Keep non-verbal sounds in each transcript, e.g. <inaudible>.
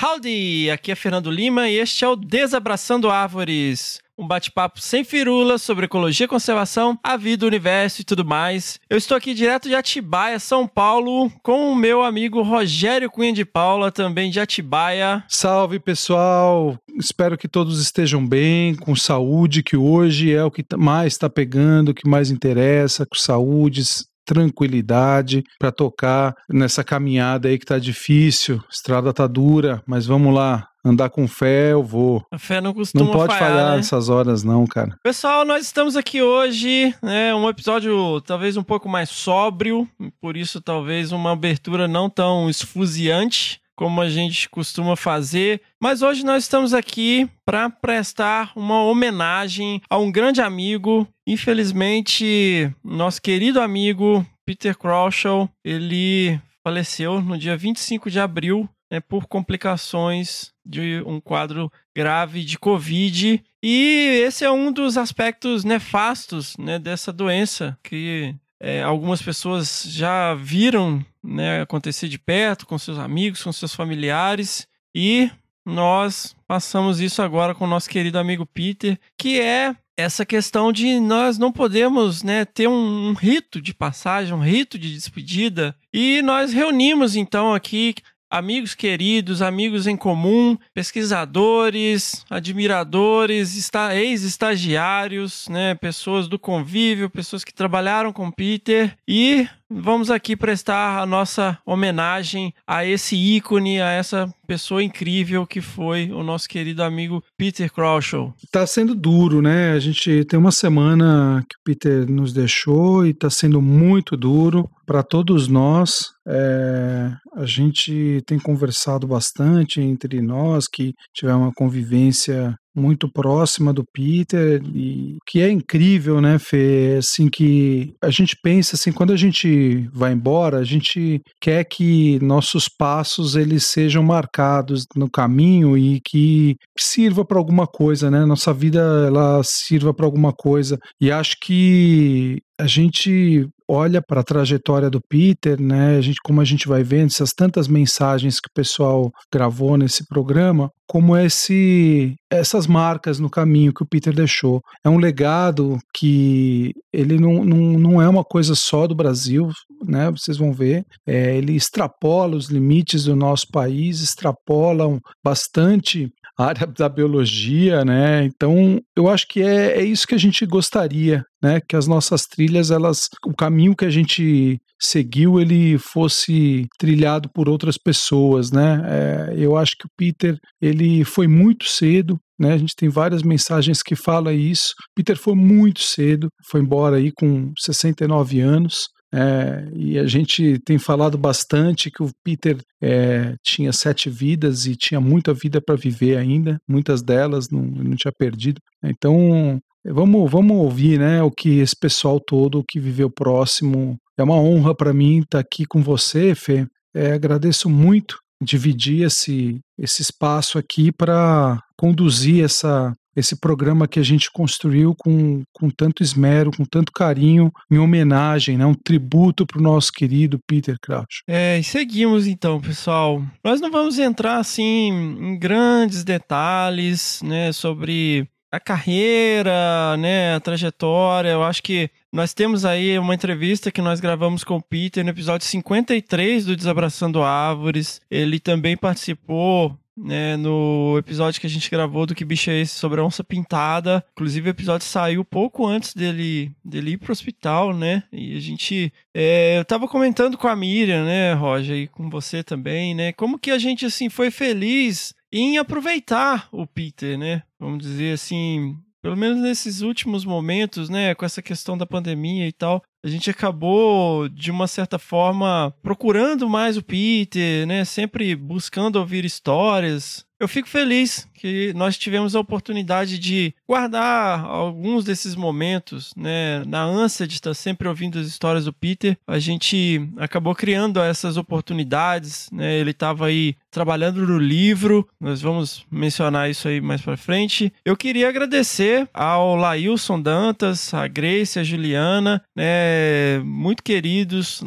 Howdy! Aqui é Fernando Lima e este é o Desabraçando Árvores. Um bate-papo sem firula sobre ecologia, conservação, a vida, o universo e tudo mais. Eu estou aqui direto de Atibaia, São Paulo, com o meu amigo Rogério Cunha de Paula, também de Atibaia. Salve pessoal! Espero que todos estejam bem, com saúde, que hoje é o que mais está pegando, o que mais interessa, com saúde, tranquilidade para tocar nessa caminhada aí que tá difícil, estrada tá dura, mas vamos lá, andar com fé, eu vou. A fé não costuma Não pode falhar, falhar né? nessas horas não, cara. Pessoal, nós estamos aqui hoje, né, um episódio talvez um pouco mais sóbrio, por isso talvez uma abertura não tão esfuziante como a gente costuma fazer, mas hoje nós estamos aqui para prestar uma homenagem a um grande amigo. Infelizmente, nosso querido amigo Peter Crouchel, ele faleceu no dia 25 de abril né, por complicações de um quadro grave de Covid. E esse é um dos aspectos nefastos né, dessa doença que é, algumas pessoas já viram né, acontecer de perto com seus amigos, com seus familiares. E nós passamos isso agora com o nosso querido amigo Peter, que é essa questão de nós não podemos né, ter um, um rito de passagem, um rito de despedida. E nós reunimos então aqui amigos queridos, amigos em comum, pesquisadores, admiradores, está- ex-estagiários, né, pessoas do convívio, pessoas que trabalharam com Peter e vamos aqui prestar a nossa homenagem a esse ícone, a essa pessoa incrível que foi o nosso querido amigo Peter Crouchel. Tá sendo duro, né? A gente tem uma semana que o Peter nos deixou e tá sendo muito duro para todos nós. É, a gente tem conversado bastante entre nós que tivemos uma convivência muito próxima do Peter e que é incrível, né, Fê, é assim que a gente pensa assim, quando a gente vai embora, a gente quer que nossos passos eles sejam marcados no caminho e que sirva para alguma coisa, né? Nossa vida ela sirva para alguma coisa. E acho que a gente olha para a trajetória do Peter, né? A gente, como a gente vai vendo essas tantas mensagens que o pessoal gravou nesse programa, como esse essas marcas no caminho que o Peter deixou. É um legado que ele não, não, não é uma coisa só do Brasil, né? Vocês vão ver. É, ele extrapola os limites do nosso país, extrapolam bastante área da biologia, né? Então, eu acho que é, é isso que a gente gostaria, né? Que as nossas trilhas, elas, o caminho que a gente seguiu, ele fosse trilhado por outras pessoas, né? É, eu acho que o Peter, ele foi muito cedo, né? A gente tem várias mensagens que falam isso. Peter foi muito cedo, foi embora aí com 69 anos. É, e a gente tem falado bastante que o Peter é, tinha sete vidas e tinha muita vida para viver ainda, muitas delas não, não tinha perdido. Então vamos, vamos ouvir né, o que esse pessoal todo que viveu próximo. É uma honra para mim estar aqui com você, Fê. É, agradeço muito dividir esse, esse espaço aqui para conduzir essa, esse programa que a gente construiu com, com tanto esmero, com tanto carinho, em homenagem, né, um tributo para o nosso querido Peter Crouch. É, e seguimos então, pessoal. Nós não vamos entrar assim em grandes detalhes, né, sobre a carreira, né, a trajetória. Eu acho que nós temos aí uma entrevista que nós gravamos com o Peter no episódio 53 do Desabraçando Árvores. Ele também participou né, no episódio que a gente gravou do Que Bicho é Esse sobre a onça pintada. Inclusive, o episódio saiu pouco antes dele, dele ir pro hospital, né? E a gente. é, eu tava comentando com a Miriam, né, Roger, e com você também, né? Como que a gente, assim, foi feliz em aproveitar o Peter, né? Vamos dizer assim. Pelo menos nesses últimos momentos, né, com essa questão da pandemia e tal, a gente acabou, de uma certa forma, procurando mais o Peter, né? Sempre buscando ouvir histórias eu fico feliz que nós tivemos a oportunidade de guardar alguns desses momentos, né? Na ânsia de estar sempre ouvindo as histórias do Peter, a gente acabou criando essas oportunidades, né? Ele estava aí trabalhando no livro, nós vamos mencionar isso aí mais para frente. Eu queria agradecer ao Lailson Dantas, a Grace, a Juliana, né? Muito queridos,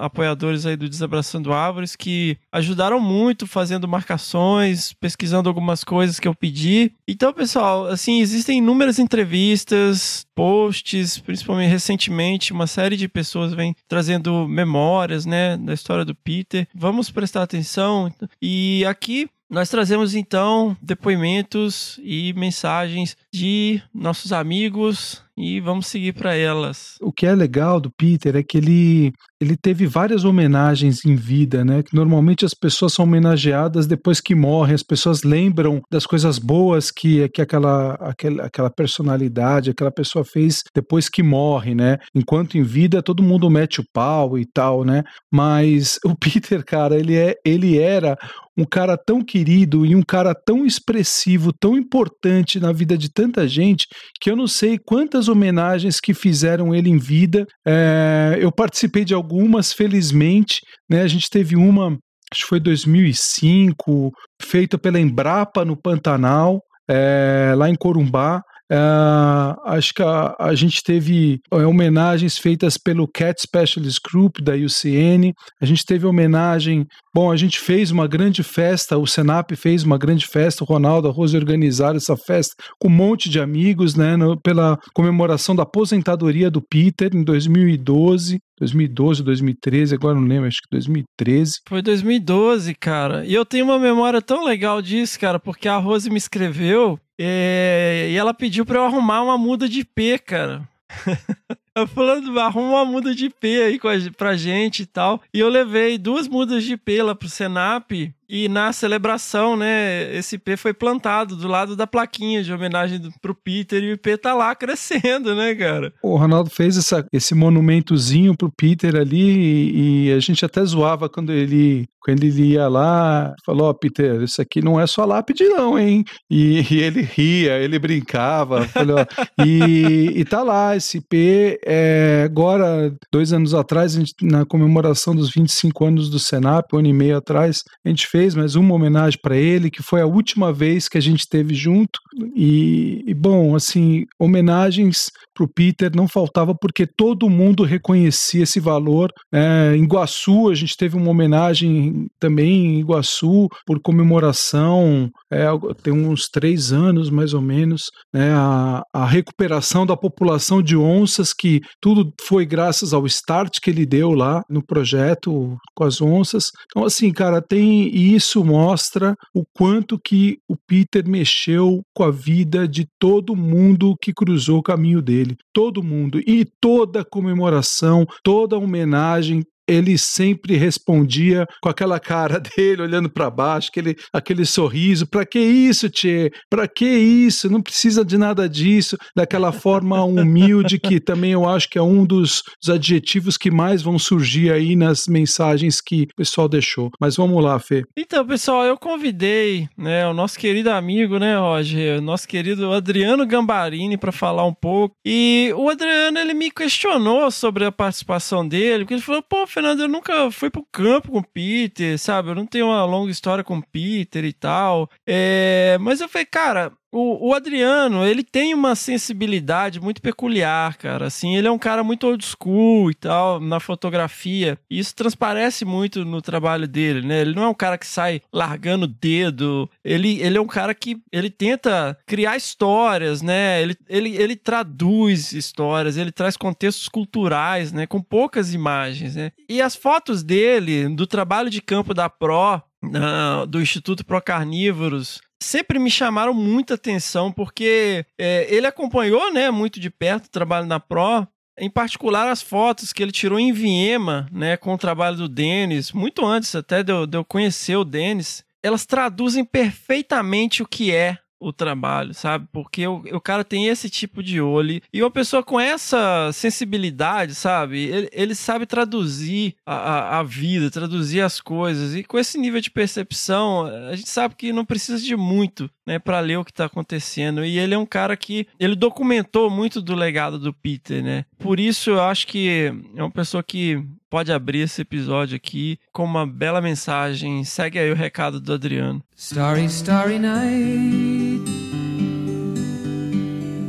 apoiadores aí do Desabraçando Árvores, que ajudaram muito fazendo marcações, pesquisando algumas coisas que eu pedi. Então, pessoal, assim, existem inúmeras entrevistas, posts, principalmente recentemente, uma série de pessoas vem trazendo memórias, né, da história do Peter. Vamos prestar atenção. E aqui nós trazemos então depoimentos e mensagens de nossos amigos e vamos seguir para elas. O que é legal do Peter é que ele, ele teve várias homenagens em vida, né? Normalmente as pessoas são homenageadas depois que morrem, as pessoas lembram das coisas boas que, que aquela, aquela, aquela personalidade, aquela pessoa fez depois que morre, né? Enquanto em vida todo mundo mete o pau e tal, né? Mas o <laughs> Peter, cara, ele, é, ele era um cara tão querido e um cara tão expressivo, tão importante na vida de tanta gente, que eu não sei quantas homenagens que fizeram ele em vida. É, eu participei de algumas, felizmente, né? A gente teve uma, acho que foi 2005, feita pela Embrapa no Pantanal, é, lá em Corumbá. Uh, acho que a, a gente teve uh, homenagens feitas pelo Cat Specialist Group da UCN. A gente teve homenagem. Bom, a gente fez uma grande festa, o Senap fez uma grande festa, o Ronaldo, Rose organizaram essa festa com um monte de amigos, né, no, pela comemoração da aposentadoria do Peter em 2012. 2012, 2013, agora não lembro, acho que 2013. Foi 2012, cara. E eu tenho uma memória tão legal disso, cara, porque a Rose me escreveu é, e ela pediu pra eu arrumar uma muda de IP, cara. <laughs> Eu falando, arruma uma muda de IP aí pra gente e tal. E eu levei duas mudas de IP lá pro Senap e na celebração, né, esse IP foi plantado do lado da plaquinha de homenagem pro Peter e o IP tá lá crescendo, né, cara? O Ronaldo fez essa, esse monumentozinho pro Peter ali e, e a gente até zoava quando ele, quando ele ia lá, falou, ó, oh, Peter, isso aqui não é só lápide não, hein? E, e ele ria, ele brincava, falou, <laughs> e, e tá lá, esse IP, é, agora, dois anos atrás, gente, na comemoração dos 25 anos do Senap, um ano e meio atrás, a gente fez fez mais uma homenagem para ele, que foi a última vez que a gente teve junto. E, e bom, assim, homenagens para o Peter não faltava porque todo mundo reconhecia esse valor. É, em Iguaçu, a gente teve uma homenagem também em Iguaçu por comemoração, é, tem uns três anos mais ou menos, né, a, a recuperação da população de onças, que tudo foi graças ao start que ele deu lá no projeto com as onças. Então, assim, cara, tem. E isso mostra o quanto que o Peter mexeu com a vida de todo mundo que cruzou o caminho dele dele, todo mundo, e toda comemoração, toda homenagem, ele sempre respondia com aquela cara <laughs> dele olhando para baixo, aquele, aquele sorriso. Para que isso, Tchê? Para que isso? Não precisa de nada disso. Daquela forma <laughs> humilde que também eu acho que é um dos, dos adjetivos que mais vão surgir aí nas mensagens que o pessoal deixou. Mas vamos lá, Fê. Então, pessoal, eu convidei né, o nosso querido amigo, né, Roger, nosso querido Adriano Gambarini para falar um pouco. E o Adriano, ele me questionou sobre a participação dele, porque ele falou, pô, Fernando, eu nunca fui pro campo com o Peter, sabe? Eu não tenho uma longa história com o Peter e tal. É... Mas eu falei, cara, o, o, Adriano, ele tem uma sensibilidade muito peculiar, cara. Assim, ele é um cara muito old school e tal, na fotografia. E isso transparece muito no trabalho dele, né? Ele não é um cara que sai largando o dedo. Ele, ele é um cara que ele tenta criar histórias, né? Ele, ele, ele traduz histórias, ele traz contextos culturais, né? Com poucas imagens, né? E as fotos dele, do trabalho de campo da Pro, Uh, do Instituto Pro Carnívoros sempre me chamaram muita atenção porque é, ele acompanhou né, muito de perto o trabalho da Pro. Em particular, as fotos que ele tirou em Viema, né, com o trabalho do Denis, muito antes até de eu, de eu conhecer o Denis, elas traduzem perfeitamente o que é o trabalho, sabe? Porque o, o cara tem esse tipo de olho. E uma pessoa com essa sensibilidade, sabe? Ele, ele sabe traduzir a, a, a, vida, traduzir as coisas. E com esse nível de percepção, a gente sabe que não precisa de muito, né, para ler o que tá acontecendo. E ele é um cara que ele documentou muito do legado do Peter, né? Por isso eu acho que é uma pessoa que pode abrir esse episódio aqui com uma bela mensagem. Segue aí o recado do Adriano. Starry, starry night.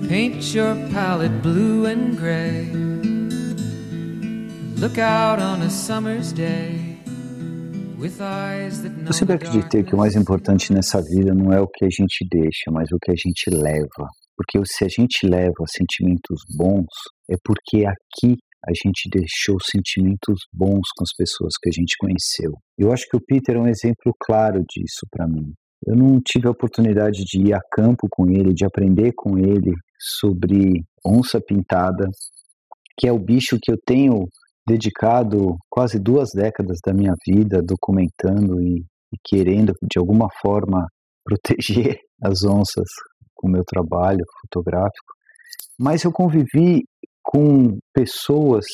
Paint your palette blue and gray. Look out on a summer's day. Eu sempre acreditei que o mais importante nessa vida não é o que a gente deixa, mas o que a gente leva. Porque se a gente leva sentimentos bons, é porque aqui a gente deixou sentimentos bons com as pessoas que a gente conheceu. Eu acho que o Peter é um exemplo claro disso para mim. Eu não tive a oportunidade de ir a campo com ele, de aprender com ele sobre onça pintada, que é o bicho que eu tenho dedicado quase duas décadas da minha vida documentando e, e querendo de alguma forma <laughs> proteger as onças com o meu trabalho fotográfico. Mas eu convivi com pessoas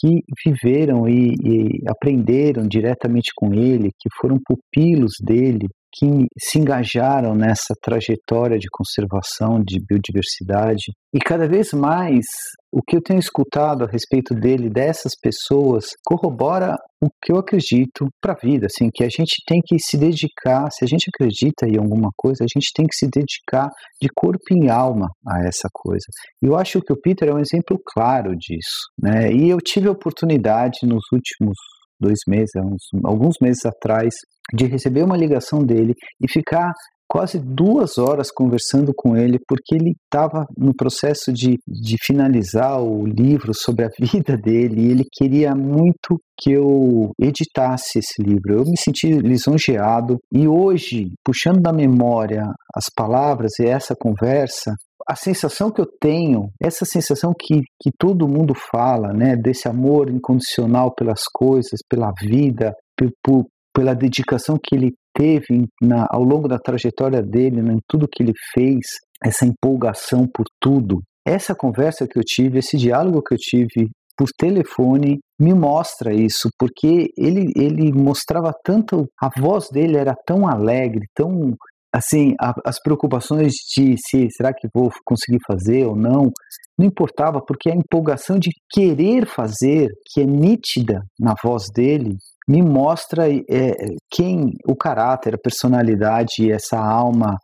que viveram e, e, aprenderam diretamente com ele, que foram pupilos dele, que se engajaram nessa trajetória de conservação de biodiversidade. E cada vez mais o que eu tenho escutado a respeito dele, dessas pessoas, corrobora o que eu acredito para a vida, assim, que a gente tem que se dedicar, se a gente acredita em alguma coisa, a gente tem que se dedicar de corpo e alma a essa coisa. E eu acho que o Peter é um exemplo claro disso, né? E eu tive a oportunidade nos últimos dois meses, uns, alguns meses atrás, de receber uma ligação dele e ficar quase duas horas conversando com ele, porque ele estava no processo de, de finalizar o livro sobre a <laughs> vida dele e ele queria muito que eu editasse esse livro. Eu me senti lisonjeado e hoje, puxando da memória as palavras e essa conversa, a sensação que eu tenho, essa sensação que, que todo mundo fala, né, desse amor incondicional pelas coisas, pela vida, por, pela dedicação que ele teve na, ao longo da trajetória dele, né, em tudo que ele fez, essa empolgação por tudo. Essa conversa que eu tive, esse diálogo que eu tive por telefone me mostra isso, porque ele, ele mostrava tanto, a voz dele era tão alegre, tão assim, a, as preocupações de se será que vou conseguir fazer ou não, não importava, porque a empolgação de querer fazer, que é nítida na voz dele, me mostra é, quem o caráter, a personalidade, essa alma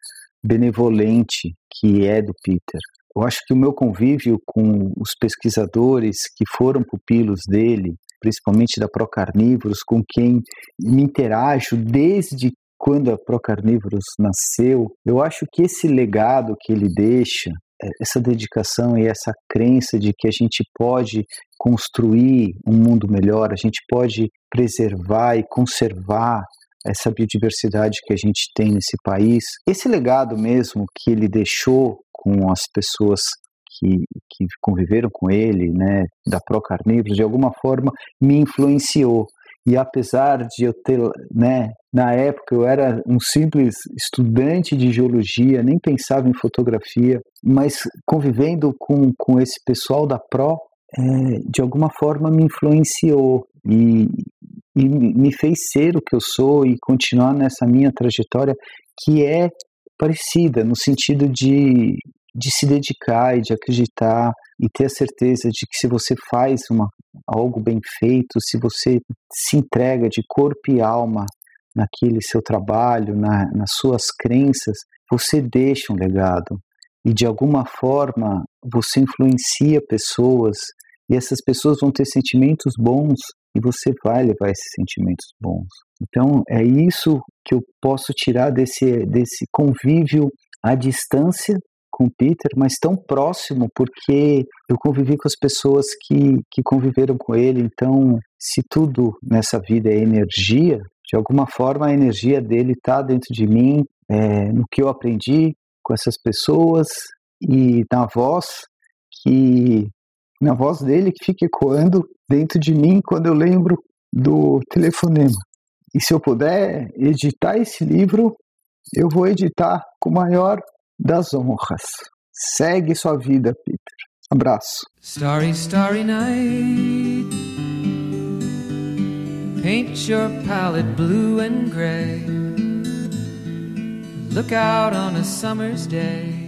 benevolente que é do Peter. Eu acho que o meu convívio com os pesquisadores que foram pupilos dele, principalmente da Procarnívoros, com quem me interajo desde quando a Procarnívoros nasceu, eu acho que esse legado que ele deixa, é, essa dedicação e essa crença de que a gente pode construir um mundo melhor, a gente pode preservar e conservar essa biodiversidade que a gente tem nesse país. Esse legado mesmo que ele deixou com as pessoas que, que conviveram com ele, né, da Pro Carnívoros, de alguma forma me influenciou. E apesar de eu ter, né, na época eu era um simples estudante de geologia, nem pensava em fotografia, mas convivendo com, com esse pessoal da Pro, é, de alguma forma me influenciou e, e me fez ser o que eu sou e continuar nessa minha trajetória que é parecida no sentido de, de se dedicar e de acreditar e ter a certeza de que se você faz uma, algo bem feito, se você se entrega de corpo e alma naquele seu trabalho, na, nas suas crenças, você deixa um legado e de alguma forma você influencia pessoas e essas pessoas vão ter sentimentos bons e você vai levar esses sentimentos bons. Então é isso que eu posso tirar desse desse convívio à distância com Peter, mas tão próximo porque eu convivi com as pessoas que, que conviveram com ele. Então, se tudo nessa vida é energia, de alguma forma a energia dele está dentro de mim, é, no que eu aprendi com essas pessoas e na voz que na voz dele que fica ecoando dentro de mim quando eu lembro do telefonema. E se eu puder editar esse livro, eu vou editar com o maior das honras. Segue sua vida, Peter. Abraço. Starry, starry night. Paint your palette blue and gray. Look out on a summer's day.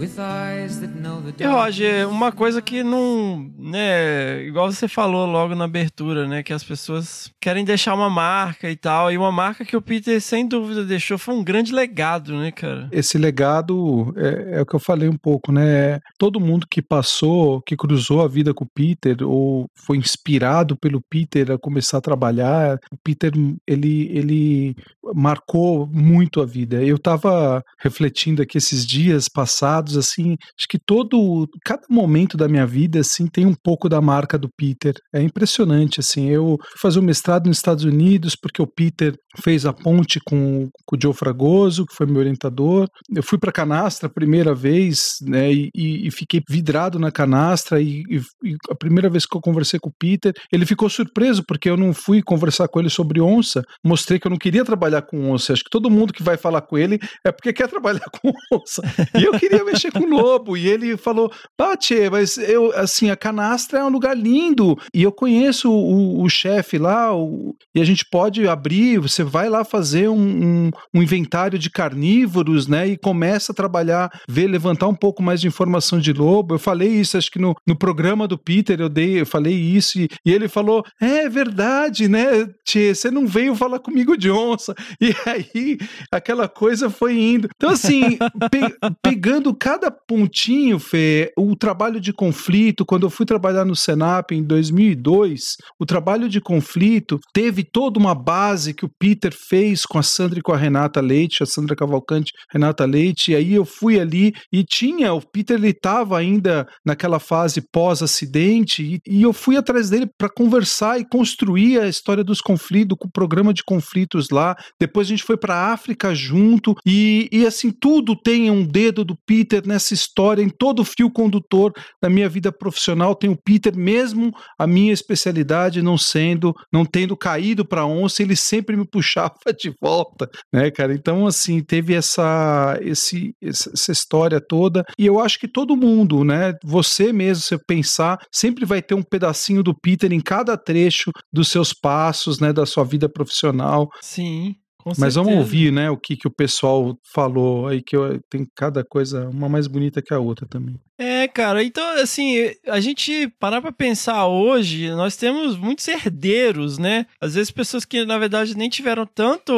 With eyes that know the E Roger, uma coisa que não, né, igual você falou logo na abertura, né, que as pessoas querem deixar uma marca e tal, e uma marca que o Peter sem dúvida deixou foi um grande legado, né, cara? Esse legado é, é o que eu falei um pouco, né? Todo mundo que passou, que cruzou a vida com o Peter ou foi inspirado pelo Peter a começar a trabalhar, o Peter ele ele marcou muito a vida. Eu estava refletindo aqui esses dias passados assim, acho que todo cada momento da minha vida assim tem um pouco da marca do Peter. É impressionante assim. Eu fui fazer um mestrado nos Estados Unidos porque o Peter fez a ponte com, com o Joe Fragoso, que foi meu orientador. Eu fui para Canastra a primeira vez, né, e, e, fiquei vidrado na Canastra e, e, a primeira vez que eu conversei com o Peter, ele ficou surpreso porque eu não fui conversar com ele sobre onça, mostrei que eu não queria trabalhar com onça. Acho que todo mundo que vai falar com ele é porque quer trabalhar <laughs> com onça. E eu queria mexer com lobo e ele falou: "Bate, mas eu assim, a Canastra é um lugar lindo e eu conheço o, o chefe lá o, e a gente pode abrir, você vai lá fazer um, um, um, inventário de carnívoros, né? E começa a trabalhar, ver, levantar um pouco mais de informação de lobo. Eu falei isso, acho que no, no programa do Peter eu dei, eu falei isso, e, e ele falou: é verdade, né? Tchê, você não veio falar comigo de onça. <laughs> E aí aquela coisa foi indo. Então, assim, pe, pegando cada pontinho, Fê, o trabalho de conflito, quando eu fui trabalhar no Senap em 2002, o trabalho de conflito teve toda uma base que o Peter fez com a Sandra e com a Renata Leite, a Sandra Cavalcante, Renata Leite, e aí eu fui ali e tinha, o Peter ele estava ainda naquela fase pós-acidente, e, e, eu fui atrás dele para conversar e construir a história dos conflitos, com o programa de conflitos lá. Depois a gente foi para África junto, e, e assim, tudo tem um dedo do Peter nessa história, em todo o fio condutor da minha vida profissional tem o Peter, mesmo a minha especialidade não sendo, não tendo caído para onça, ele sempre me puxava de volta, né, cara? Então, assim, teve essa, esse, essa história toda. E eu acho que todo mundo, né? Você mesmo, se pensar, sempre vai ter um pedacinho do Peter em cada trecho dos seus passos, né? Da sua vida profissional. Sim. Com Mas certeza. vamos ouvir, né, o que, que o pessoal falou aí, que eu, tem cada coisa, uma mais bonita que a outra também. É, cara, então, assim, a gente parar pra pensar hoje, nós temos muitos herdeiros, né? Às vezes pessoas que, na verdade, nem tiveram tanto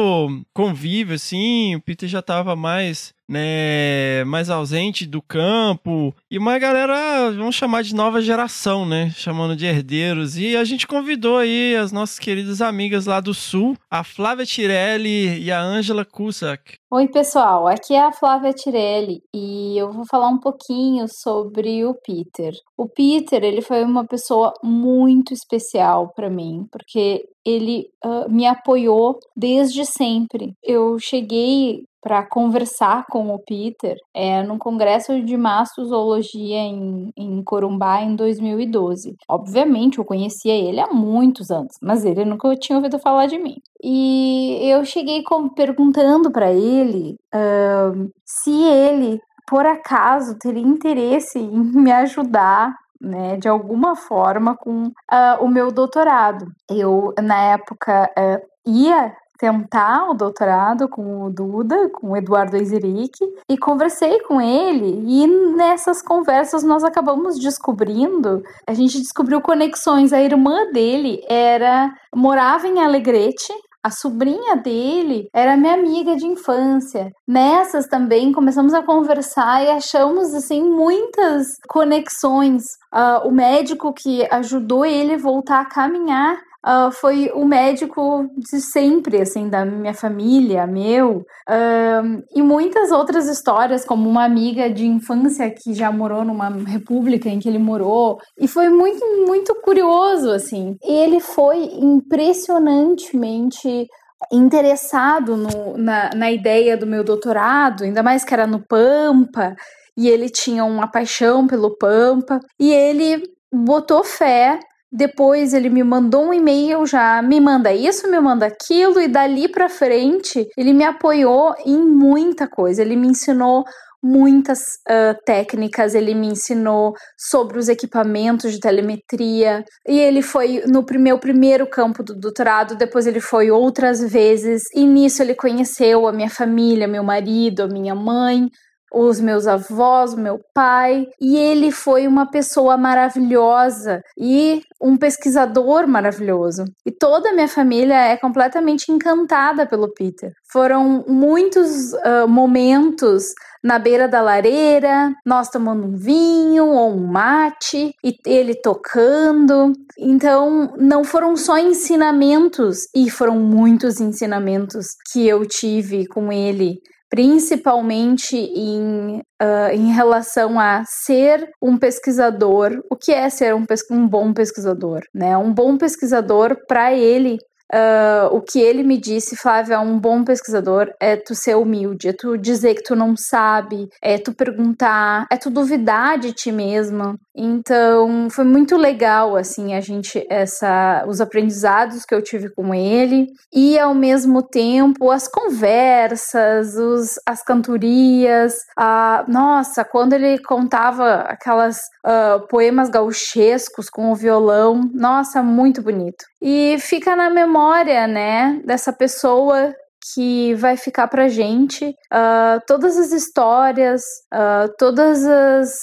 convívio, assim, o Peter já tava mais né, mais ausente do campo, e uma galera, vamos chamar de nova geração, né, chamando de herdeiros, e a gente convidou aí as nossas queridas amigas lá do Sul, a Flávia Tirelli e a Ângela Cusack. Oi, pessoal, aqui é a Flávia Tirelli, e eu vou falar um pouquinho sobre o Peter. O Peter, ele foi uma pessoa muito especial para mim, porque ele uh, me apoiou desde sempre. Eu cheguei para conversar com o Peter é, num congresso de mastozoologia em, em Corumbá em 2012. Obviamente, eu conhecia ele há muitos anos, mas ele nunca tinha ouvido falar de mim. E eu cheguei com, perguntando para ele uh, se ele, por acaso, teria interesse em <laughs> me ajudar né, de alguma forma com uh, o meu doutorado. Eu, na época, uh, ia tentar o doutorado com o Duda, com o Eduardo Eizeric, e conversei com ele, e nessas conversas nós acabamos descobrindo, a gente descobriu conexões. A irmã dele era morava em Alegrete, a sobrinha dele era minha amiga de infância. Nessas também começamos a conversar e achamos assim muitas conexões. Uh, o médico que ajudou ele voltar a caminhar uh, foi o médico de sempre, assim, da minha família, meu, uh, e muitas outras histórias, como uma amiga de infância que já morou numa república em que ele morou, e foi muito, muito curioso, assim. Ele foi impressionantemente interessado no, na, na ideia do meu doutorado, ainda mais que era no Pampa, e ele tinha uma paixão pelo Pampa, e ele botou fé Depois ele me mandou um e-mail já, me manda isso, me manda aquilo, e dali para frente ele me apoiou em muita coisa. Ele me ensinou muitas uh, técnicas, ele me ensinou sobre os equipamentos de telemetria, e ele foi no meu primeiro campo do doutorado, depois ele foi outras vezes, e nisso ele conheceu a minha família, meu marido, a minha mãe, os meus avós, meu pai, e ele foi uma pessoa maravilhosa e um pesquisador maravilhoso. E toda a minha família é completamente encantada pelo Peter. Foram muitos uh, momentos na beira da lareira, nós tomando um vinho ou um mate e ele tocando. Então, não foram só ensinamentos, e foram muitos ensinamentos que eu tive com ele principalmente em, uh, em relação a ser um pesquisador. O que é ser um, um bom pesquisador? Né? Um bom pesquisador, para ele, Uh, o que ele me disse, Flávia, um bom pesquisador é tu ser humilde, é tu dizer que tu não sabe, é tu perguntar, é tu duvidar de ti mesmo. Então, foi muito legal, assim, a gente, essa, os aprendizados que eu tive com ele e, ao mesmo tempo, as conversas, os, as cantorias. A, nossa, quando ele contava aquelas uh, poemas gauchescos com o violão, nossa, muito bonito. E fica na memória, né, dessa pessoa que vai ficar pra gente uh, todas as histórias, uh, todas as,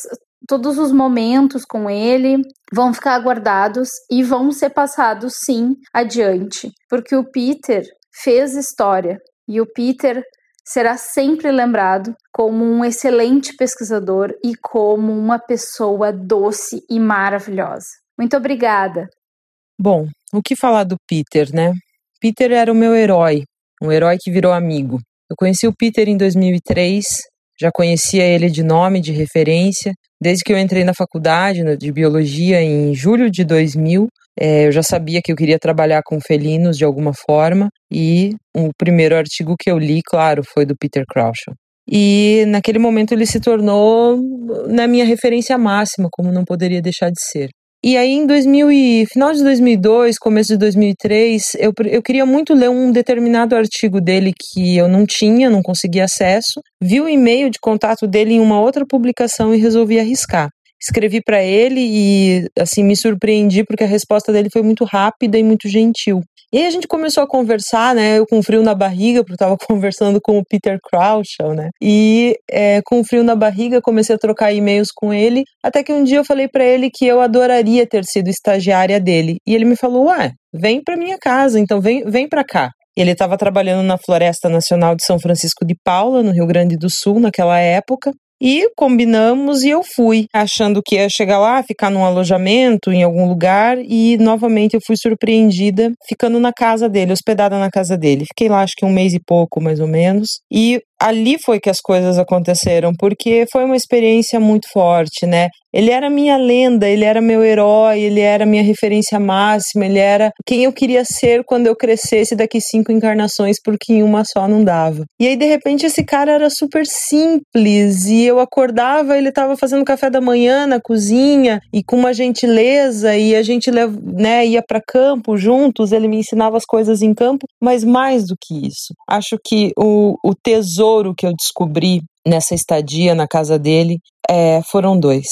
todos os momentos com ele vão ficar guardados e vão ser passados sim adiante, porque o Peter fez história e o Peter será sempre lembrado como um excelente pesquisador e como uma pessoa doce e maravilhosa. Muito obrigada. Bom, o que falar do Peter, né? Peter era o meu herói, um herói que virou amigo. Eu conheci o Peter em 2003, já conhecia ele de nome, de referência, desde que eu entrei na faculdade de biologia em julho de 2000. É, eu já sabia que eu queria trabalhar com felinos de alguma forma, e o primeiro artigo que eu li, claro, foi do Peter Crouch. E naquele momento ele se tornou na minha referência máxima, como não poderia deixar de ser. E aí, em 2000 e, final de 2002, começo de 2003, eu, eu queria muito ler um determinado artigo dele que eu não tinha, não conseguia acesso. Vi o e-mail de contato dele em uma outra publicação e resolvi arriscar. Escrevi para ele e, assim, me surpreendi porque a resposta dele foi muito rápida e muito gentil. E aí a gente começou a conversar, né? Eu com frio na barriga, porque eu tava <laughs> conversando com o Peter Crouch, né? E é, com frio na barriga comecei a trocar e-mails com ele, até que um dia eu falei para ele que eu adoraria ter sido estagiária dele. E ele me falou: "Ué, vem para minha casa, então vem, vem para cá". Ele estava trabalhando na Floresta Nacional de São Francisco de Paula, no Rio Grande do Sul, naquela época, e combinamos e eu fui, achando que ia chegar lá, ficar num alojamento em algum lugar e novamente eu fui surpreendida ficando na casa dele, hospedada na casa dele. Fiquei lá acho que um mês e pouco, mais ou menos. E ali foi que as coisas aconteceram, porque foi uma experiência muito forte, né? Ele era minha lenda, ele era meu herói, ele era minha referência máxima, ele era quem eu queria ser quando eu crescesse daqui cinco encarnações, porque em uma só não dava. E aí, de repente, esse cara era super simples e eu acordava, ele estava fazendo café da manhã na cozinha e com uma gentileza e a gente né, ia para campo juntos, ele me ensinava as coisas em campo, mas mais do que isso, acho que o, o tesouro tesouro que eu descobri nessa estadia na casa dele é, foram dois.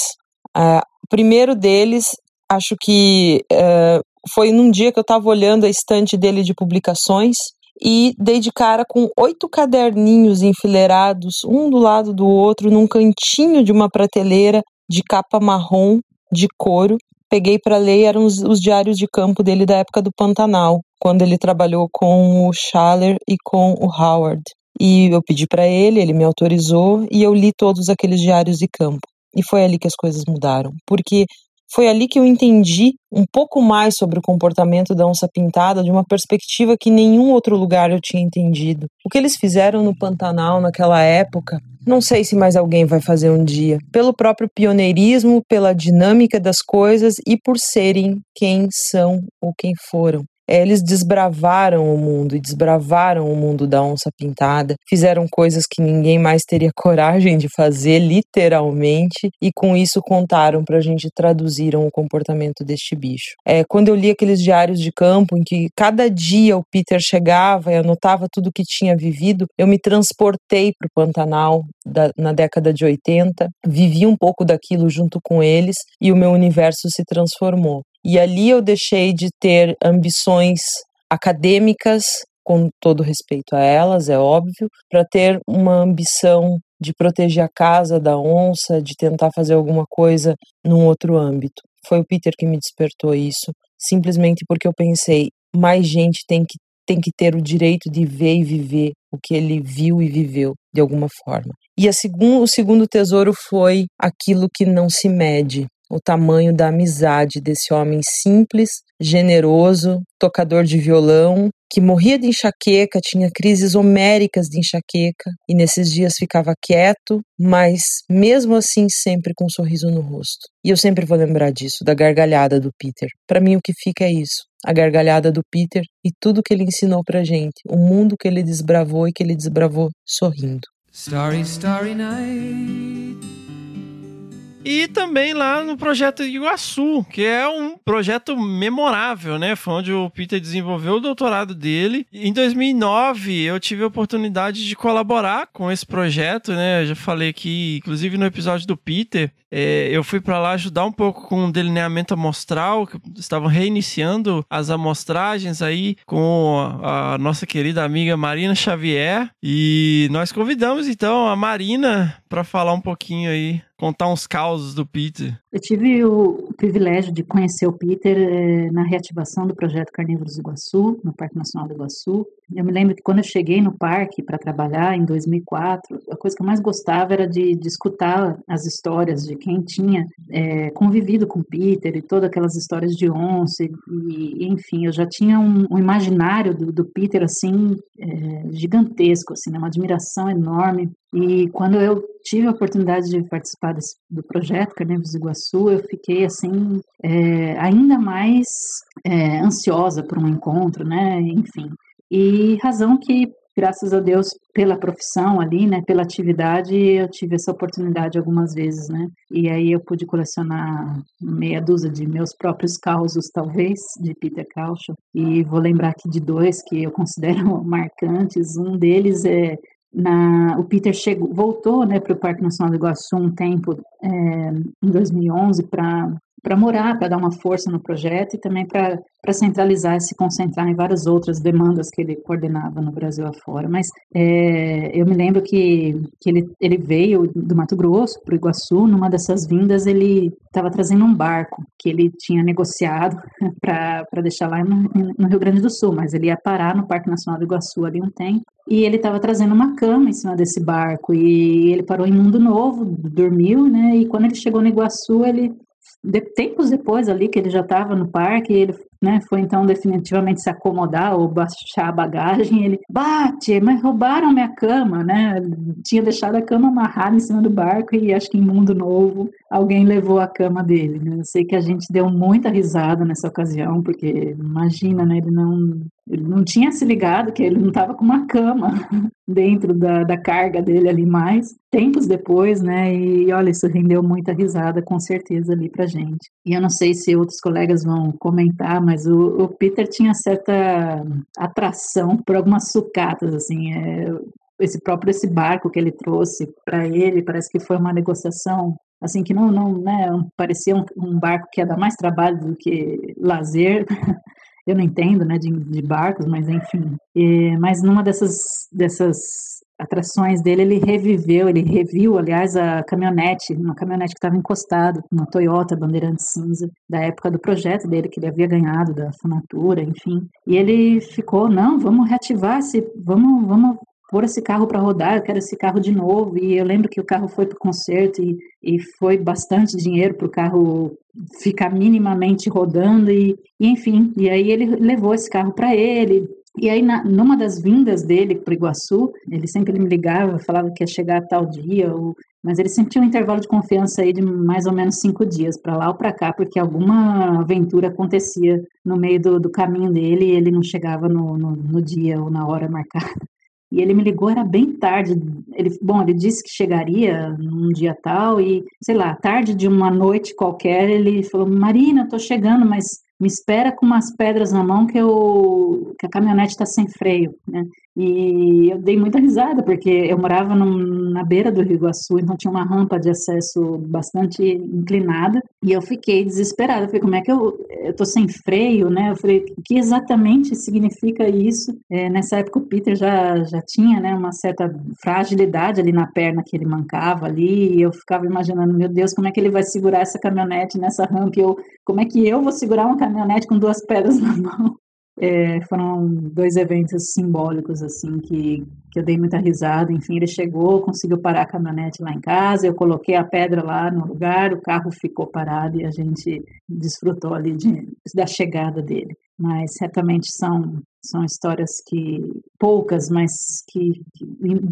Uh, o primeiro deles, acho que uh, foi num dia que eu estava olhando a estante dele de publicações e dei de cara com oito caderninhos enfileirados, um do lado do outro, num cantinho de uma prateleira de capa marrom de couro. Peguei para ler, eram os, os, diários de campo dele da época do Pantanal, quando ele trabalhou com o Schaller e com o Howard. E eu pedi para ele, ele me autorizou e eu li todos aqueles diários de campo. E foi ali que as coisas mudaram, porque foi ali que eu entendi um pouco mais sobre o comportamento da onça pintada de uma perspectiva que nenhum outro lugar eu tinha entendido. O que eles fizeram no Pantanal naquela época, não sei se mais alguém vai fazer um dia, pelo próprio pioneirismo, pela dinâmica das coisas e por serem quem são ou quem foram. É, eles desbravaram o mundo e desbravaram o mundo da onça pintada, fizeram coisas que ninguém mais teria <laughs> coragem de fazer, literalmente, e com isso contaram pra gente, traduziram o comportamento deste bicho. É, quando eu li aqueles diários de campo em que cada dia o Peter chegava e anotava tudo que tinha vivido, eu me transportei para o Pantanal da, na década de 80, vivi um pouco daquilo junto com eles e o meu universo se transformou. E ali eu deixei de ter ambições acadêmicas, com todo respeito a elas, é óbvio, para ter uma ambição de proteger a casa da onça, de tentar fazer alguma coisa num outro âmbito. Foi o Peter que me despertou isso, simplesmente porque eu pensei, mais gente tem que tem que ter o direito de ver e viver o que ele viu e viveu de alguma forma. E segun, o segundo tesouro foi aquilo que não se mede, o tamanho da amizade desse homem simples, generoso, tocador de violão, que morria de enxaqueca, tinha crises homéricas de enxaqueca e nesses dias ficava quieto, mas mesmo assim sempre com um sorriso no rosto. E eu sempre vou lembrar disso, da gargalhada do Peter. Para mim o que fica é isso, a gargalhada do Peter e tudo que ele ensinou pra gente, o mundo que ele desbravou e que ele desbravou sorrindo. Starry, starry night. E também lá no projeto Iguaçu, que é um projeto memorável, né? Foi onde o Peter desenvolveu o doutorado dele. Em 2009, eu tive a oportunidade de colaborar com esse projeto, né? Eu já falei aqui, inclusive no episódio do Peter, é, eu fui para lá ajudar um pouco com o delineamento amostral, que estavam reiniciando as amostragens aí com a, a nossa querida amiga Marina Xavier. E nós convidamos então a Marina para falar um pouquinho aí contar uns causos do Peter. Eu tive o privilégio de conhecer o Peter eh, na reativação do projeto Carnívoros do Iguaçu, no Parque Nacional do Iguaçu. Eu me lembro que quando eu cheguei no parque para trabalhar em 2004, a coisa que eu mais gostava era de, de escutar as histórias de quem tinha eh, convivido com o Peter e todas aquelas histórias de onça e, e enfim, eu já tinha um, um imaginário do, do, Peter assim eh, gigantesco, assim, né, uma admiração enorme. E quando eu tive a oportunidade de participar desse, do projeto Carnívoros do Iguaçu, eu fiquei assim é, ainda mais é, ansiosa por um encontro, né? Enfim, e razão que graças a Deus pela profissão ali, né, pela atividade, eu tive essa oportunidade algumas vezes, né? E aí eu pude colecionar meia dúzia de meus próprios causos, talvez, de Peter Caucho. E vou lembrar aqui de dois que eu considero <laughs> marcantes. Um deles é na, o Peter chegou, voltou né, para o Parque Nacional do Iguaçu um tempo, é, em 2011, para para morar, para dar uma força no projeto e também para centralizar e se concentrar em várias outras demandas que ele coordenava no Brasil afora. Mas é, eu me lembro que, que ele, ele veio do Mato Grosso para o Iguaçu, numa dessas vindas ele estava trazendo um barco que ele tinha negociado <laughs> para deixar lá no, no Rio Grande do Sul, mas ele ia parar no Parque Nacional do Iguaçu ali um tempo e ele estava trazendo uma cama em cima desse barco e ele parou em Mundo Novo, dormiu, né? E quando ele chegou no Iguaçu, ele de, tempos depois ali que ele já estava no parque, ele né, foi então definitivamente se acomodar ou baixar a bagagem, ele bate, mas roubaram minha cama, né? Tinha deixado a cama amarrada em cima do barco e acho que em Mundo Novo alguém levou a cama dele. Né? Eu sei que a gente deu muita risada nessa ocasião, porque imagina, né? Ele não ele não tinha se ligado que ele não estava com uma cama <laughs> dentro da, da carga dele ali mais. Tempos depois, né? E olha, isso rendeu muita risada, com certeza, ali pra gente. E eu não sei se outros colegas vão comentar, mas o, o Peter tinha certa atração por algumas sucatas, assim. É, esse próprio esse barco que ele trouxe para ele, parece que foi uma negociação assim que não não né, parecia um, um, barco que ia dar mais trabalho do que lazer <laughs> eu não entendo, né, de, de barcos, mas enfim. E, mas numa dessas, dessas atrações dele, ele reviveu, ele reviu, aliás, a caminhonete, uma caminhonete que estava encostada, uma Toyota Bandeirante Cinza, da época do projeto dele, que ele havia ganhado da Funatura, enfim. E ele ficou, não, vamos reativar esse, vamos, vamos pôr esse carro para rodar, eu quero esse carro de novo. E eu lembro que o carro foi para o concerto e, e foi bastante dinheiro para o carro ficar minimamente rodando e, e, enfim. E aí ele levou esse carro para ele. E aí, na, numa das vindas dele para Iguaçu, ele sempre me ligava, falava que ia chegar tal dia, ou Mas ele sempre tinha um intervalo de confiança aí de mais ou menos cinco dias, para lá ou para cá, porque alguma aventura acontecia no meio do, do caminho dele e ele não chegava no, no, no dia ou na hora marcada. E ele me ligou, era bem tarde. Ele, bom, ele disse que chegaria num dia tal e, sei lá, tarde de uma noite qualquer, ele falou: Marina, tô chegando, mas me espera com umas pedras na mão que, eu, que a caminhonete está sem freio, né? E eu dei muita risada, porque eu morava num, na beira do Rio Iguaçu, então tinha uma rampa de acesso bastante inclinada, e eu fiquei desesperada. Eu falei, como é que eu, eu tô sem freio, né? Eu falei, o que exatamente significa isso? É, nessa época o Peter já, já tinha, né, uma certa fragilidade ali na perna que ele mancava ali, e eu ficava imaginando, meu Deus, como é que ele vai segurar essa caminhonete nessa rampa? Eu, como é que eu vou segurar uma caminhonete com duas pedras na <laughs> mão? É, foram dois eventos simbólicos, assim, que, que eu dei muita risada. Enfim, ele chegou, conseguiu parar a caminhonete lá em casa, eu coloquei a pedra lá no lugar, o carro ficou parado e a gente desfrutou ali de, da chegada dele. Mas certamente são, são histórias que, poucas, mas que, que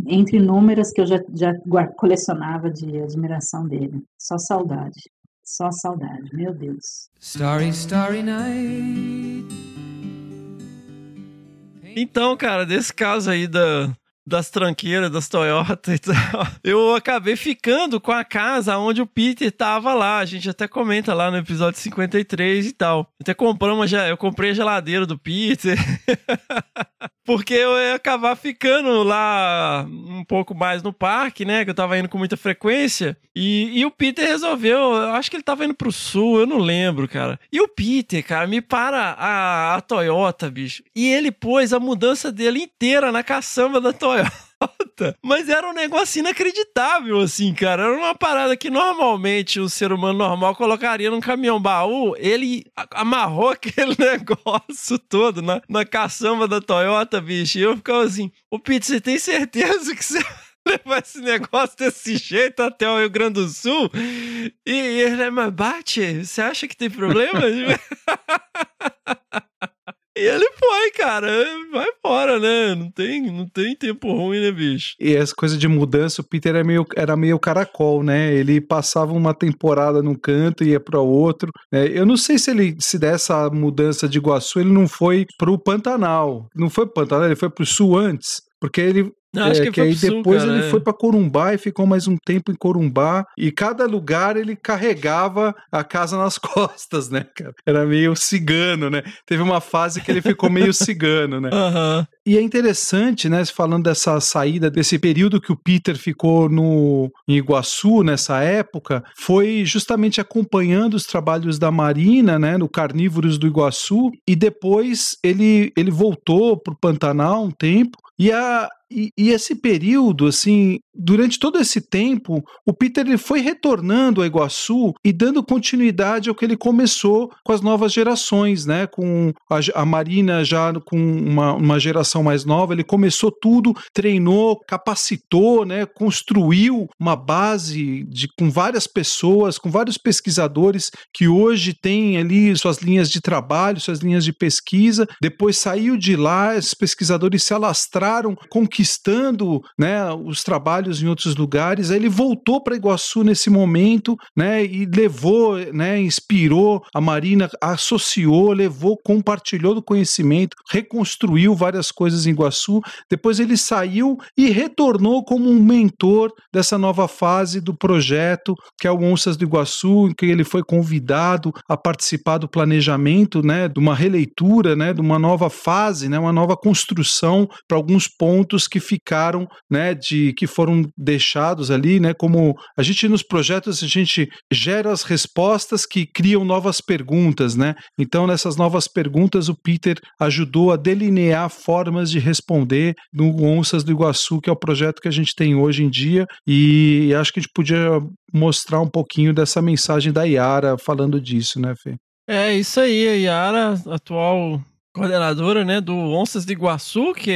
entre inúmeras, que eu já, já colecionava de admiração dele. Só saudade. Só saudade, meu Deus. Starry, starry night. Então, cara, desse caso aí da, das tranqueiras, das Toyota e tal, <laughs> eu acabei ficando com a casa onde o Peter tava lá. A gente até comenta lá no episódio 53 e tal. Até compramos, eu comprei a geladeira do Peter. <laughs> Porque eu ia acabar ficando lá um pouco mais no parque, né? Que eu tava indo com muita frequência. E, e o Peter resolveu, eu acho que ele tava indo pro sul, eu não lembro, cara. E o Peter, cara, me para a, a Toyota, bicho. E ele pôs a mudança dele inteira na caçamba da Toyota. Mas era um negócio inacreditável, assim, cara. Era uma parada que normalmente o ser humano normal colocaria num caminhão baú. Ele amarrou <laughs> aquele negócio todo na, na caçamba da Toyota, bicho. E eu ficava assim: Ô, Pete, você tem certeza que você levar esse negócio desse jeito até o Rio Grande do Sul? E, e ele, mas bate, você acha que tem problema? <laughs> <laughs> E ele foi, cara. Vai embora, né? Não tem, não tem tempo ruim, né, bicho? E essa coisa de mudança, o Peter era meio, era meio caracol, né? Ele passava uma temporada num canto e ia para outro. Né? Eu não sei se ele, se dessa mudança de Iguaçu, ele não foi pro Pantanal. Não foi pro Pantanal, ele foi pro Sul antes. Porque ele Não, acho é, que aí pro sul, depois cara, ele é. foi para Corumbá e ficou mais um tempo em Corumbá. E cada lugar ele carregava a casa nas <laughs> costas, né, cara? Era meio cigano, né? Teve uma fase que ele ficou meio <laughs> cigano, né? Aham. E é interessante, né, falando dessa saída, desse período que o Peter ficou no em Iguaçu nessa época, foi justamente acompanhando os trabalhos da Marina, né, no Carnívoros do Iguaçu, e depois ele, ele voltou para o Pantanal um tempo, e, a, e, e esse período, assim, durante todo esse tempo, o Peter ele foi retornando a Iguaçu e dando continuidade ao que ele começou com as novas gerações, né? Com a, a Marina já com uma, uma geração mais nova, ele começou tudo, treinou, capacitou, né? Construiu uma base de, com várias pessoas, com vários pesquisadores que hoje têm ali suas linhas de trabalho, suas linhas de pesquisa. Depois saiu de lá, esses pesquisadores se alastraram, conquistando, né? Os trabalhos em outros lugares. Aí ele voltou para Iguaçu nesse momento, né? E levou, né? Inspirou a Marina, associou, levou, compartilhou do conhecimento, reconstruiu várias coisas em Iguaçu. Depois ele saiu e retornou como um mentor dessa nova fase do projeto, que é o Onças do Iguaçu, em que ele foi convidado a participar do planejamento, né? De uma releitura, né? De uma nova fase, né? Uma nova construção para alguns pontos que ficaram, né? De que foram deixados ali, né? Como a gente nos projetos a gente gera as respostas que criam novas perguntas, né? Então nessas novas perguntas o Peter ajudou a delinear formas de responder no Onças do Iguaçu, que é o projeto que a gente tem hoje em dia, e acho que a gente podia mostrar um pouquinho dessa mensagem da Yara falando disso, né, Fê? É isso aí, a Yara, atual coordenadora, né, do Onças de Iguaçu, que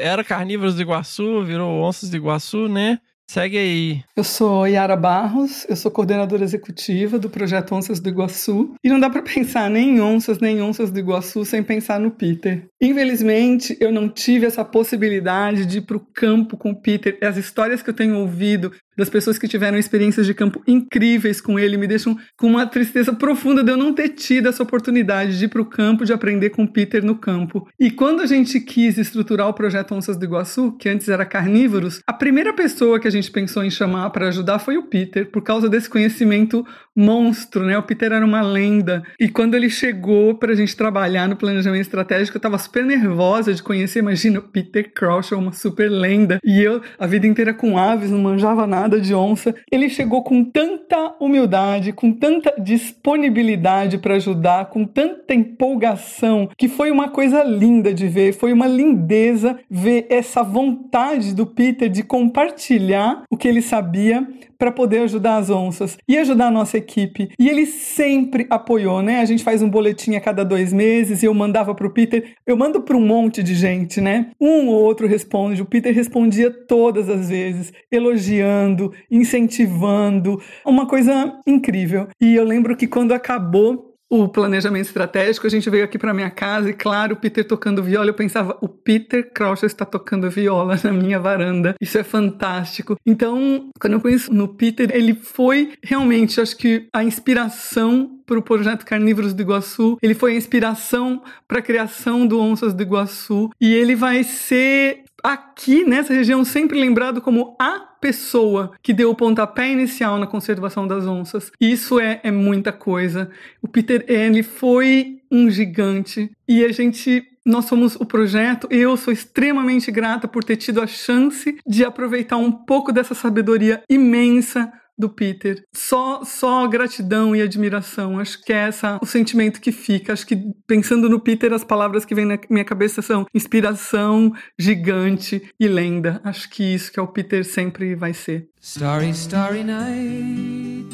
era Carnívoros de Iguaçu, virou Onças de Iguaçu, né? Segue aí. Eu sou Yara Barros, eu sou coordenadora executiva do projeto Onças do Iguaçu. E não dá para pensar nem em onças, nem onças do Iguaçu sem pensar no Peter. Infelizmente, eu não tive essa possibilidade de ir para o campo com o Peter. As histórias que eu tenho ouvido das pessoas que tiveram experiências de campo incríveis com ele me deixam com uma tristeza profunda de eu não ter tido essa oportunidade de ir para o campo, de aprender com o Peter no campo. E quando a gente quis estruturar o projeto Onças do Iguaçu, que antes era Carnívoros, a primeira pessoa que a gente pensou em chamar para ajudar foi o Peter, por causa desse conhecimento monstro, né? O Peter era uma lenda. E quando ele chegou para a gente trabalhar no planejamento estratégico, eu estava super nervosa de conhecer. Imagina, Peter Crouch, uma super lenda. E eu, a vida inteira com aves, não manjava nada de onça. Ele chegou com tanta humildade, com tanta disponibilidade para ajudar, com tanta empolgação, que foi uma coisa linda de ver. Foi uma lindeza ver essa vontade do Peter de compartilhar o que ele sabia para poder ajudar as onças e ajudar a nossa equipe. E ele sempre apoiou, né? A gente faz um boletim a cada dois meses e eu mandava para o Peter. Eu mando para um monte de gente, né? Um ou outro responde. O Peter respondia todas as vezes, elogiando, incentivando. Uma coisa incrível. E eu lembro que quando acabou o planejamento estratégico, a gente veio aqui para minha casa e, claro, o Peter tocando viola. Eu pensava, o Peter Crouch está tocando viola na minha varanda. Isso é fantástico. Então, quando eu conheço no Peter, ele foi realmente, acho que a inspiração para o projeto Carnívoros do Iguaçu. Ele foi a inspiração para a criação do Onças do Iguaçu. E ele vai ser aqui nessa região sempre lembrado como a pessoa que deu o pontapé inicial na conservação das onças. Isso é, é muita coisa. O Peter ele foi um gigante e a gente nós somos o projeto. Eu sou extremamente grata por ter tido a chance de aproveitar um pouco dessa sabedoria imensa do Peter. Só só gratidão e admiração. Acho que é essa o sentimento que fica. Acho que pensando no Peter, as palavras que vêm na minha cabeça são inspiração, gigante e lenda. Acho que isso que é o Peter sempre vai ser. Starry, starry night.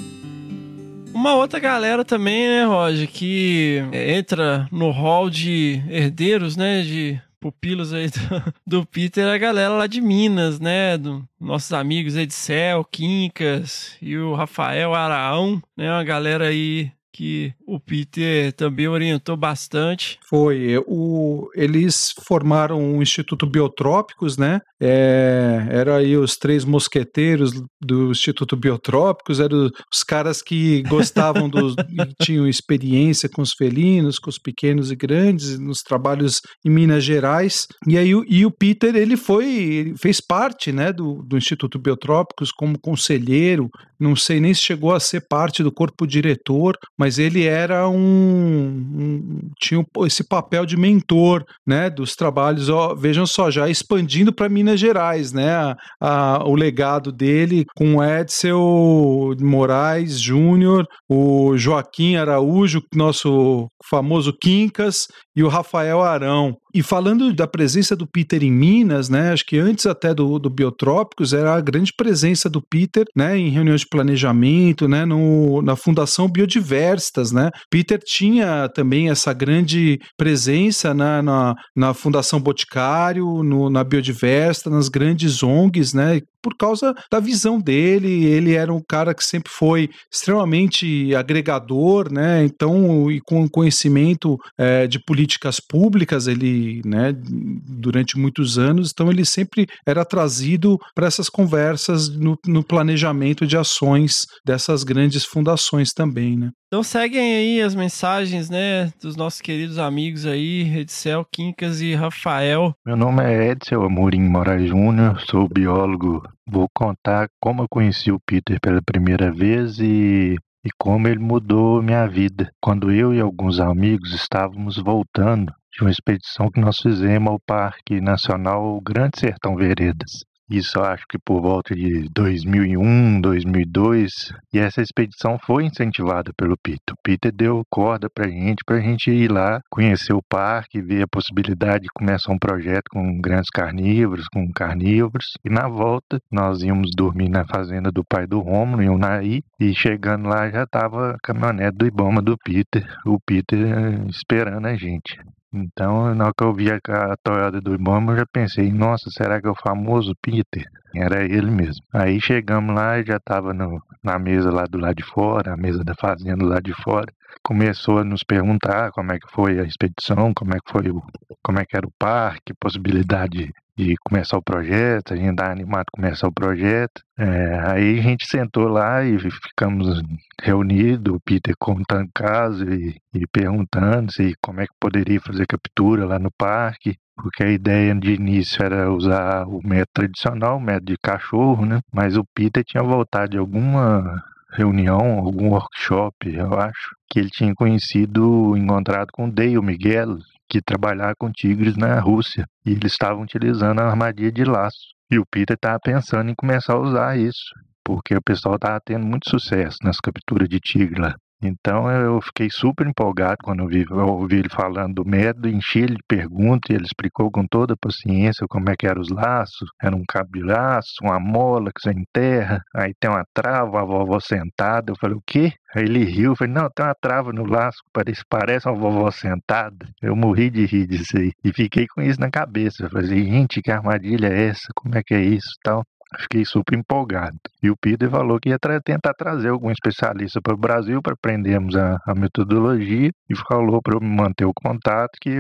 Uma outra galera também, né, Roger, que entra no hall de herdeiros, né, de pupilos aí do, <laughs> do, Peter, a galera lá de Minas, né? Do, nossos amigos Edcel, Quincas e o Rafael Araão, né? Uma galera aí que o Peter também orientou bastante. Foi. O, eles formaram o um Instituto Biotrópicos, né? É, eram aí os três mosqueteiros do Instituto Biotrópicos, eram os caras que gostavam dos. tinham experiência com os felinos, com os pequenos e grandes, nos trabalhos em Minas Gerais. E aí e o Peter, ele foi. Ele fez parte né, do, do Instituto Biotrópicos como conselheiro, não sei nem se chegou a ser parte do corpo diretor, mas ele era um, um tinha esse papel de mentor, né, dos trabalhos. Ó, vejam só, já expandindo para Minas Gerais, né, a, o legado dele com Edsel Moraes Júnior, o Joaquim Araújo, nosso famoso Quincas, e o Rafael Arão. E falando da presença do Peter em Minas, né, acho que antes até do, do Biotrópicos era a grande presença do Peter, né, em reuniões de planejamento, né, no, na Fundação Biodiverstas, né. Peter tinha também essa grande presença né, na, na Fundação Boticário, no, na Biodiversta, nas grandes ONGs, né, por causa da visão dele. Ele era um cara que sempre foi extremamente agregador, né? Então, e com conhecimento é, de políticas públicas, ele, né, durante muitos anos, então ele sempre era trazido para essas conversas no, no planejamento de ações dessas grandes fundações também, né? Então seguem aí as mensagens, né, dos nossos queridos amigos aí, Edsel, Quincas e Rafael. Meu nome é Edsel Amorim Moraes Júnior, sou biólogo. Vou contar como eu conheci o Peter pela primeira vez e, e como ele mudou minha vida. Quando eu e alguns amigos estávamos voltando de uma expedição que nós fizemos ao Parque Nacional Grande Sertão Veredas. Isso acho que por volta de 2001, 2002. E essa expedição foi incentivada pelo Peter. O Peter deu corda pra gente, pra gente ir lá, conhecer o parque, ver a possibilidade de começar um projeto com grandes carnívoros, com carnívoros. E na volta, nós íamos dormir na fazenda do pai do Romulo, em Unaí. E chegando lá já tava a caminhonete do Ibama do Peter, o Peter esperando a gente. Então, na hora que eu vi a, a do irmão, eu já pensei, nossa, será que é o famoso Peter? Era ele mesmo. Aí chegamos lá e já estava na mesa lá do lado de fora, a mesa da fazenda lá de fora. Começou a nos perguntar como é que foi a expedição, como é que foi o, como é que era o parque, possibilidade de começar o projeto, a gente tá animado a começar o projeto. É, aí a gente sentou lá e ficamos reunidos, o Peter contando caso e, e perguntando se como é que poderia fazer captura lá no parque, porque a ideia de início era usar o método tradicional, o método de cachorro, né? Mas o Peter tinha voltado de alguma reunião, algum workshop, eu acho, que ele tinha conhecido, encontrado com o Dale Miguel, que trabalhava com tigres na Rússia, e eles estavam utilizando a armadilha de laço. E o Peter estava pensando em começar a usar isso, porque o pessoal estava tendo muito sucesso nas capturas de tigre lá. Então eu fiquei super empolgado quando eu, vi, eu ouvi ele falando do método, enchi ele de perguntas e ele explicou com toda a paciência como é que eram os laços. Era um cabo de laço, uma mola que você enterra, aí tem uma trava, a vovó sentada. Eu falei, o quê? Aí ele riu, falei, não, tem uma trava no laço, parece, parece uma vovó sentada. Eu morri de rir disso aí. E fiquei com isso na cabeça. Eu falei, gente, que armadilha é essa? Como é que é isso tal? Fiquei super empolgado. E o Peter falou que ia tra tentar trazer algum especialista para o Brasil para aprendermos a, a, metodologia e falou para eu manter o contato que,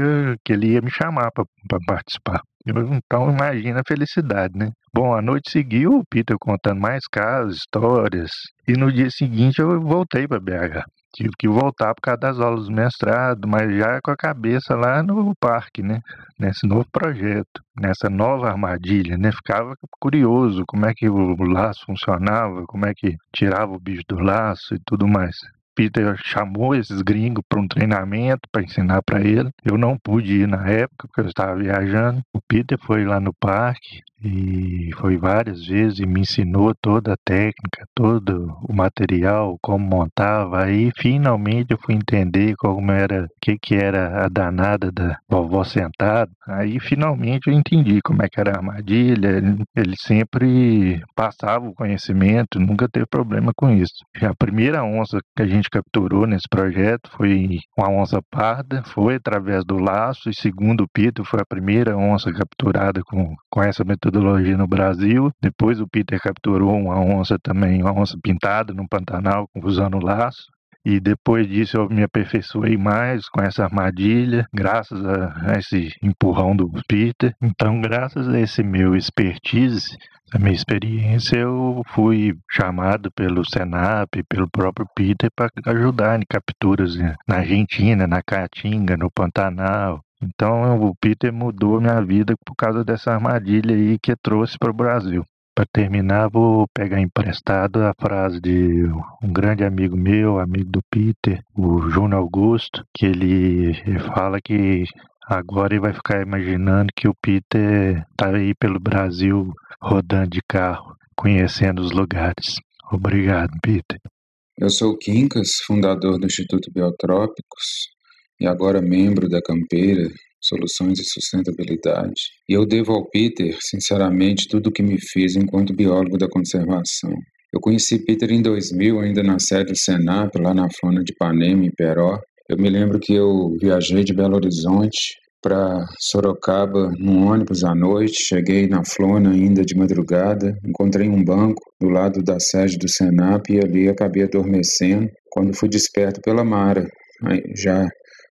que ele ia me chamar para participar. Então imagina a felicidade, né? Bom, a noite seguiu, o Peter contando mais casos, histórias, e no dia seguinte eu voltei para BH tive que voltar por causa das aulas do mestrado, mas já com a cabeça lá no parque, né? Nesse novo projeto, nessa nova armadilha, né? Ficava curioso como é que o laço funcionava, como é que tirava o bicho do laço e tudo mais. Peter chamou esses gringos para um treinamento para ensinar para ele. Eu não pude ir na época porque eu estava viajando. O Peter foi lá no parque, e foi várias vezes e me ensinou toda a técnica, todo o material, como montava. Aí finalmente eu fui entender como era, o que que era a danada da vovó sentada. Aí finalmente eu entendi como é que era a armadilha. Ele, ele sempre passava o conhecimento, nunca teve problema com isso. A primeira onça que a gente capturou nesse projeto foi uma onça parda, foi através do laço e segundo o Peter foi a primeira onça capturada com, com essa metodologia no Brasil. Depois o Peter capturou uma onça também, uma onça pintada no Pantanal, usando laço. E depois disso eu me aperfeiçoei mais com essa armadilha, graças a esse empurrão do Peter. Então, graças a esse meu expertise, a minha experiência, eu fui chamado pelo Senap, pelo próprio Peter, para ajudar em capturas na Argentina, na Caatinga, no Pantanal, então o Peter mudou minha vida por causa dessa armadilha aí que trouxe para o Brasil. Para terminar, vou pegar emprestado a frase de um grande amigo meu, amigo do Peter, o Júnior Augusto, que ele fala que agora ele vai ficar imaginando que o Peter está aí pelo Brasil rodando de carro, conhecendo os lugares. Obrigado, Peter. Eu sou o Quincas, fundador do Instituto Biotrópicos, e agora membro da Campeira Soluções de Sustentabilidade. E eu devo ao Peter, sinceramente, tudo o que me fez enquanto biólogo da conservação. Eu conheci Peter em 2000, ainda na sede do Senap, lá na Flona de Ipanema, em Peró. Eu me lembro que eu viajei de Belo Horizonte para Sorocaba num ônibus à noite, cheguei na Flona ainda de madrugada, encontrei um banco do lado da sede do Senap e ali acabei adormecendo. Quando fui desperto pela Mara, já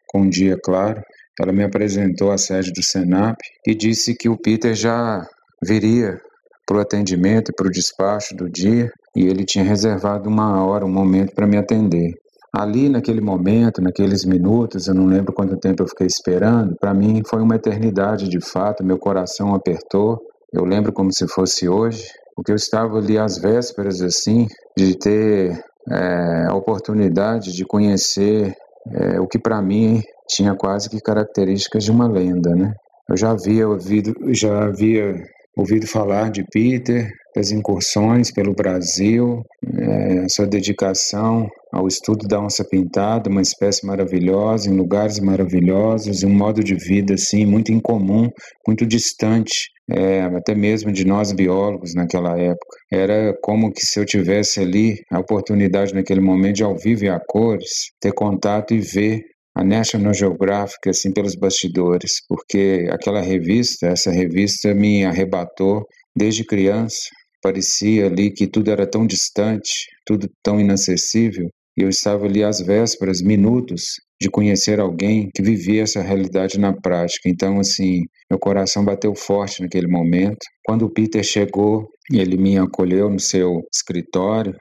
com um dia claro, ela me apresentou a sede do Senap e disse que o Peter já viria para o atendimento e para o despacho do dia e ele tinha reservado uma hora, um momento para me atender. Ali, naquele momento, naqueles minutos, eu não lembro quanto tempo eu fiquei esperando, para mim foi uma eternidade de fato, meu coração apertou. Eu lembro como se fosse hoje, porque eu estava ali às vésperas, assim, de ter é, a oportunidade de conhecer é, o que para mim tinha quase que características de uma lenda, né? Eu já havia ouvido, já havia ouvido falar de Peter, das incursões pelo Brasil, é, sua dedicação ao estudo da onça pintada, uma espécie maravilhosa, em lugares maravilhosos, um modo de vida assim muito incomum, muito distante, é, até mesmo de nós biólogos naquela época. Era como que se eu tivesse ali a oportunidade naquele momento de ao vivo e a cores ter contato e ver a National Geographic assim pelos bastidores, porque aquela revista, essa revista me arrebatou desde criança. Parecia ali que tudo era tão distante, tudo tão inacessível, e eu estava ali às vésperas, minutos de conhecer alguém que vivia essa realidade na prática. Então, assim, meu coração bateu forte naquele momento. Quando o Peter chegou, ele me acolheu no seu escritório,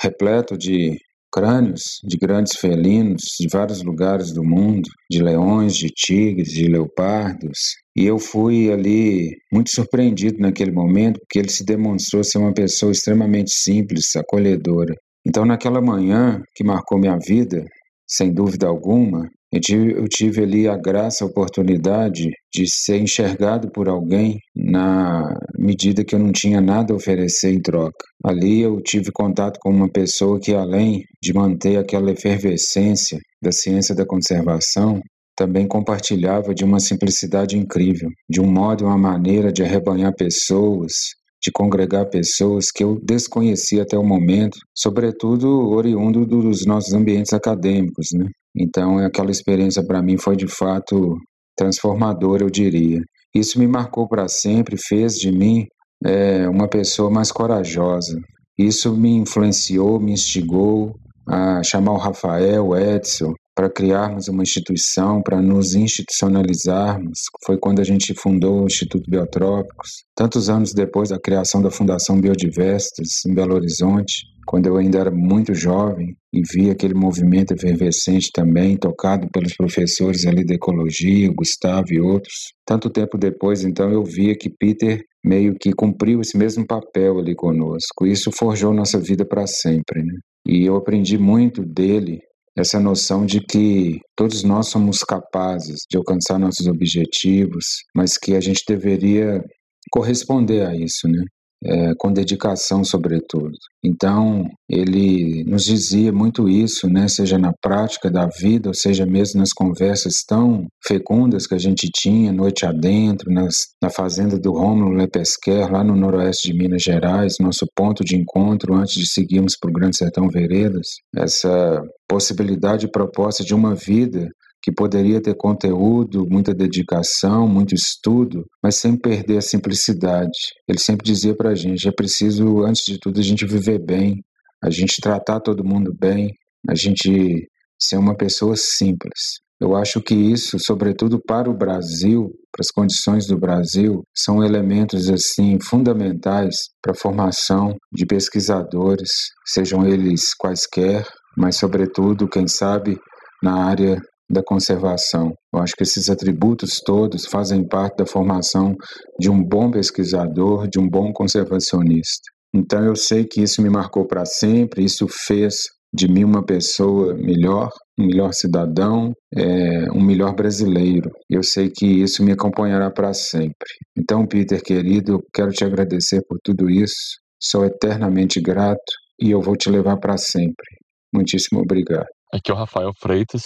repleto de crânios de grandes felinos de vários lugares do mundo, de leões, de tigres, de leopardos. E eu fui ali muito surpreendido naquele momento, porque ele se demonstrou ser uma pessoa extremamente simples, acolhedora. Então, naquela manhã que marcou minha vida, sem dúvida alguma, eu tive, eu tive, ali a graça, a oportunidade de ser enxergado por alguém na medida que eu não tinha nada a oferecer em troca. Ali eu tive contato com uma pessoa que, além de manter aquela efervescência da ciência da conservação, também compartilhava de uma simplicidade incrível, de um modo e uma maneira de arrebanhar pessoas, de congregar pessoas que eu desconhecia até o momento, sobretudo oriundo dos nossos ambientes acadêmicos, né? Então, aquela experiência para mim foi de fato transformadora, eu diria. Isso me marcou para sempre, fez de mim é, uma pessoa mais corajosa. Isso me influenciou, me instigou a chamar o Rafael, o Edson, para criarmos uma instituição, para nos institucionalizarmos. Foi quando a gente fundou o Instituto Biotrópicos, tantos anos depois da criação da Fundação Biodiversitas em Belo Horizonte, quando eu ainda era muito jovem e vi aquele movimento efervescente também, tocado pelos professores ali da ecologia, Gustavo e outros. Tanto tempo depois, então, eu via que Peter meio que cumpriu esse mesmo papel ali conosco. Isso forjou nossa vida para sempre, né? E eu aprendi muito dele essa noção de que todos nós somos capazes de alcançar nossos objetivos, mas que a gente deveria corresponder a isso, né? É, com dedicação, sobretudo. Então, ele nos dizia muito isso, né? seja na prática da vida, ou seja mesmo nas conversas tão fecundas que a gente tinha noite adentro, nas, na fazenda do Rômulo Lepesquer, lá no noroeste de Minas Gerais, nosso ponto de encontro antes de seguirmos para o Grande Sertão Veredas. Essa possibilidade proposta de uma vida que poderia ter conteúdo, muita dedicação, muito estudo, mas sem perder a simplicidade. Ele sempre dizia para a gente: é preciso, antes de tudo, a gente viver bem, a gente tratar todo mundo bem, a gente ser uma pessoa simples. Eu acho que isso, sobretudo para o Brasil, para as condições do Brasil, são elementos assim fundamentais para a formação de pesquisadores, sejam eles quaisquer, mas sobretudo, quem sabe, na área da conservação. Eu acho que esses atributos todos fazem parte da formação de um bom pesquisador, de um bom conservacionista. Então eu sei que isso me marcou para sempre, isso fez de mim uma pessoa melhor, um melhor cidadão, é, um melhor brasileiro. Eu sei que isso me acompanhará para sempre. Então, Peter querido, eu quero te agradecer por tudo isso. Sou eternamente grato e eu vou te levar para sempre. Muitíssimo obrigado. Aqui é o Rafael Freitas,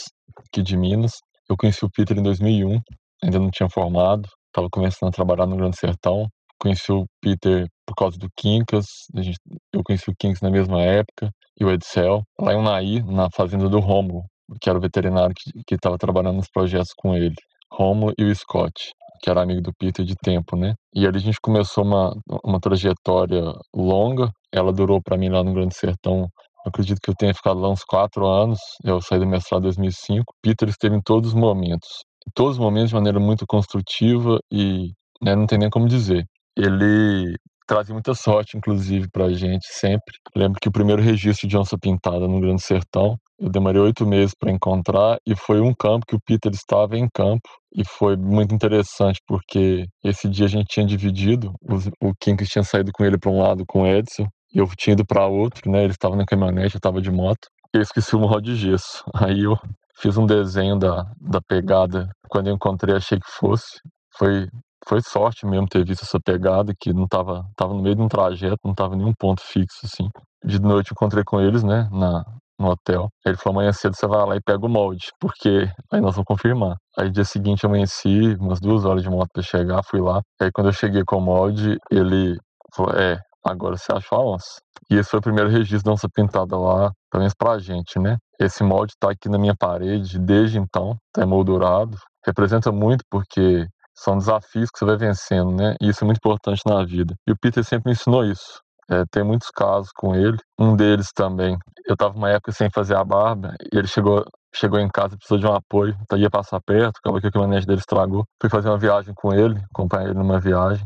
aqui de Minas. Eu conheci o Peter em 2001, ainda não tinha formado, estava começando a trabalhar no Grande Sertão. Conheci o Peter por causa do Quincas, eu conheci o Quincas na mesma época, e o Edsel, lá em Unaí, na fazenda do Romulo, que era o veterinário que estava trabalhando nos projetos com ele. Romulo e o Scott, que era amigo do Peter de tempo, né? E ali a gente começou uma, uma trajetória longa. Ela durou para mim lá no Grande Sertão acredito que eu tenha ficado lá uns quatro anos. Eu saí do mestrado em 2005. Peter esteve em todos os momentos. Em todos os momentos de maneira muito construtiva e né, não tem nem como dizer. Ele trazia muita sorte, inclusive, para a gente, sempre. lembro que o primeiro registro de onça pintada no Grande Sertão, eu demorei oito meses para encontrar e foi um campo que o Peter estava em campo. E foi muito interessante porque esse dia a gente tinha dividido, o que tinha saído com ele para um lado com o Edson, eu tinha ido para outro, né? Ele estava na caminhonete, eu estava de moto. E eu esqueci o morro de gesso. Aí eu fiz um desenho da, da pegada. Quando eu encontrei, achei que fosse. Foi, foi sorte mesmo ter visto essa pegada, que não estava tava no meio de um trajeto, não estava nenhum ponto fixo, assim. De noite eu encontrei com eles, né? Na, no hotel. Ele falou: amanhã cedo você vai lá e pega o molde, porque aí nós vamos confirmar. Aí dia seguinte amanheci, umas duas horas de moto para chegar, fui lá. Aí quando eu cheguei com o molde, ele falou: é, agora você achou a onça. E esse foi o primeiro registro da onça pintada lá, pelo menos pra gente, né? Esse molde tá aqui na minha parede desde então, tá emoldurado. Representa muito porque são desafios que você vai vencendo, né? E isso é muito importante na vida. E o Peter sempre me ensinou isso. É, tem muitos casos com ele. Um deles também, eu estava uma época sem fazer a barba e ele chegou chegou em casa, precisou de um apoio, então ia passar perto, acabou que o caminhonete dele estragou. Fui fazer uma viagem com ele, acompanhar ele numa viagem.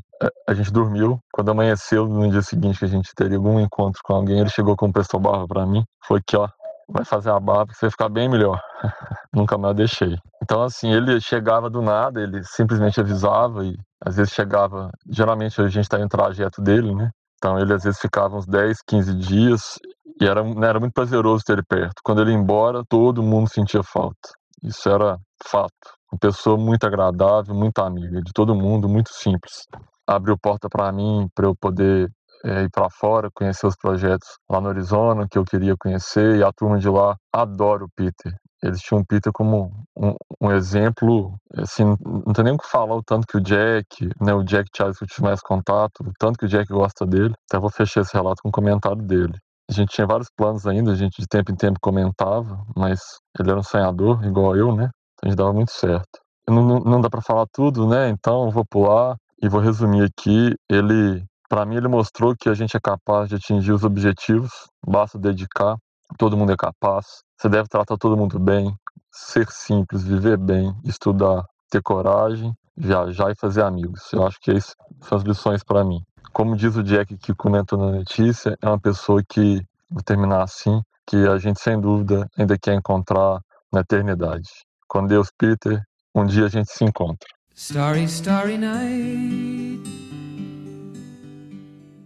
A gente dormiu. Quando amanheceu, no dia seguinte que a gente teria algum encontro com alguém, ele chegou com um prestou barba para mim. Foi que, ó, vai fazer a barba que você vai ficar bem melhor. <laughs> Nunca mais deixei. Então, assim, ele chegava do nada, ele simplesmente avisava e às vezes chegava. Geralmente a gente tá em trajeto dele, né? Então ele às vezes ficava uns 10, 15 dias e era, era muito prazeroso ter ele perto. Quando ele ia embora, todo mundo sentia falta. Isso era fato. Uma pessoa muito agradável, muito amiga de todo mundo, muito simples. Abriu porta para mim, para eu poder é, ir para fora, conhecer os projetos lá no Arizona, que eu queria conhecer, e a turma de lá adora o Peter. Eles tinham o Peter como um, um, exemplo, assim, não tem nem o que falar o tanto que o Jack, né, o Jack Charles que eu tive mais contato, o tanto que o Jack gosta dele. Até vou fechar esse relato com um comentário dele. A gente tinha vários planos ainda, a gente de tempo em tempo comentava, mas ele era um sonhador, igual eu, né? Então a gente dava muito certo. Não, não, não dá para falar tudo, né? Então eu vou pular e vou resumir aqui. Ele, para mim, ele mostrou que a gente é capaz de atingir os objetivos, basta dedicar, todo mundo é capaz. Você deve tratar todo mundo bem, ser simples, viver bem, estudar, ter coragem, viajar e fazer amigos. Eu acho que essas são as lições para mim como diz o Jack que comentou na notícia, é uma pessoa que, vou terminar assim, que a gente sem dúvida ainda quer encontrar na eternidade. Com Deus, Peter, um dia a gente se encontra. Starry, starry night.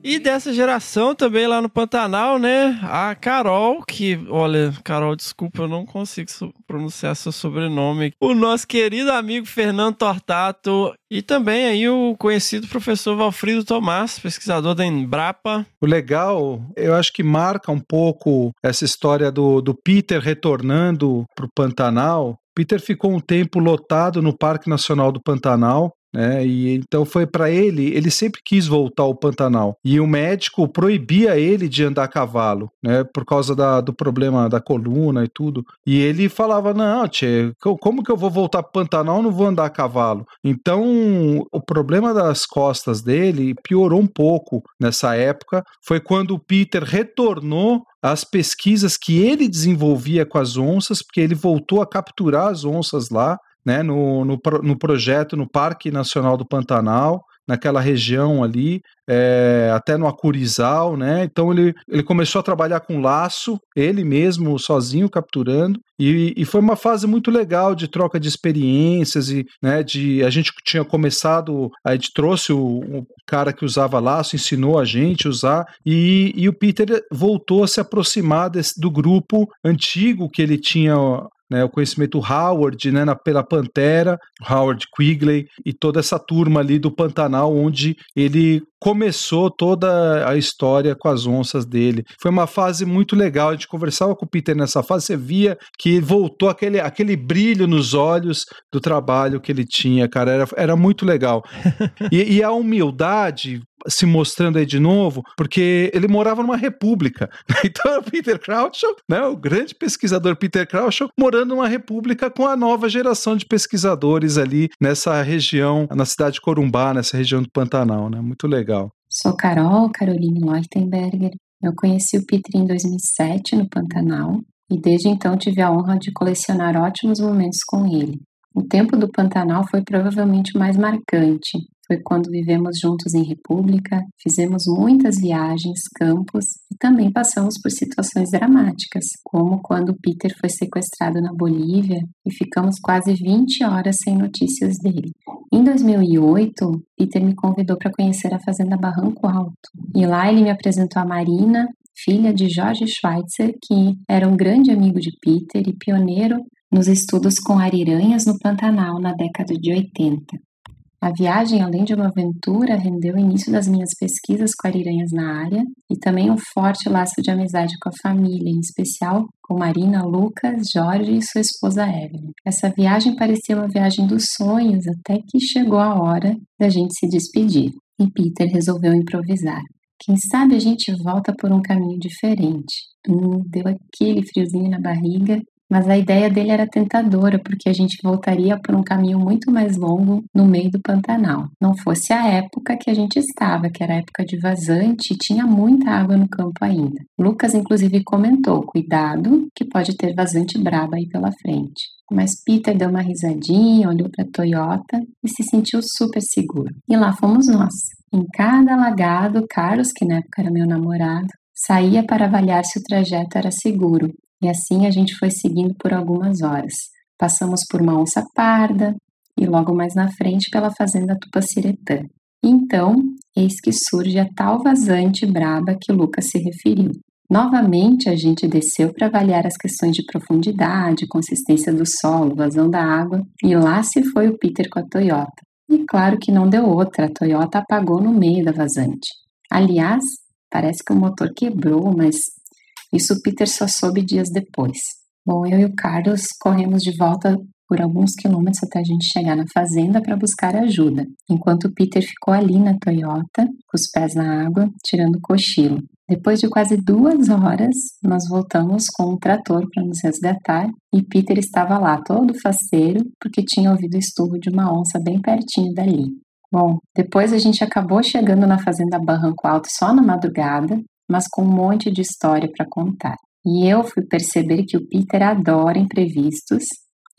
E dessa geração também lá no Pantanal, né? A Carol, que, olha, Carol, desculpa, eu não consigo pronunciar seu sobrenome. O nosso querido amigo Fernando Tortato e também aí o conhecido professor Valfrido Tomás, pesquisador da Embrapa. O legal, eu acho que marca um pouco essa história do, do Peter retornando para o Pantanal. Peter ficou um tempo lotado no Parque Nacional do Pantanal, né? E então foi para ele, ele sempre quis voltar ao Pantanal. E o médico proibia ele de andar a cavalo, né? Por causa da, do problema da coluna e tudo. E ele falava: Não, tchê, como que eu vou voltar para o Pantanal? Não vou andar a cavalo. Então o problema das costas dele piorou um pouco nessa época. Foi quando o Peter retornou às pesquisas que ele desenvolvia com as onças, porque ele voltou a capturar as onças lá né, no, no, no projeto no Parque Nacional do Pantanal, naquela região ali, é, até no Acurizal, né? Então ele, ele começou a trabalhar com laço, ele mesmo, sozinho, capturando, e, e, foi uma fase muito legal de troca de experiências e, né, de a gente tinha começado, a gente trouxe o, o cara que usava laço, ensinou a gente a usar, e, e o Peter voltou a se aproximar desse, do grupo antigo que ele tinha né, o conhecimento Howard, né, na, pela Pantera, Howard Quigley e toda essa turma ali do Pantanal, onde ele começou toda a história com as onças dele. Foi uma fase muito legal, a gente conversava com o Peter nessa fase, você via que voltou aquele, aquele brilho nos olhos do trabalho que ele tinha, cara, era, era muito legal. <laughs> e, e a humildade se mostrando aí de novo, porque ele morava numa república. <laughs> Então, o Peter Crouch, né, o grande pesquisador Peter Crouch, morando numa república com a nova geração de pesquisadores ali nessa região, na cidade de Corumbá, nessa região do Pantanal, né? Muito legal. Sou Carol, Caroline Leuchtenberger. Eu conheci o Peter em 2007 no Pantanal e desde então tive a honra de colecionar ótimos momentos com ele. O tempo do Pantanal foi provavelmente mais marcante. Foi quando vivemos juntos em república, fizemos muitas viagens, campos e também passamos por situações dramáticas, como quando Peter foi sequestrado na Bolívia e ficamos quase 20 horas sem notícias dele. Em 2008, Peter me convidou para conhecer a fazenda Barranco Alto e lá ele me apresentou a Marina, filha de Jorge Schweitzer, que era um grande amigo de Peter e pioneiro nos estudos com ariranhas no Pantanal na década de 80. A viagem, além de uma aventura, rendeu o início das minhas pesquisas com ariranhas na área e também um forte laço de amizade com a família, em especial com Marina, Lucas, Jorge e sua esposa Evelyn. Essa viagem parecia uma viagem dos sonhos até que chegou a hora da gente se despedir e Peter resolveu improvisar. Quem sabe a gente volta por um caminho diferente. Hum, deu aquele friozinho na barriga, mas a ideia dele era tentadora, porque a gente voltaria por um caminho muito mais longo no meio do Pantanal. Não fosse a época que a gente estava, que era a época de vazante e tinha muita água no campo ainda. Lucas, inclusive, comentou: cuidado, que pode ter vazante braba aí pela frente. Mas Peter deu uma risadinha, olhou para a Toyota e se sentiu super seguro. E lá fomos nós. Em cada alagado, Carlos, que na época era meu namorado, saía para avaliar se o trajeto era seguro e assim a gente foi seguindo por algumas horas. Passamos por uma onça parda e logo mais na frente pela fazenda Tupaciretã. Então, eis que surge a tal vazante braba que Lucas se referiu. Novamente, a gente desceu para avaliar as questões de profundidade, consistência do solo, vazão da água, e lá se foi o Peter com a Toyota. E claro que não deu outra, a Toyota apagou no meio da vazante. Aliás, parece que o motor quebrou, mas isso Peter só soube dias depois. Bom, eu e o Carlos corremos de volta por alguns quilômetros até a gente chegar na fazenda para buscar ajuda, enquanto Peter ficou ali na Toyota, com os pés na água, tirando cochilo. Depois de quase duas horas, nós voltamos com um trator para nos resgatar e Peter estava lá todo faceiro porque tinha ouvido o esturro de uma onça bem pertinho dali. Bom, depois a gente acabou chegando na fazenda Barranco Alto só na madrugada mas com um monte de história para contar. E eu fui perceber que o Peter adora imprevistos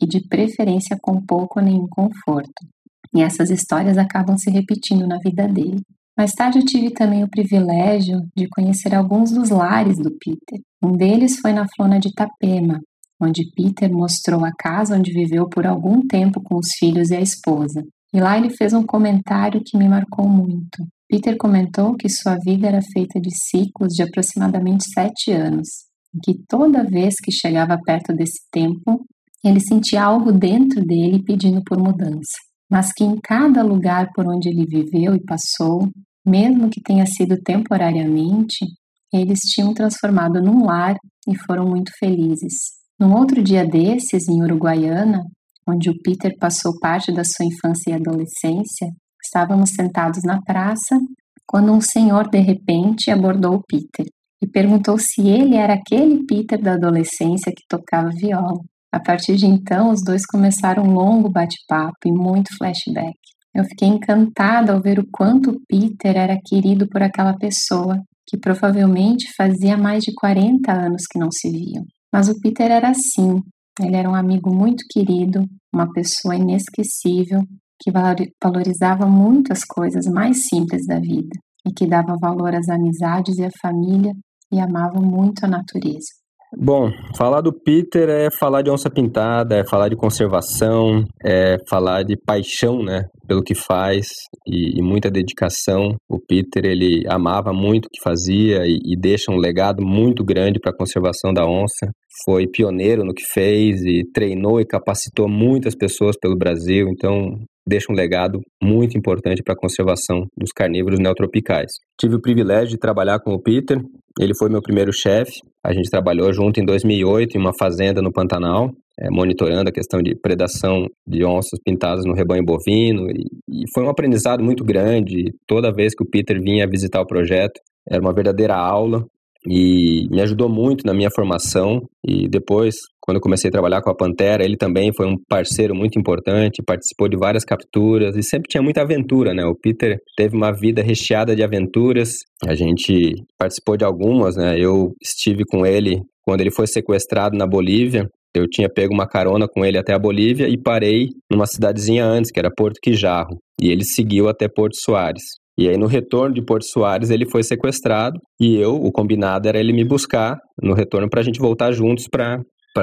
e de preferência com pouco ou nenhum conforto. E essas histórias acabam se repetindo na vida dele. Mais tarde eu tive também o privilégio de conhecer alguns dos lares do Peter. Um deles foi na Flona de Itapema, onde Peter mostrou a casa onde viveu por algum tempo com os filhos e a esposa. E lá ele fez um comentário que me marcou muito. Peter comentou que sua vida era feita de ciclos de aproximadamente sete anos, e que toda vez que chegava perto desse tempo, ele sentia algo dentro dele pedindo por mudança, mas que em cada lugar por onde ele viveu e passou, mesmo que tenha sido temporariamente, eles tinham transformado num lar e foram muito felizes. Num outro dia desses, em Uruguaiana, onde o Peter passou parte da sua infância e adolescência, Estávamos sentados na praça quando um senhor de repente abordou Peter e perguntou se ele era aquele Peter da adolescência que tocava viola. A partir de então, os dois começaram um longo bate-papo e muito flashback. Eu fiquei encantada ao ver o quanto Peter era querido por aquela pessoa, que provavelmente fazia mais de 40 anos que não se viam. Mas o Peter era assim, ele era um amigo muito querido, uma pessoa inesquecível que valorizava muito as coisas mais simples da vida e que dava valor às amizades e à família e amava muito a natureza. Bom, falar do Peter é falar de onça pintada, é falar de conservação, é falar de paixão, né, pelo que faz e, e muita dedicação. O Peter ele amava muito o que fazia e, e deixa um legado muito grande para a conservação da onça. Foi pioneiro no que fez e treinou e capacitou muitas pessoas pelo Brasil. Então deixa um legado muito importante para a conservação dos carnívoros neotropicais. Tive o privilégio de trabalhar com o Peter, ele foi meu primeiro chefe. A gente trabalhou junto em 2008 em uma fazenda no Pantanal, é, monitorando a questão de predação de onças pintadas no rebanho bovino. E, e foi um aprendizado muito grande. Toda vez que o Peter vinha visitar o projeto, era uma verdadeira aula e me ajudou muito na minha formação. E depois, quando eu comecei a trabalhar com a Pantera, ele também foi um parceiro muito importante, participou de várias capturas e sempre tinha muita aventura, né? O Peter teve uma vida recheada de aventuras. A gente participou de algumas, né? Eu estive com ele quando ele foi sequestrado na Bolívia. Eu tinha pego uma carona com ele até a Bolívia e parei numa cidadezinha antes, que era Porto Quijarro. E ele seguiu até Porto Soares. E aí, no retorno de Porto Soares, ele foi sequestrado e eu, o combinado era ele me buscar no retorno para a gente voltar juntos para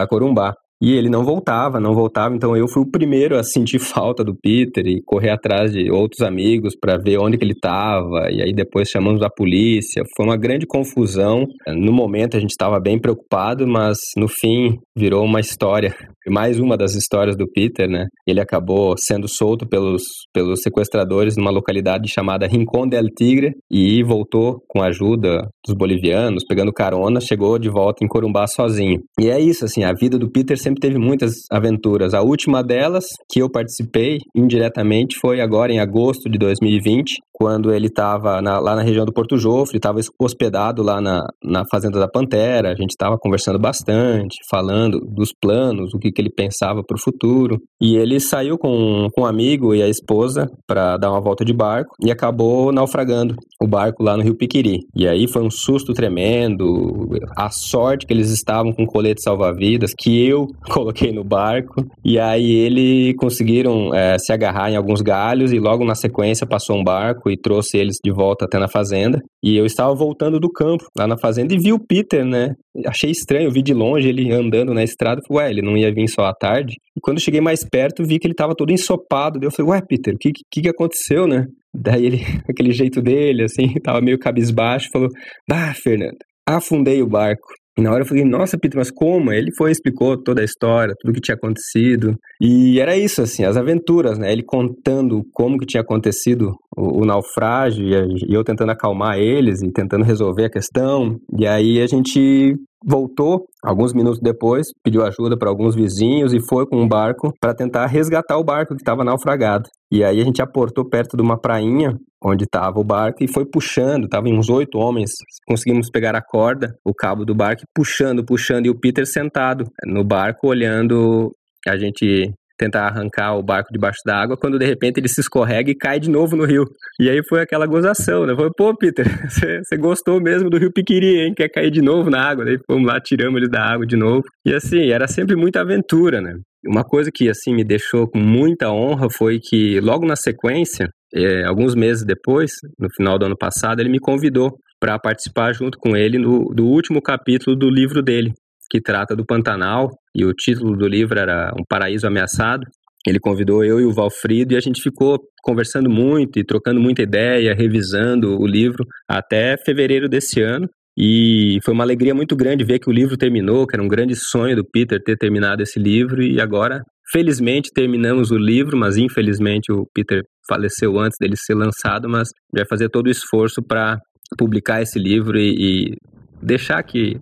Corumbá. E ele não voltava, não voltava, então eu fui o primeiro a sentir falta do Peter e correr atrás de outros amigos para ver onde que ele estava. E aí depois chamamos a polícia. Foi uma grande confusão. No momento a gente estava bem preocupado, mas no fim virou uma história, mais uma das histórias do Peter, né? Ele acabou sendo solto pelos, pelos sequestradores numa localidade chamada Rincón del Tigre e voltou com a ajuda dos bolivianos, pegando carona, chegou de volta em Corumbá sozinho. E é isso, assim, a vida do Peter sempre teve muitas aventuras. A última delas, que eu participei indiretamente, foi agora em agosto de 2020, quando ele estava lá na região do Porto Jofre, estava hospedado lá na, na Fazenda da Pantera. A gente estava conversando bastante, falando dos planos, o que, que ele pensava para o futuro. E ele saiu com, com um amigo e a esposa para dar uma volta de barco e acabou naufragando o barco lá no Rio Piquiri. E aí foi um susto tremendo. A sorte que eles estavam com colete salva-vidas, que eu <laughs> coloquei no barco. E aí eles conseguiram é, se agarrar em alguns galhos e logo na sequência passou um barco e trouxe eles de volta até na fazenda. E eu estava voltando do campo lá na fazenda e vi o Peter, né? Achei estranho, vi de longe ele andando na estrada. Falei, ué, ele não ia vir só à tarde. E quando cheguei mais perto, vi que ele estava todo ensopado. Daí eu falei, ué, Peter, o que, que, que aconteceu, né? Daí ele, <laughs> aquele jeito dele, assim, tava meio cabisbaixo, falou: Ah, Fernando, afundei o barco. E na hora eu falei, nossa, Peter, mas como? Ele foi explicou toda a história, tudo que tinha acontecido. E era isso, assim, as aventuras, né? Ele contando como que tinha acontecido o, o naufrágio e, eu tentando acalmar eles e tentando resolver a questão. E aí a gente voltou alguns minutos depois, pediu ajuda para alguns vizinhos e foi com um barco para tentar resgatar o barco que estava naufragado. E aí a gente aportou perto de uma prainha onde estava o barco e foi puxando, estavam uns oito homens, conseguimos pegar a corda, o cabo do barco, puxando, puxando, e o Peter sentado no barco olhando a gente tentar arrancar o barco debaixo da água, quando de repente ele se escorrega e cai de novo no rio. E aí foi aquela gozação, né? Foi, pô, Peter, <laughs> você gostou mesmo do rio Piquiri, hein? Quer cair de novo na água? Daí fomos lá, tiramos ele da água de novo. E assim, era sempre muita aventura, né? Uma coisa que assim me deixou com muita honra foi que logo na sequência, é, alguns meses depois, no final do ano passado, ele me convidou para participar junto com ele no, do último capítulo do livro dele, que trata do Pantanal, e o título do livro era Um Paraíso Ameaçado. Ele convidou eu e o Valfrido e a gente ficou conversando muito e trocando muita ideia, revisando o livro até fevereiro desse ano. E foi uma alegria muito grande ver que o livro terminou, que era um grande sonho do Peter ter terminado esse livro e agora, felizmente, terminamos o livro, mas infelizmente o Peter faleceu antes dele ser lançado, mas vai fazer todo o esforço para publicar esse livro e, e deixar que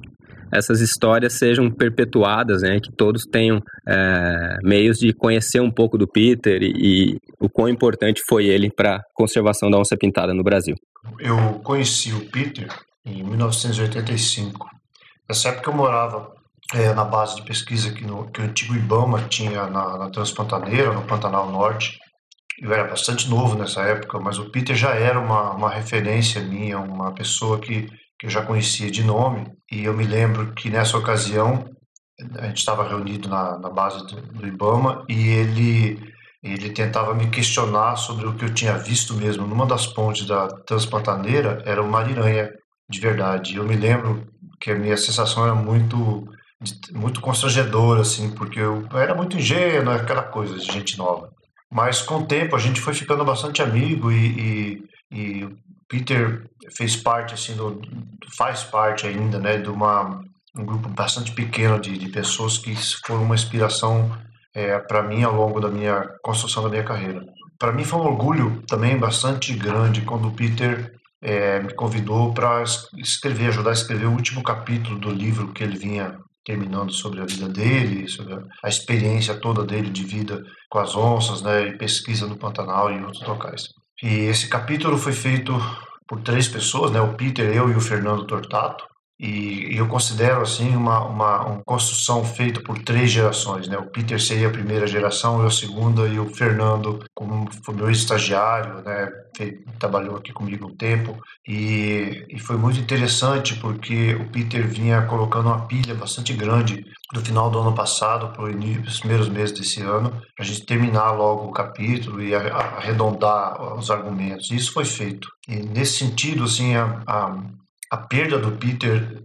essas histórias sejam perpetuadas, né? Que todos tenham é, meios de conhecer um pouco do Peter e, e o quão importante foi ele para a conservação da onça pintada no Brasil. Eu conheci o Peter em 1985. Nessa época eu morava é, na base de pesquisa que, no, que o antigo IBAMA tinha na, na Transpantaneira, no Pantanal Norte. Eu era bastante novo nessa época, mas o Peter já era uma, uma referência minha, uma pessoa que, que eu já conhecia de nome. E eu me lembro que nessa ocasião a gente estava reunido na, na base do, do IBAMA e ele ele tentava me questionar sobre o que eu tinha visto mesmo numa das pontes da Transpantaneira era uma ariranha de verdade. Eu me lembro que a minha sensação era muito muito constrangedora, assim, porque eu era muito ingênuo, aquela coisa de gente nova. Mas com o tempo a gente foi ficando bastante amigo e, e, e Peter fez parte, assim, do, faz parte ainda, né, de uma, um grupo bastante pequeno de, de pessoas que foram uma inspiração é, para mim ao longo da minha construção da minha carreira. Para mim foi um orgulho também bastante grande quando o Peter é, me convidou para escrever, ajudar a escrever o último capítulo do livro que ele vinha terminando sobre a vida dele, sobre a experiência toda dele de vida com as onças, né, e pesquisa no Pantanal e em outros locais. E esse capítulo foi feito por três pessoas, né, o Peter, eu e o Fernando Tortato, e, eu considero assim uma, uma, uma, construção feita por três gerações, né? O Peter seria a primeira geração, eu a segunda e o Fernando como foi meu estagiário, né? trabalhou aqui comigo um tempo e, e foi muito interessante porque o Peter vinha colocando uma pilha bastante grande do final do ano passado para os primeiros meses desse ano para a gente terminar logo o capítulo e arredondar os argumentos. Isso foi feito e nesse sentido assim a, a a perda do Peter,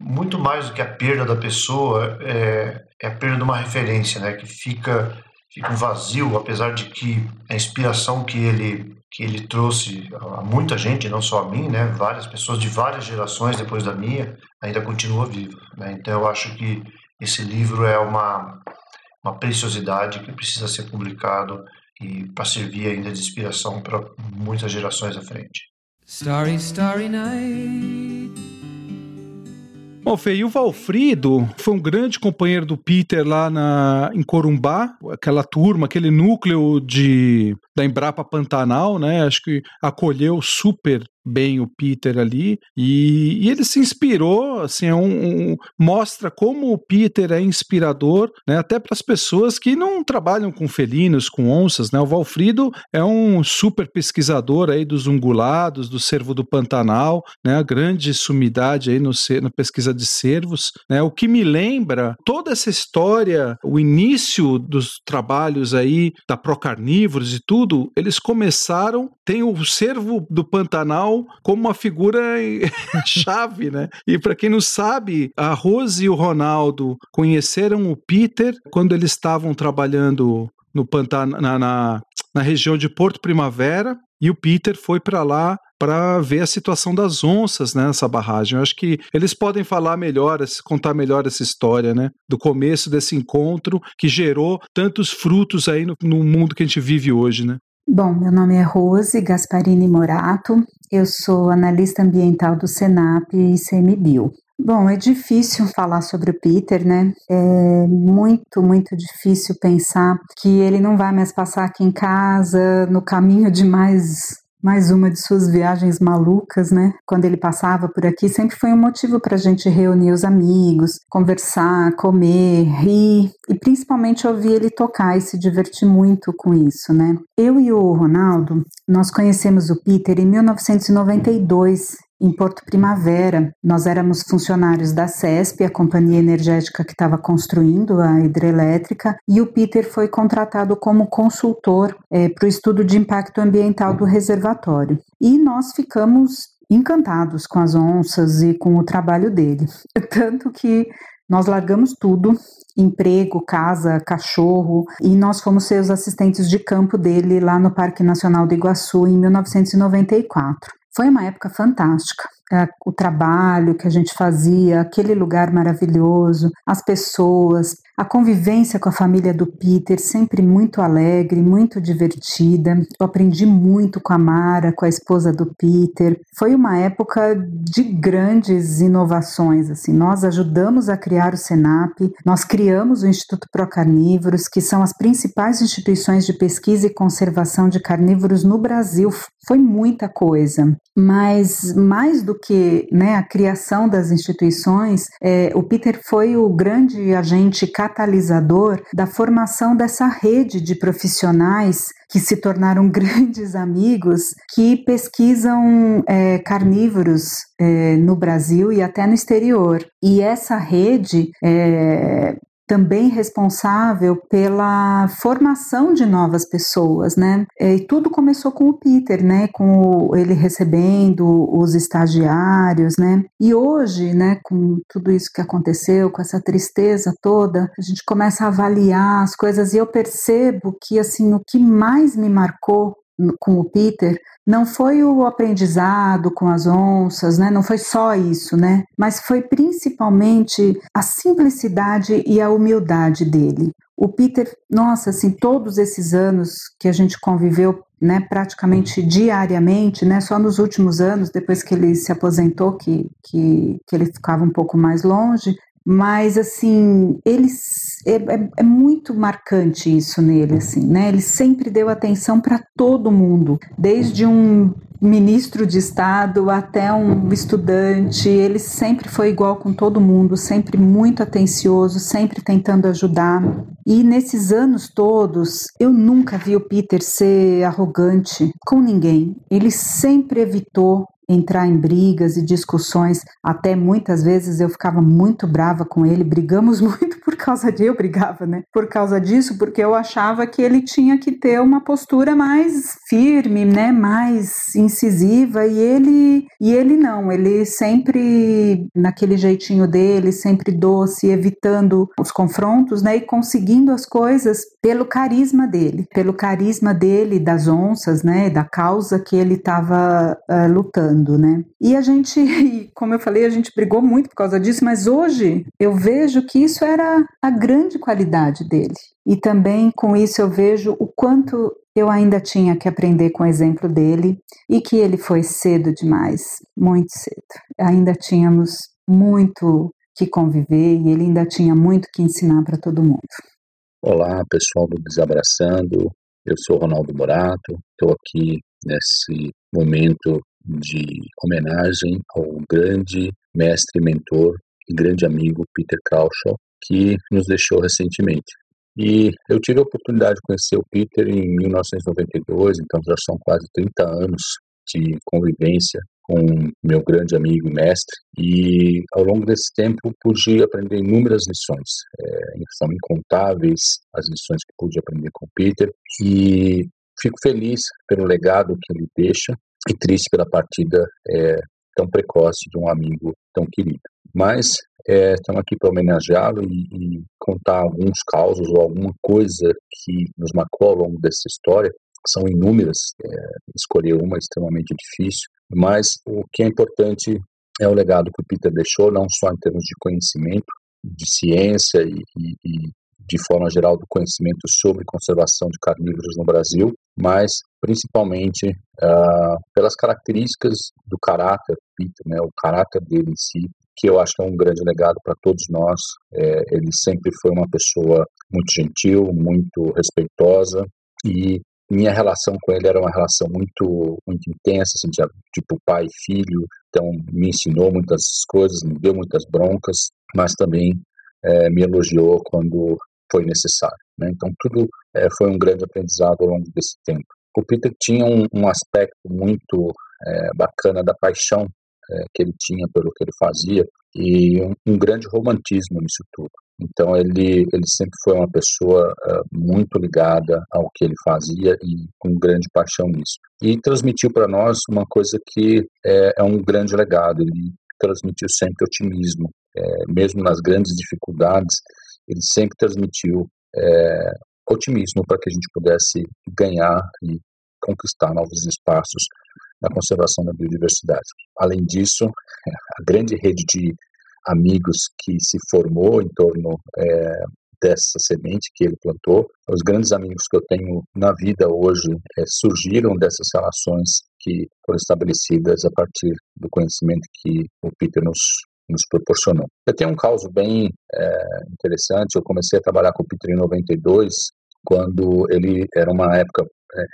muito mais do que a perda da pessoa, é, é a perda de uma referência, né? Que fica, fica um vazio, apesar de que a inspiração que ele que ele trouxe a muita gente, não só a mim, né? Várias pessoas de várias gerações depois da minha ainda continua vivo, né? Então eu acho que esse livro é uma uma preciosidade que precisa ser publicado e para servir ainda de inspiração para muitas gerações à frente. Starry, starry night. Bom, Fê, e o Valfrido foi um grande companheiro do Peter lá na, em Corumbá, aquela turma, aquele núcleo de da Embrapa Pantanal, né? Acho que acolheu super bem o Peter ali e, e ele se inspirou, assim, é um, um, mostra como o Peter é inspirador, né? Até para as pessoas que não trabalham com felinos, com onças, né? O Valfrido é um super pesquisador aí dos ungulados, do cervo do Pantanal, né? A grande sumidade aí no, na pesquisa de cervos, né? O que me lembra toda essa história, o início dos trabalhos aí da Procarnívoros e tudo tudo, eles começaram, tem o cervo do Pantanal como uma figura <laughs> chave, né? E para quem não sabe, a Rose e o Ronaldo conheceram o Peter quando eles estavam trabalhando no Pantanal, na, na, na região de Porto Primavera, e o Peter foi para lá para ver a situação das onças né, nessa barragem. Eu acho que eles podem falar melhor, contar melhor essa história, né? Do começo desse encontro que gerou tantos frutos aí no, no mundo que a gente vive hoje, né? Bom, meu nome é Rose Gasparini Morato, eu sou analista ambiental do Senap e ICMBio. Bom, é difícil falar sobre o Peter, né? É muito, muito difícil pensar que ele não vai mais passar aqui em casa no caminho de mais mais uma de suas viagens malucas, né? Quando ele passava por aqui, sempre foi um motivo para a gente reunir os amigos, conversar, comer, rir e principalmente ouvir ele tocar e se divertir muito com isso, né? Eu e o Ronaldo, nós conhecemos o Peter em 1992 em Porto Primavera. Nós éramos funcionários da CESP, a companhia energética que estava construindo a hidrelétrica, e o Peter foi contratado como consultor é, para o estudo de impacto ambiental do reservatório. E nós ficamos encantados com as onças e com o trabalho dele. <laughs> Tanto que nós largamos tudo, emprego, casa, cachorro, e nós fomos ser os assistentes de campo dele lá no Parque Nacional do Iguaçu em 1994. Foi uma época fantástica. É, o trabalho que a gente fazia, aquele lugar maravilhoso, as pessoas, a convivência com a família do Peter, sempre muito alegre, muito divertida. Eu aprendi muito com a Mara, com a esposa do Peter. Foi uma época de grandes inovações. Assim, nós ajudamos a criar o Senap, nós criamos o Instituto Pro Carnívoros, que são as principais instituições de pesquisa e conservação de carnívoros no Brasil. Foi muita coisa, mas mais do que né, a criação das instituições, é, o Peter foi o grande agente catalisador da formação dessa rede de profissionais que se tornaram <laughs> grandes amigos que pesquisam é, carnívoros é, no Brasil e até no exterior. E essa rede é, também responsável pela formação de novas pessoas, né? E tudo começou com o Peter, né? Com ele recebendo os estagiários, né? E hoje, né? Com tudo isso que aconteceu, com essa tristeza toda, a gente começa a avaliar as coisas e eu percebo que assim o que mais me marcou com o Peter não foi o aprendizado com as onças, né? Não foi só isso, né? Mas foi principalmente a simplicidade e a humildade dele. O Peter, nossa, assim, todos esses anos que a gente conviveu, né, praticamente diariamente, né, só nos últimos anos, depois que ele se aposentou, que, que, que ele ficava um pouco mais longe, mas assim ele é, é, é, muito marcante isso nele assim né? Ele sempre deu atenção para todo mundo desde um ministro de estado até um estudante. Ele sempre foi igual com todo mundo sempre muito atencioso sempre tentando ajudar. E nesses anos todos eu nunca vi o Peter ser arrogante com ninguém. Ele sempre evitou entrar em brigas e discussões, até muitas vezes eu ficava muito brava com ele, brigamos <laughs> muito por causa de eu brigava, né? Por causa disso, porque eu achava que ele tinha que ter uma postura mais firme, né, mais incisiva e ele e ele não, ele sempre naquele jeitinho dele, sempre doce, evitando os confrontos, né, e conseguindo as coisas pelo carisma dele, pelo carisma dele das onças, né, da causa que ele estava uh, eh, lutando né? E a gente, <laughs> como eu falei, a gente brigou muito por causa disso, mas hoje eu vejo que isso era a grande qualidade dele. E também com isso eu vejo o quanto eu ainda tinha que aprender com o exemplo dele e que ele foi cedo demais, muito cedo. Ainda tínhamos muito que conviver e ele ainda tinha muito que ensinar para todo mundo. Olá, pessoal do Desabraçando. Eu sou Ronaldo Morato. Estou aqui nesse momento de homenagem ao grande mestre, mentor e grande amigo Peter Crouchall, que nos deixou recentemente. E eu tive a oportunidade de conhecer o Peter em 1992, então já são quase 30 anos de convivência com meu grande amigo e mestre, e ao longo desse tempo pude aprender inúmeras lições. É, são incontáveis as lições que pude aprender com o Peter, e fico feliz pelo legado que ele deixa e triste pela partida é, tão precoce de um amigo tão querido. Mas é, estamos aqui para homenageá-lo e, e, contar alguns causos ou alguma coisa que nos marcou ao longo dessa história. São inúmeras, é, escolher uma é extremamente difícil, mas o que é importante é o legado que o Peter deixou, não só em termos de conhecimento, de ciência e, e, e de forma geral do conhecimento sobre conservação de carnívoros no Brasil, mas principalmente uh, pelas características do caráter Peter, né, o caráter dele em si, que eu acho que é um grande legado para todos nós. É, ele sempre foi uma pessoa muito gentil, muito respeitosa e minha relação com ele era uma relação muito muito intensa, assim, de, tipo pai e filho. Então me ensinou muitas coisas, me deu muitas broncas, mas também é, me elogiou quando foi necessário. Né? Então tudo é, foi um grande aprendizado ao longo desse tempo. O Peter tinha um, um aspecto muito é, bacana da paixão que ele tinha pelo que ele fazia e um, um, grande romantismo nisso tudo. Então ele ele sempre foi uma pessoa uh, muito ligada ao que ele fazia e com grande paixão nisso. E transmitiu para nós uma coisa que é, é, um grande legado. Ele transmitiu sempre otimismo, é, mesmo nas grandes dificuldades. Ele sempre transmitiu é, otimismo para que a gente pudesse ganhar e conquistar novos espaços na conservação da biodiversidade. Além disso, <laughs> a grande rede de amigos que se formou em torno é, dessa semente que ele plantou, os grandes amigos que eu tenho na vida hoje é, surgiram dessas relações que foram estabelecidas a partir do conhecimento que o Peter nos nos proporcionou. Eu tenho um caso bem é, interessante. Eu comecei a trabalhar com o Peter em 92, quando ele era uma época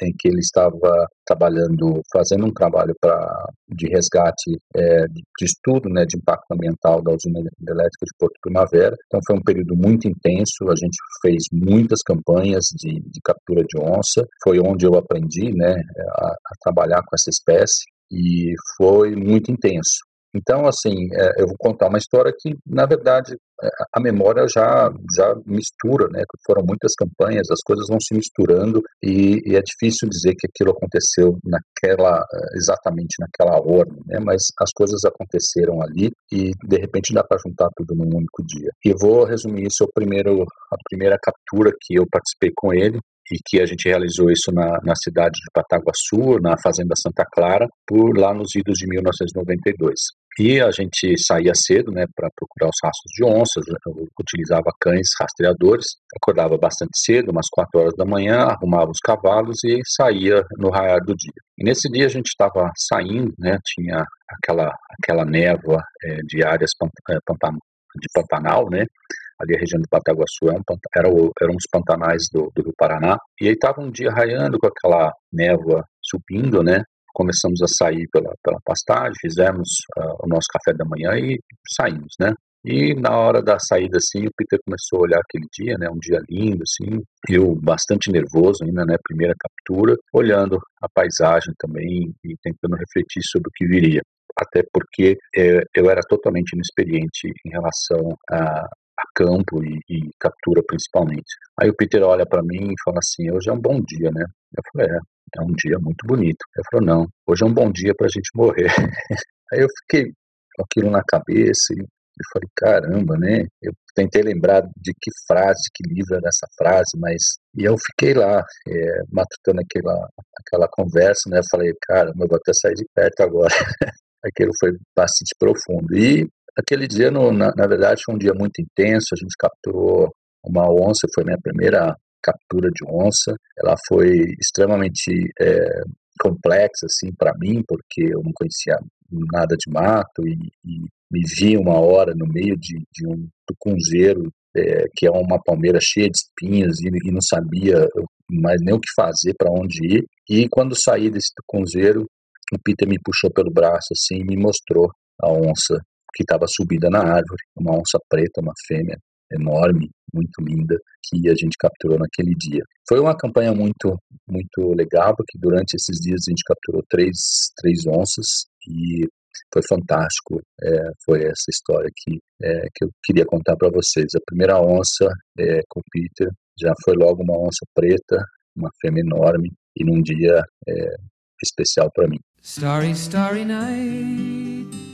em que ele estava trabalhando, fazendo um trabalho para de resgate é, de estudo, né, de impacto ambiental da usina elétrica de Porto Primavera. Então foi um período muito intenso. A gente fez muitas campanhas de, de captura de onça. Foi onde eu aprendi, né, a, a trabalhar com essa espécie e foi muito intenso. Então, assim, é, eu vou contar uma história que, na verdade, é, a memória já, já mistura, né? Foram muitas campanhas, as coisas vão se misturando e, e é difícil dizer que aquilo aconteceu naquela, é, exatamente naquela ordem, né? Mas as coisas aconteceram ali e, de repente, dá para juntar tudo num único dia. E vou resumir isso ao primeiro, a primeira captura que eu participei com ele, e que a gente realizou isso na, na cidade de Pataguaçu, na Fazenda Santa Clara, por lá nos idos de 1992. E a gente saía cedo, né, para procurar os rastros de onças, eu utilizava cães rastreadores, acordava bastante cedo, umas 4 horas da manhã, arrumava os cavalos e saía no raiar do dia. E nesse dia a gente estava saindo, né, tinha aquela, aquela névoa é, de áreas é, de Pantanal, né, ali a região de Pataguaçu é um, era, eram os pantanais do, do Rio Paraná, e aí estava um dia raiando com aquela névoa subindo, né, começamos a sair pela, pela pastagem, fizemos uh, o nosso café da manhã e saímos, né, e na hora da saída, assim, o Peter começou a olhar aquele dia, né, um dia lindo, assim, eu bastante nervoso ainda, né, primeira captura, olhando a paisagem também e tentando refletir sobre o que viria. Até porque é, eu era totalmente inexperiente em relação a, a campo e, e, captura principalmente. Aí o Peter olha para mim e fala assim: hoje é um bom dia, né? Eu falei: é, é um dia muito bonito. Ele falou: não, hoje é um bom dia para a gente morrer. <laughs> Aí eu fiquei com aquilo na cabeça e falei: caramba, né? Eu tentei lembrar de que frase, que livro era essa frase, mas. E eu fiquei lá, é, matutando aquela, aquela conversa, né? Falei: caramba, eu vou até sair de perto agora. <laughs> Aquilo foi bastante profundo. E aquele dia, no, na, na verdade, foi um dia muito intenso. A gente capturou uma onça, foi minha primeira captura de onça. Ela foi extremamente é, complexa assim para mim, porque eu não conhecia nada de mato e, e me via uma hora no meio de, de um tucunzeiro, é, que é uma palmeira cheia de espinhos, e, e não sabia mais nem o que fazer, para onde ir. E quando saí desse tucunzeiro, o Peter me puxou pelo braço assim e me mostrou a onça que estava subida na árvore, uma onça preta, uma fêmea enorme, muito linda, que a gente capturou naquele dia. Foi uma campanha muito, muito legal, porque durante esses dias a gente capturou três, três onças e foi fantástico. É, foi essa história que, é, que eu queria contar para vocês. A primeira onça é, com o Peter já foi logo uma onça preta, uma fêmea enorme, e num dia é, especial para mim. Starry, starry night.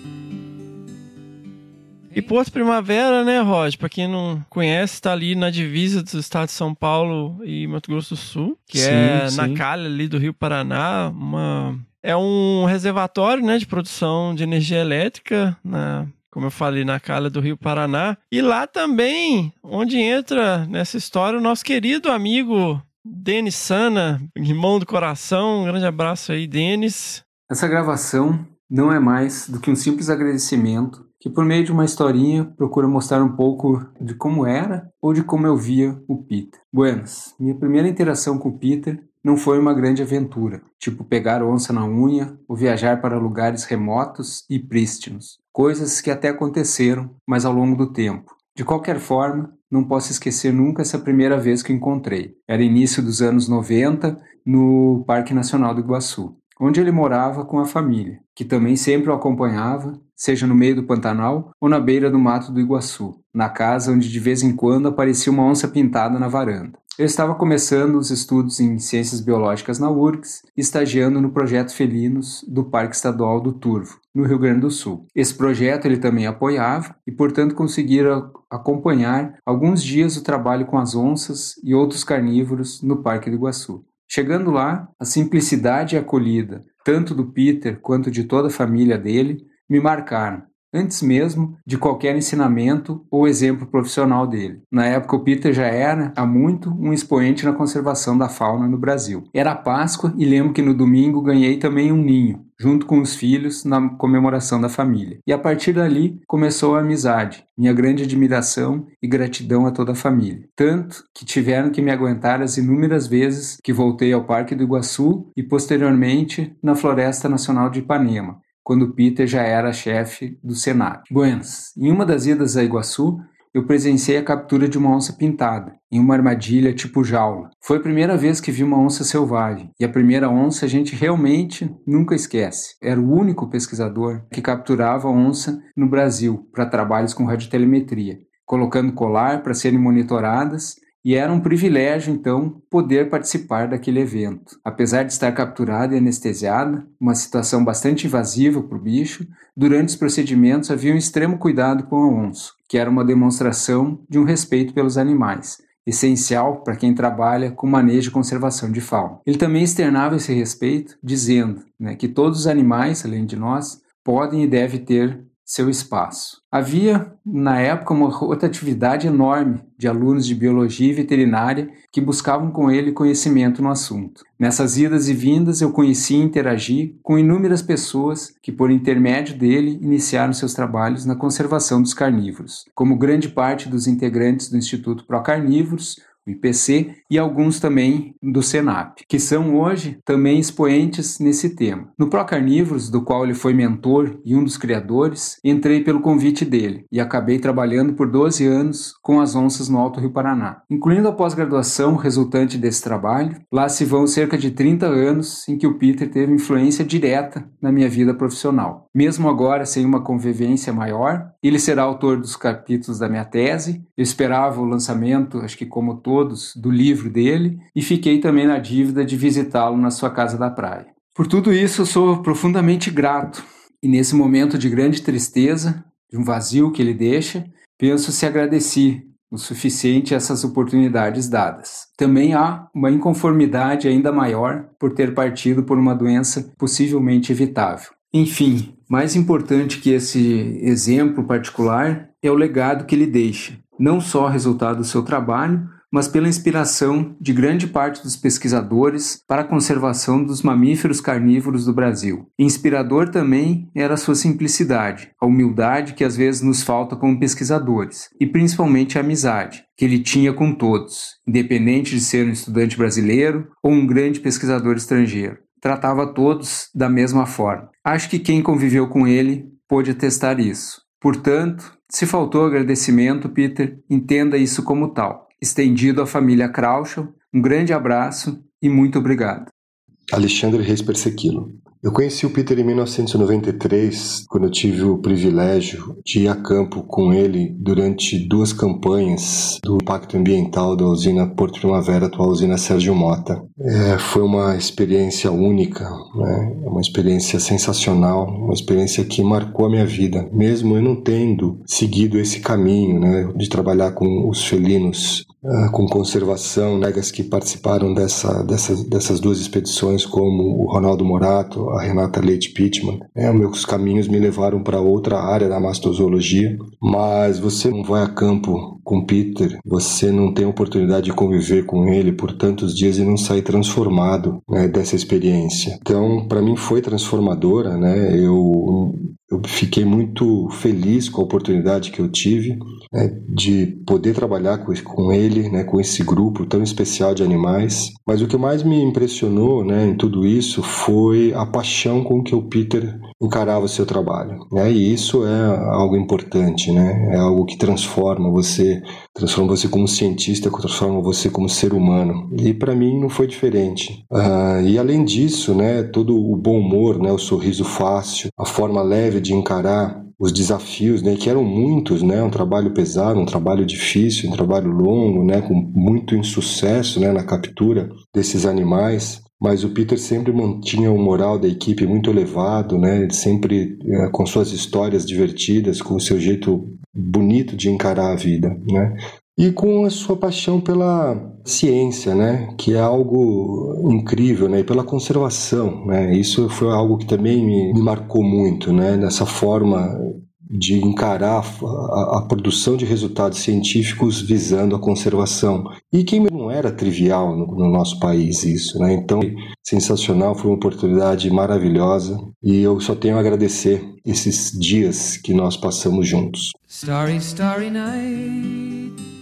E Porto Primavera, né, Rod? Pra quem não conhece, está ali na divisa dos estados de São Paulo e Mato Grosso do Sul, que sim, é sim. na calha ali do Rio Paraná, uma... É um reservatório, né, de produção de energia elétrica, na, como eu falei, na calha do Rio Paraná. E lá também, onde entra nessa história o nosso querido amigo Denis Sana, irmão do coração. Um grande abraço aí, Denis. Essa gravação não é mais do que um simples agradecimento que por meio de uma historinha procura mostrar um pouco de como era ou de como eu via o Peter. Buenas, minha primeira interação com o Peter não foi uma grande aventura, tipo pegar onça na unha ou viajar para lugares remotos e prístinos, coisas que até aconteceram, mas ao longo do tempo. De qualquer forma, não posso esquecer nunca essa primeira vez que encontrei. Era início dos anos 90, no Parque Nacional do Iguaçu onde ele morava com a família, que também sempre o acompanhava, seja no meio do Pantanal ou na beira do mato do Iguaçu, na casa onde de vez em quando aparecia uma onça pintada na varanda. Eu estava começando os estudos em Ciências Biológicas na URGS estagiando no projeto Felinos do Parque Estadual do Turvo, no Rio Grande do Sul. Esse projeto ele também apoiava e, portanto, conseguira acompanhar alguns dias o trabalho com as onças e outros carnívoros no Parque do Iguaçu. Chegando lá, a simplicidade a acolhida, tanto do Peter quanto de toda a família dele, me marcaram, antes mesmo de qualquer ensinamento ou exemplo profissional dele. Na época, o Peter já era, há muito, um expoente na conservação da fauna no Brasil. Era Páscoa e lembro que no domingo ganhei também um ninho, junto com os filhos na comemoração da família. E a partir dali começou a amizade, minha grande admiração e gratidão a toda a família. Tanto que tiveram que me aguentar as inúmeras vezes que voltei ao Parque do Iguaçu e posteriormente na Floresta Nacional de Ipanema, quando Peter já era chefe do Senado. Buenas, em uma das idas a Iguaçu, eu presenciei a captura de uma onça pintada, em uma armadilha tipo jaula. Foi a primeira vez que vi uma onça selvagem, e a primeira onça a gente realmente nunca esquece. Era o único pesquisador que capturava onça no Brasil para trabalhos com radiotelemetria, colocando colar para serem monitoradas e era um privilégio, então, poder participar daquele evento. Apesar de estar capturada e anestesiada, uma situação bastante invasiva para o bicho, durante os procedimentos havia um extremo cuidado com a onça, que era uma demonstração de um respeito pelos animais, essencial para quem trabalha com manejo e conservação de fauna. Ele também externava esse respeito, dizendo né, que todos os animais, além de nós, podem e devem ter seu espaço. Havia, na época, uma rotatividade enorme de alunos de biologia e veterinária que buscavam com ele conhecimento no assunto. Nessas idas e vindas, eu conheci e interagi com inúmeras pessoas que, por intermédio dele, iniciaram seus trabalhos na conservação dos carnívoros, como grande parte dos integrantes do Instituto Pro Carnívoros, IPC, e alguns também do Senap, que são hoje também expoentes nesse tema. No Procarnívoros, do qual ele foi mentor e um dos criadores, entrei pelo convite dele e acabei trabalhando por 12 anos com as onças no Alto Rio Paraná. Incluindo a pós-graduação resultante desse trabalho, lá se vão cerca de 30 anos em que o Peter teve influência direta na minha vida profissional. Mesmo agora sem uma convivência maior, ele será autor dos capítulos da minha tese. Eu esperava o lançamento, acho que como todo todos do livro dele e fiquei também na dívida de visitá-lo na sua casa da praia. Por tudo isso, eu sou profundamente grato e nesse momento de grande tristeza, de um vazio que ele deixa, penso se agradeci o suficiente essas oportunidades dadas. Também há uma inconformidade ainda maior por ter partido por uma doença possivelmente evitável. Enfim, mais importante que esse exemplo particular é o legado que ele deixa, não só resultado do seu trabalho, mas pela inspiração de grande parte dos pesquisadores para a conservação dos mamíferos carnívoros do Brasil. Inspirador também era a sua simplicidade, a humildade que às vezes nos falta como pesquisadores, e principalmente a amizade que ele tinha com todos, independente de ser um estudante brasileiro ou um grande pesquisador estrangeiro. Tratava todos da mesma forma. Acho que quem conviveu com ele pôde atestar isso. Portanto, se faltou agradecimento, Peter, entenda isso como tal. Estendido à família Krauschel, um grande abraço e muito obrigado. Alexandre Reis Persequilo. Eu conheci o Peter em 1993, quando eu tive o privilégio de ir a campo com ele durante duas campanhas do Impacto Ambiental da usina Porto Primavera, atual usina Sérgio Mota. É, foi uma experiência única, né? uma experiência sensacional, uma experiência que marcou a minha vida, mesmo eu não tendo seguido esse caminho né? de trabalhar com os felinos Uh, com conservação, colegas que participaram dessa, dessa, dessas duas expedições, como o Ronaldo Morato, a Renata Leite Pittman. É, meus caminhos me levaram para outra área da mastozoologia, mas você não vai a campo com Peter, você não tem oportunidade de conviver com ele por tantos dias e não sair transformado né, dessa experiência. Então, para mim foi transformadora, né? Eu eu fiquei muito feliz com a oportunidade que eu tive né, de poder trabalhar com, com ele, né, com esse grupo tão especial de animais. Mas o que mais me impressionou né, em tudo isso foi a paixão com que o Peter encarava o seu trabalho. Né? E isso é algo importante, né? é algo que transforma você, transforma você como cientista, transforma você como ser humano. E para mim não foi diferente. Uh, e além disso, né, todo o bom humor, né, o sorriso fácil, a forma leve de encarar os desafios, né, que eram muitos, né, um trabalho pesado, um trabalho difícil, um trabalho longo, né, com muito insucesso, né, na captura desses animais. Mas o Peter sempre mantinha o moral da equipe muito elevado, né, sempre é, com suas histórias divertidas, com o seu jeito bonito de encarar a vida, né? E com a sua paixão pela ciência, né, que é algo incrível, né, e pela conservação, né, isso foi algo que também me, me marcou muito, né, nessa forma de encarar a, a, produção de resultados científicos visando a conservação e que não era trivial no, no nosso país isso, né? Então, sensacional, foi uma oportunidade maravilhosa e eu só tenho a agradecer esses dias que nós passamos juntos. Starry, starry night.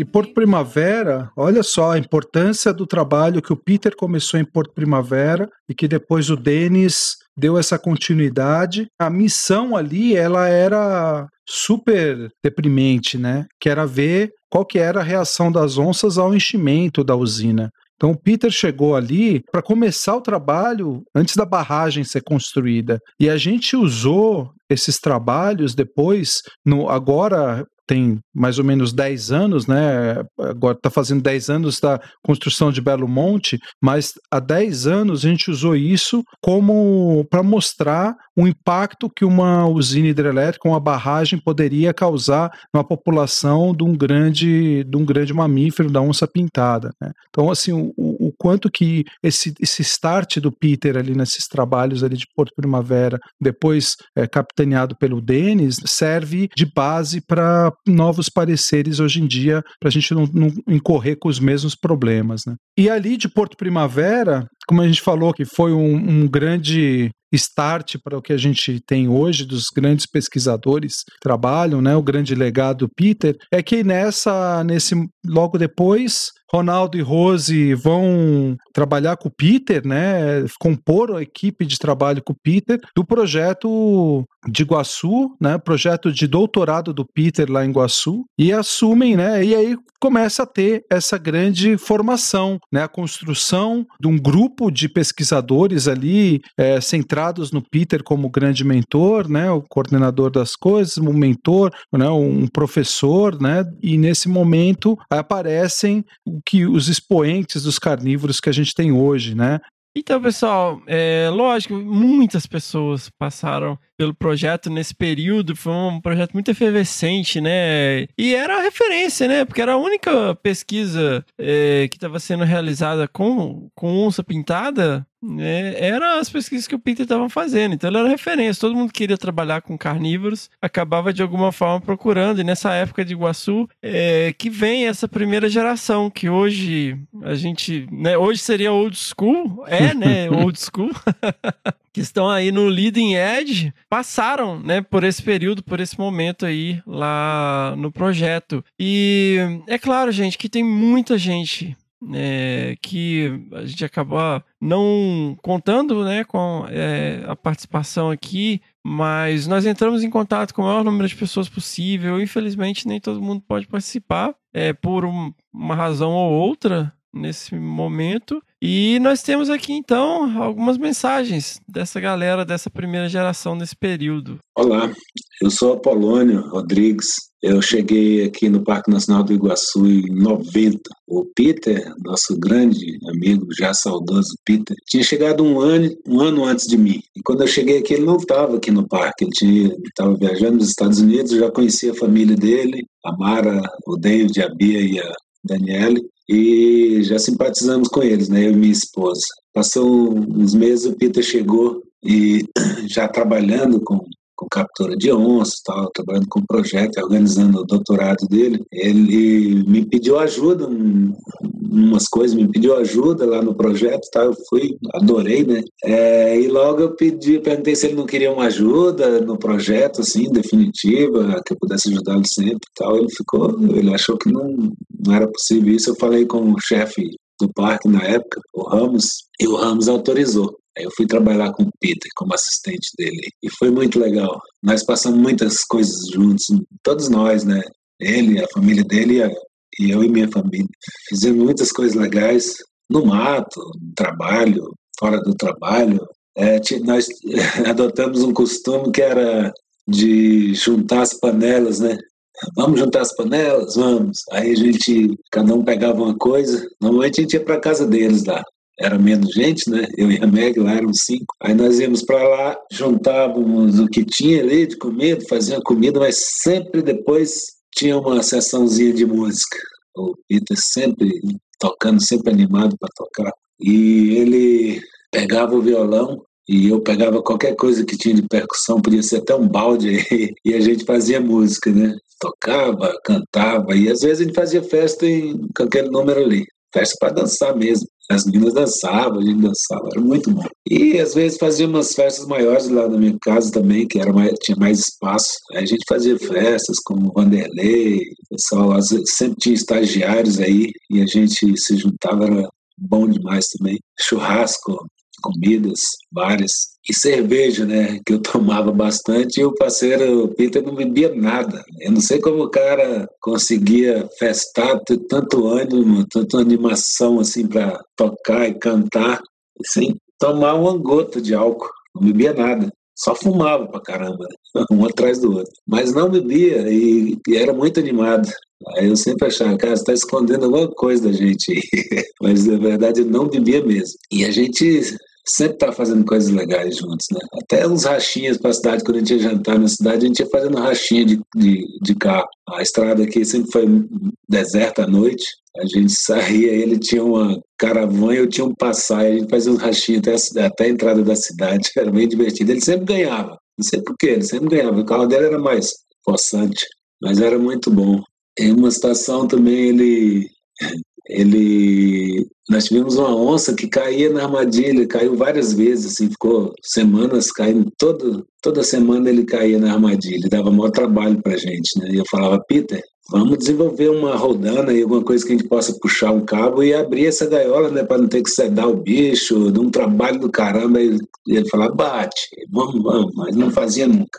E Porto Primavera, olha só a importância do trabalho que o Peter começou em Porto Primavera e que depois o Denis deu essa continuidade. A missão ali, ela era super deprimente, né? Que era ver qual que era a reação das onças ao enchimento da usina. Então o Peter chegou ali para começar o trabalho antes da barragem ser construída. E a gente usou esses trabalhos depois, no, agora tem mais ou menos 10 anos, né? Agora está fazendo 10 anos da construção de Belo Monte, mas há 10 anos a gente usou isso como para mostrar o impacto que uma usina hidrelétrica, uma barragem poderia causar na população de um grande, de um grande mamífero, da onça pintada. Né? Então, assim, o, quanto que esse, esse start do Peter ali nesses trabalhos ali de Porto Primavera, depois é, capitaneado pelo Denis, serve de base para novos pareceres hoje em dia, para a gente não, não, incorrer com os mesmos problemas. Né? E ali de Porto Primavera, como a gente falou, que foi um, um grande start para o que a gente tem hoje dos grandes pesquisadores que trabalham, né? O grande legado Peter é que nessa nesse logo depois Ronaldo e Rose vão trabalhar com o Peter, né? Compor a equipe de trabalho com o Peter do projeto de Iguaçu, né? Projeto de doutorado do Peter lá em Iguaçu e assumem, né? E aí começa a ter essa grande formação, né? A construção de um grupo de pesquisadores ali é, centrados no Peter como grande mentor, né? O coordenador das coisas, um mentor, né? Um professor, né? E nesse momento aparecem que os expoentes dos carnívoros que a gente tem hoje, né? Então, pessoal, é lógico, muitas pessoas passaram pelo projeto nesse período. Foi um projeto muito efervescente, né? E era a referência, né? Porque era a única pesquisa é, que estava sendo realizada com, com onça pintada né, eram as pesquisas que o Peter estava fazendo. Então ele era referência. Todo mundo queria trabalhar com carnívoros, acabava de alguma forma procurando. E nessa época de Iguaçu, é, que vem essa primeira geração, que hoje a gente. Né, hoje seria old school, é, né? <laughs> old school. <laughs> que estão aí no leading edge, passaram, né, por esse período, por esse momento aí lá no projeto. E é claro, gente, que tem muita gente é, que a gente acabou não contando né, com é, a participação aqui, mas nós entramos em contato com o maior número de pessoas possível. Infelizmente, nem todo mundo pode participar, é, por um, uma razão ou outra nesse momento. E nós temos aqui então algumas mensagens dessa galera dessa primeira geração nesse período. Olá, eu sou Apolônio Rodrigues, eu cheguei aqui no Parque Nacional do Iguaçu em 90. O Peter, nosso grande amigo, já saudoso Peter, tinha chegado um ano, um ano antes de mim. E quando eu cheguei aqui, ele não estava aqui no parque, ele estava viajando nos Estados Unidos, já conhecia a família dele, a Mara, o David, a Bia e a Daniele, e já simpatizamos com eles, né, eu e minha esposa. Passou uns meses, o Peter chegou e <clears throat> já trabalhando com com captura de onças, tal, trabalhando com projeto, organizando o doutorado dele. Ele me pediu ajuda, um, umas coisas, me pediu ajuda lá no projeto, tal. Eu fui, adorei, né? É, e logo eu pedi, perguntei se ele não queria uma ajuda no projeto, assim, definitiva, que eu pudesse ajudá-lo sempre, tal. Ele ficou, ele achou que não, não era possível isso. Eu falei com o chefe do parque na época, o Ramos, e o Ramos autorizou. Aí eu fui trabalhar com o Peter como assistente dele e foi muito legal. Nós passamos muitas coisas juntos, todos nós, né? Ele, a família dele e, eu e minha família. Fizemos muitas coisas legais no mato, no trabalho, fora do trabalho. É, nós <laughs> adotamos um costume que era de juntar as panelas, né? Vamos juntar as panelas? Vamos. Aí a gente, cada um pegava uma coisa. Normalmente a gente ia para casa deles lá era menos gente, né? Eu e a Meg lá eram cinco. Aí nós íamos para lá, juntávamos o que tinha ali de comida, fazia comida, mas sempre depois tinha uma sessãozinha de música. O Peter sempre tocando, sempre animado para tocar. E ele pegava o violão e eu pegava qualquer coisa que tinha de percussão, podia ser até um balde <laughs> e a gente fazia música, né? Tocava, cantava, e às vezes a gente fazia festa em, com aquele número ali festa para dançar mesmo. As meninas dançavam, a gente dançava, era muito bom. E às vezes fazia umas festas maiores lá na minha casa também, que era mais, tinha mais espaço. Aí a gente fazia festas com o Vanderlei, pessoal, sempre tinha estagiários aí, e a gente se juntava, era bom demais também. Churrasco, comidas, várias. E cerveja, né? Que eu tomava bastante e o parceiro o Peter não bebia nada. Eu não sei como o cara conseguia festar, ter tanto ânimo, tanta animação assim para tocar e cantar, sem tomar uma gota de álcool. Não bebia nada. Só fumava pra caramba, né? <laughs> um atrás do outro. Mas não bebia e, e era muito animado. Aí eu sempre achava, cara, você está escondendo alguma coisa da gente. <laughs> Mas na verdade não bebia mesmo. E a gente sempre tá fazendo coisas legais juntos, né? Até uns rachinhas para a cidade, quando a gente ia jantar na cidade, a gente ia fazendo rachinha de, de, de carro. A estrada aqui sempre foi deserta à noite, a gente saía, ele tinha uma caravana, eu tinha um passar, a gente fazia uns rachinhos até, até a entrada da cidade, <laughs> era bem divertido. Ele sempre ganhava, não sei porquê, ele sempre ganhava. O carro dele era mais possante, mas era muito bom. Em uma estação também ele ele nós tivemos uma onça que caía na armadilha, caiu várias vezes, assim, ficou semanas caindo, todo, toda semana ele caía na armadilha, dava maior trabalho pra gente, né? E eu falava, Peter, vamos desenvolver uma rodana e alguma coisa que a gente possa puxar um cabo e abrir essa gaiola, né, para não ter que sedar o bicho, de um trabalho do caramba. E ele falava, bate, vamos, vamos, mas não fazia nunca.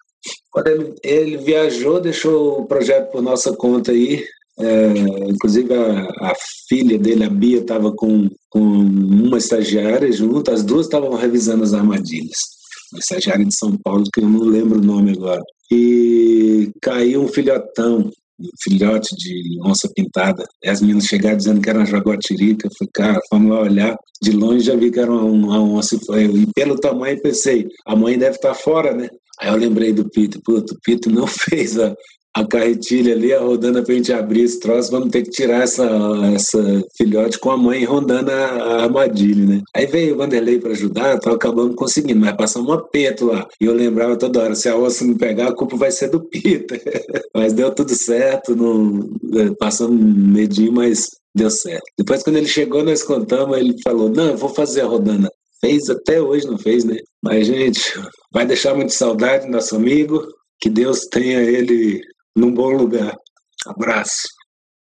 Quando ele, ele viajou, deixou o projeto por nossa conta aí, é, inclusive a, a, filha dele, a Bia, estava com, com uma estagiária junto, as duas estavam revisando as armadilhas. Uma estagiária de São Paulo, que eu não lembro o nome agora. E caiu um filhotão, um filhote de onça pintada. E as meninas chegaram dizendo que era uma jaguatirica. Eu falei, cara, vamos lá olhar. De longe já vi que era uma, uma onça. E pelo tamanho pensei, a mãe deve estar fora, né? Aí eu lembrei do Pito, puto, o Pito não <laughs> fez a, a carretilha ali, a rodando pra gente abrir esse troço, vamos ter que tirar essa, essa filhote com a mãe rondando a, a armadilha, né? Aí veio o Vanderlei para ajudar, então acabamos conseguindo, mas passamos um aperto lá. E eu lembrava toda hora, se a ossa não pegar, a culpa vai ser do Pita. <laughs> mas deu tudo certo, não, é, passamos medinho, mas deu certo. Depois, quando ele chegou, nós contamos, ele falou, não, eu vou fazer a rodana. Fez até hoje, não fez, né? Mas, gente, <laughs> vai deixar muito saudade, nosso amigo. Que Deus tenha ele num bom lugar. Abraço.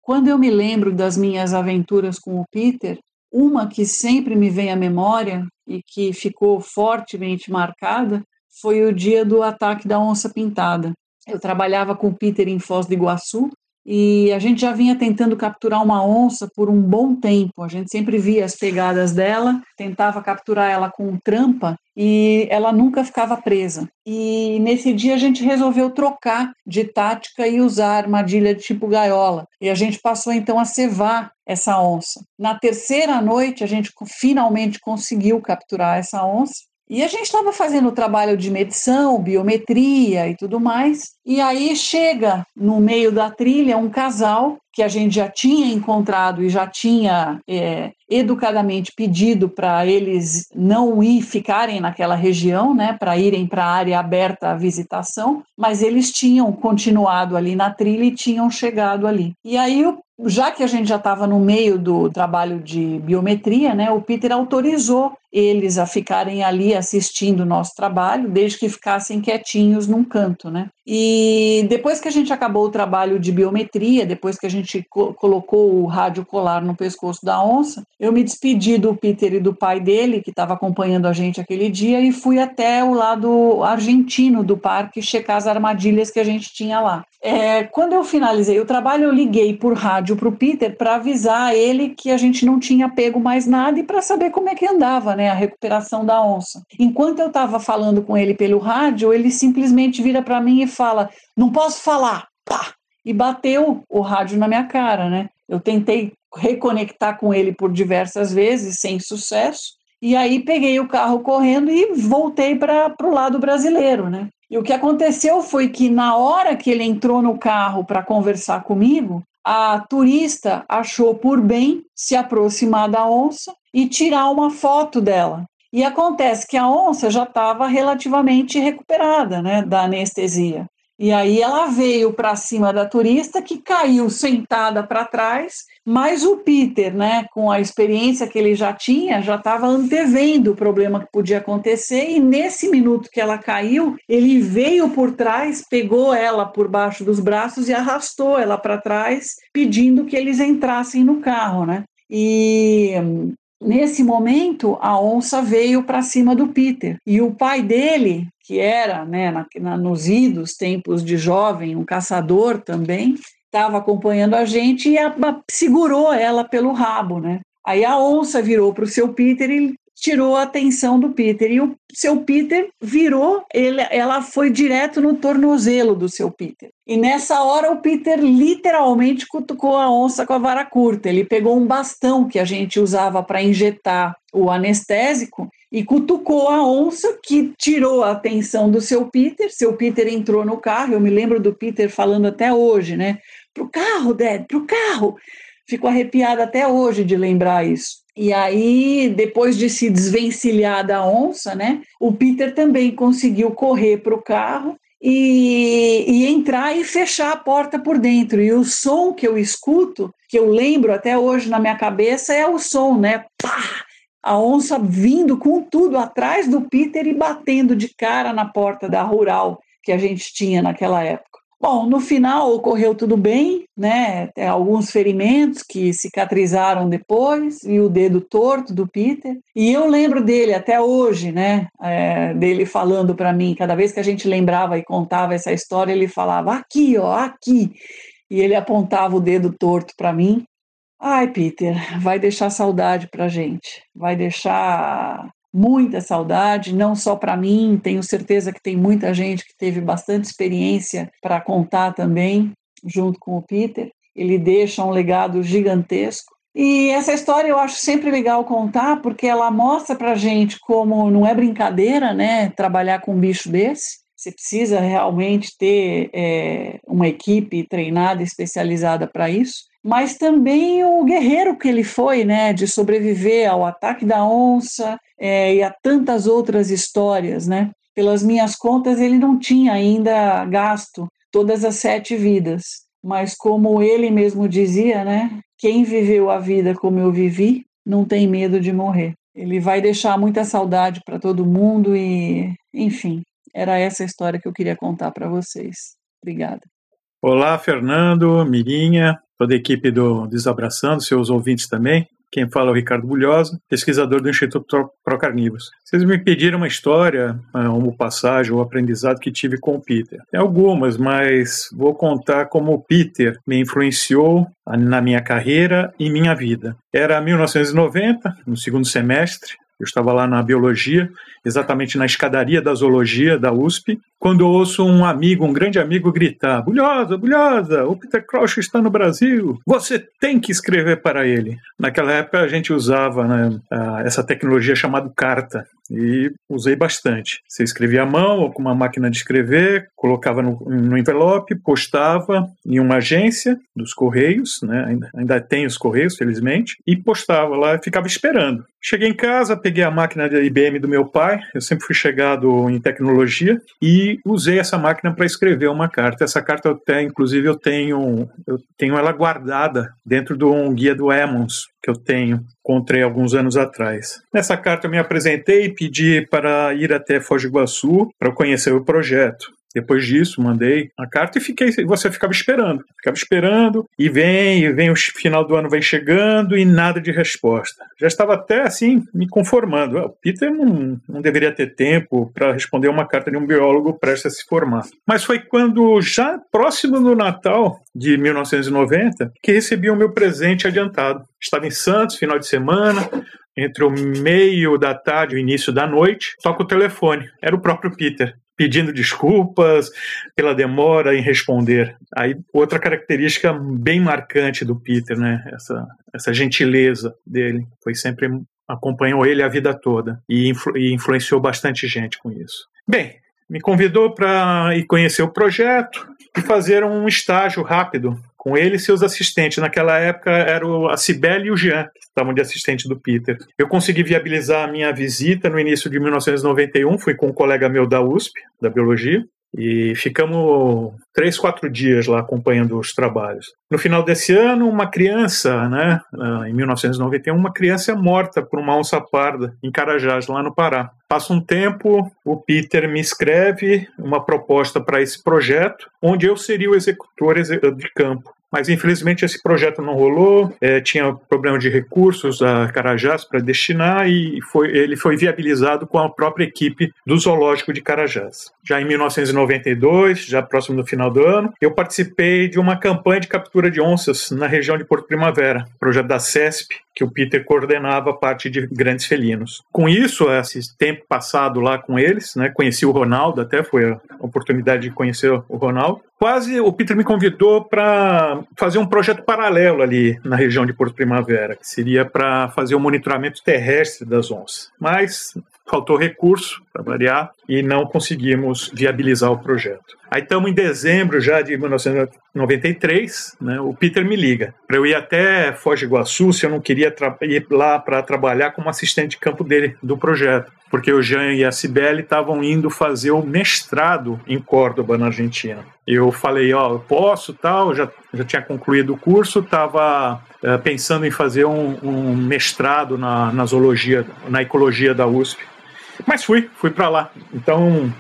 Quando eu me lembro das minhas aventuras com o Peter, uma que sempre me vem à memória e que ficou fortemente marcada foi o dia do ataque da onça pintada. Eu trabalhava com o Peter em Foz do Iguaçu e a gente já vinha tentando capturar uma onça por um bom tempo. A gente sempre via as pegadas dela, tentava capturar ela com trampa e ela nunca ficava presa. E nesse dia a gente resolveu trocar de tática e usar armadilha de tipo gaiola. E a gente passou então a cevar essa onça. Na terceira noite a gente finalmente conseguiu capturar essa onça e a gente estava fazendo o trabalho de medição, biometria e tudo mais. E aí chega no meio da trilha um casal que a gente já tinha encontrado e já tinha é, educadamente pedido para eles não ir ficarem naquela região, né, para irem para a área aberta à visitação, mas eles tinham continuado ali na trilha e tinham chegado ali. E aí o já que a gente já estava no meio do trabalho de biometria, né, o Peter autorizou eles a ficarem ali assistindo o nosso trabalho, desde que ficassem quietinhos num canto, né? E depois que a gente acabou o trabalho de biometria, depois que a gente co colocou o rádio colar no pescoço da onça, eu me despedi do Peter e do pai dele, que estava acompanhando a gente aquele dia, e fui até o lado argentino do parque checar as armadilhas que a gente tinha lá. É, quando eu finalizei o trabalho, eu liguei por rádio para o Peter para avisar ele que a gente não tinha pego mais nada e para saber como é que andava né, a recuperação da onça. Enquanto eu estava falando com ele pelo rádio, ele simplesmente vira para mim e fala: Não posso falar. Pá! E bateu o rádio na minha cara. Né? Eu tentei reconectar com ele por diversas vezes, sem sucesso. E aí peguei o carro correndo e voltei para o lado brasileiro, né? E o que aconteceu foi que na hora que ele entrou no carro para conversar comigo, a turista achou por bem se aproximar da onça e tirar uma foto dela. E acontece que a onça já estava relativamente recuperada, né, da anestesia. E aí ela veio para cima da turista que caiu sentada para trás, mas o Peter, né, com a experiência que ele já tinha, já estava antevendo o problema que podia acontecer e nesse minuto que ela caiu, ele veio por trás, pegou ela por baixo dos braços e arrastou ela para trás, pedindo que eles entrassem no carro, né? E Nesse momento, a onça veio para cima do Peter. E o pai dele, que era, né, na, na, nos idos, tempos de jovem, um caçador também, estava acompanhando a gente e a, a, segurou ela pelo rabo, né? Aí a onça virou para o seu Peter e tirou a atenção do Peter. E o seu Peter virou, ele, ela foi direto no tornozelo do seu Peter. E nessa hora o Peter literalmente cutucou a onça com a vara curta. Ele pegou um bastão que a gente usava para injetar o anestésico e cutucou a onça que tirou a atenção do seu Peter. Seu Peter entrou no carro. Eu me lembro do Peter falando até hoje, né? Pro carro, Dad, pro carro. Fico arrepiada até hoje de lembrar isso. E aí, depois de se desvencilhar da onça, né, o Peter também conseguiu correr para o carro e, e, entrar e fechar a porta por dentro. E o som que eu escuto, que eu lembro até hoje na minha cabeça, é o som, né? Pá! A onça vindo com tudo atrás do Peter e batendo de cara na porta da rural que a gente tinha naquela época. Bom, no final ocorreu tudo bem, né? Alguns ferimentos que cicatrizaram depois e o dedo torto do Peter. E eu lembro dele até hoje, né? É, dele falando para mim, cada vez que a gente lembrava e contava essa história, ele falava aqui, ó, aqui. E ele apontava o dedo torto para mim. Ai, Peter, vai deixar saudade para gente, vai deixar muita saudade, não só para mim, tenho certeza que tem muita gente que teve bastante experiência para contar também, junto com o Peter. Ele deixa um legado gigantesco. E essa história eu acho sempre legal contar, porque ela mostra para gente como não é brincadeira, né, trabalhar com um bicho desse. Você precisa realmente ter é, uma equipe treinada, especializada para isso, mas também o guerreiro que ele foi, né, de sobreviver ao ataque da onça é, e a tantas outras histórias, né. Pelas minhas contas, ele não tinha ainda gasto todas as sete vidas, mas como ele mesmo dizia, né, quem viveu a vida como eu vivi não tem medo de morrer. Ele vai deixar muita saudade para todo mundo e, enfim, era essa a história que eu queria contar para vocês. Obrigada. Olá, Fernando, Mirinha, toda a equipe do Desabraçando, seus ouvintes também. Quem fala é o Ricardo Bulhosa, pesquisador do Instituto Procarnívoros. Vocês me pediram uma história, ah, uma passagem ou aprendizado que tive com o Peter. Tem algumas, mas vou contar como o Peter me influenciou na minha carreira e minha vida. Era 1990, no segundo semestre, eu estava lá na biologia, exatamente na escadaria da zoologia da USP, quando eu ouço um amigo, um grande amigo, gritar: Bulhosa, Bulhosa, o Peter Crouch está no Brasil, você tem que escrever para ele. Naquela época a gente usava né, essa tecnologia chamada carta e usei bastante. Você escrevia à mão ou com uma máquina de escrever, colocava no, no envelope, postava em uma agência dos Correios, né, ainda, ainda tem os Correios, felizmente, e postava lá, ficava esperando. Cheguei em casa, peguei a máquina da IBM do meu pai, eu sempre fui chegado em tecnologia, e usei essa máquina para escrever uma carta. Essa carta eu tenho, inclusive eu tenho, eu tenho ela guardada dentro de um guia do Emmons que eu tenho, encontrei alguns anos atrás. Nessa carta eu me apresentei pedi para ir até Foz do Iguaçu para conhecer o projeto. Depois disso, mandei a carta e fiquei. Você ficava esperando, ficava esperando e vem, e vem o final do ano vem chegando e nada de resposta. Já estava até assim me conformando. Ah, o Peter não, não deveria ter tempo para responder uma carta de um biólogo prestes a se formar. Mas foi quando já próximo do Natal de 1990 que recebi o meu presente adiantado. Estava em Santos, final de semana, entre o meio da tarde e o início da noite, toca o telefone. Era o próprio Peter pedindo desculpas pela demora em responder. Aí outra característica bem marcante do Peter, né? Essa essa gentileza dele, foi sempre acompanhou ele a vida toda e, influ, e influenciou bastante gente com isso. Bem, me convidou para ir conhecer o projeto e fazer um estágio rápido com ele e seus assistentes. Naquela época eram a Cibele e o Jean, que estavam de assistente do Peter. Eu consegui viabilizar a minha visita no início de 1991, fui com um colega meu da USP, da Biologia, e ficamos três, quatro dias lá acompanhando os trabalhos. No final desse ano, uma criança, né, em 1991, uma criança morta por uma onça parda em Carajás, lá no Pará. Passa um tempo, o Peter me escreve uma proposta para esse projeto, onde eu seria o executor de campo. Mas infelizmente esse projeto não rolou, é, tinha problema de recursos a Carajás para destinar e foi, ele foi viabilizado com a própria equipe do Zoológico de Carajás. Já em 1992, já próximo do final do ano, eu participei de uma campanha de captura de onças na região de Porto Primavera, projeto da CESP, que o Peter coordenava a parte de grandes felinos. Com isso, esse tempo passado lá com eles, né, conheci o Ronaldo, até foi a oportunidade de conhecer o Ronaldo. Quase o Peter me convidou para fazer um projeto paralelo ali na região de Porto Primavera, que seria para fazer o monitoramento terrestre das onças. Mas faltou recurso, para variar, e não conseguimos viabilizar o projeto. Aí estamos em dezembro já de 1993, né, o Peter me liga para eu ir até Foz do Iguaçu se eu não queria ir lá para trabalhar como assistente de campo dele, do projeto, porque o Jean e a Cibele estavam indo fazer o mestrado em Córdoba, na Argentina. Eu falei, ó, eu posso, tal, já, já tinha concluído o curso, estava é, pensando em fazer um, um mestrado na, na zoologia, na ecologia da USP. Mas fui, fui para lá. Então,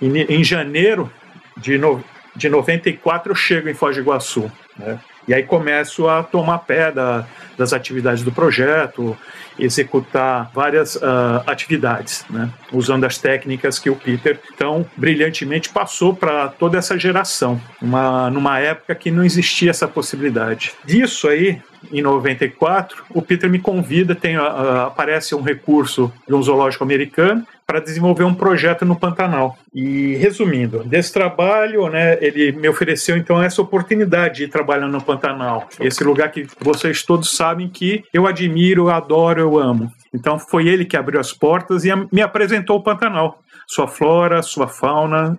em, em janeiro de, no, de 94, eu chego em Foz do Iguaçu. Né? E aí começo a tomar pé da, das atividades do projeto, executar várias uh, atividades, né? usando as técnicas que o Peter tão brilhantemente passou para toda essa geração, uma, numa época que não existia essa possibilidade. Disso aí, em 94, o Peter me convida, tem, uh, aparece um recurso de um zoológico americano para desenvolver um projeto no Pantanal. E resumindo, desse trabalho, né, ele me ofereceu então essa oportunidade de ir trabalhando no Pantanal, esse lugar que vocês todos sabem que eu admiro, adoro, eu amo. Então foi ele que abriu as portas e me apresentou o Pantanal, sua flora, sua fauna,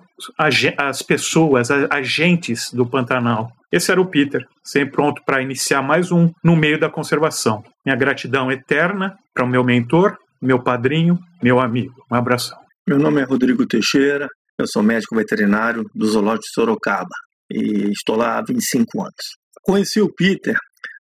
as pessoas, as agentes do Pantanal. Esse era o Peter, sempre pronto para iniciar mais um no meio da conservação. Minha gratidão eterna para o meu mentor, meu padrinho, meu amigo. Um abração. Meu nome é Rodrigo Teixeira, eu sou médico veterinário do Zoológico de Sorocaba e estou lá há 25 anos. Conheci o Peter,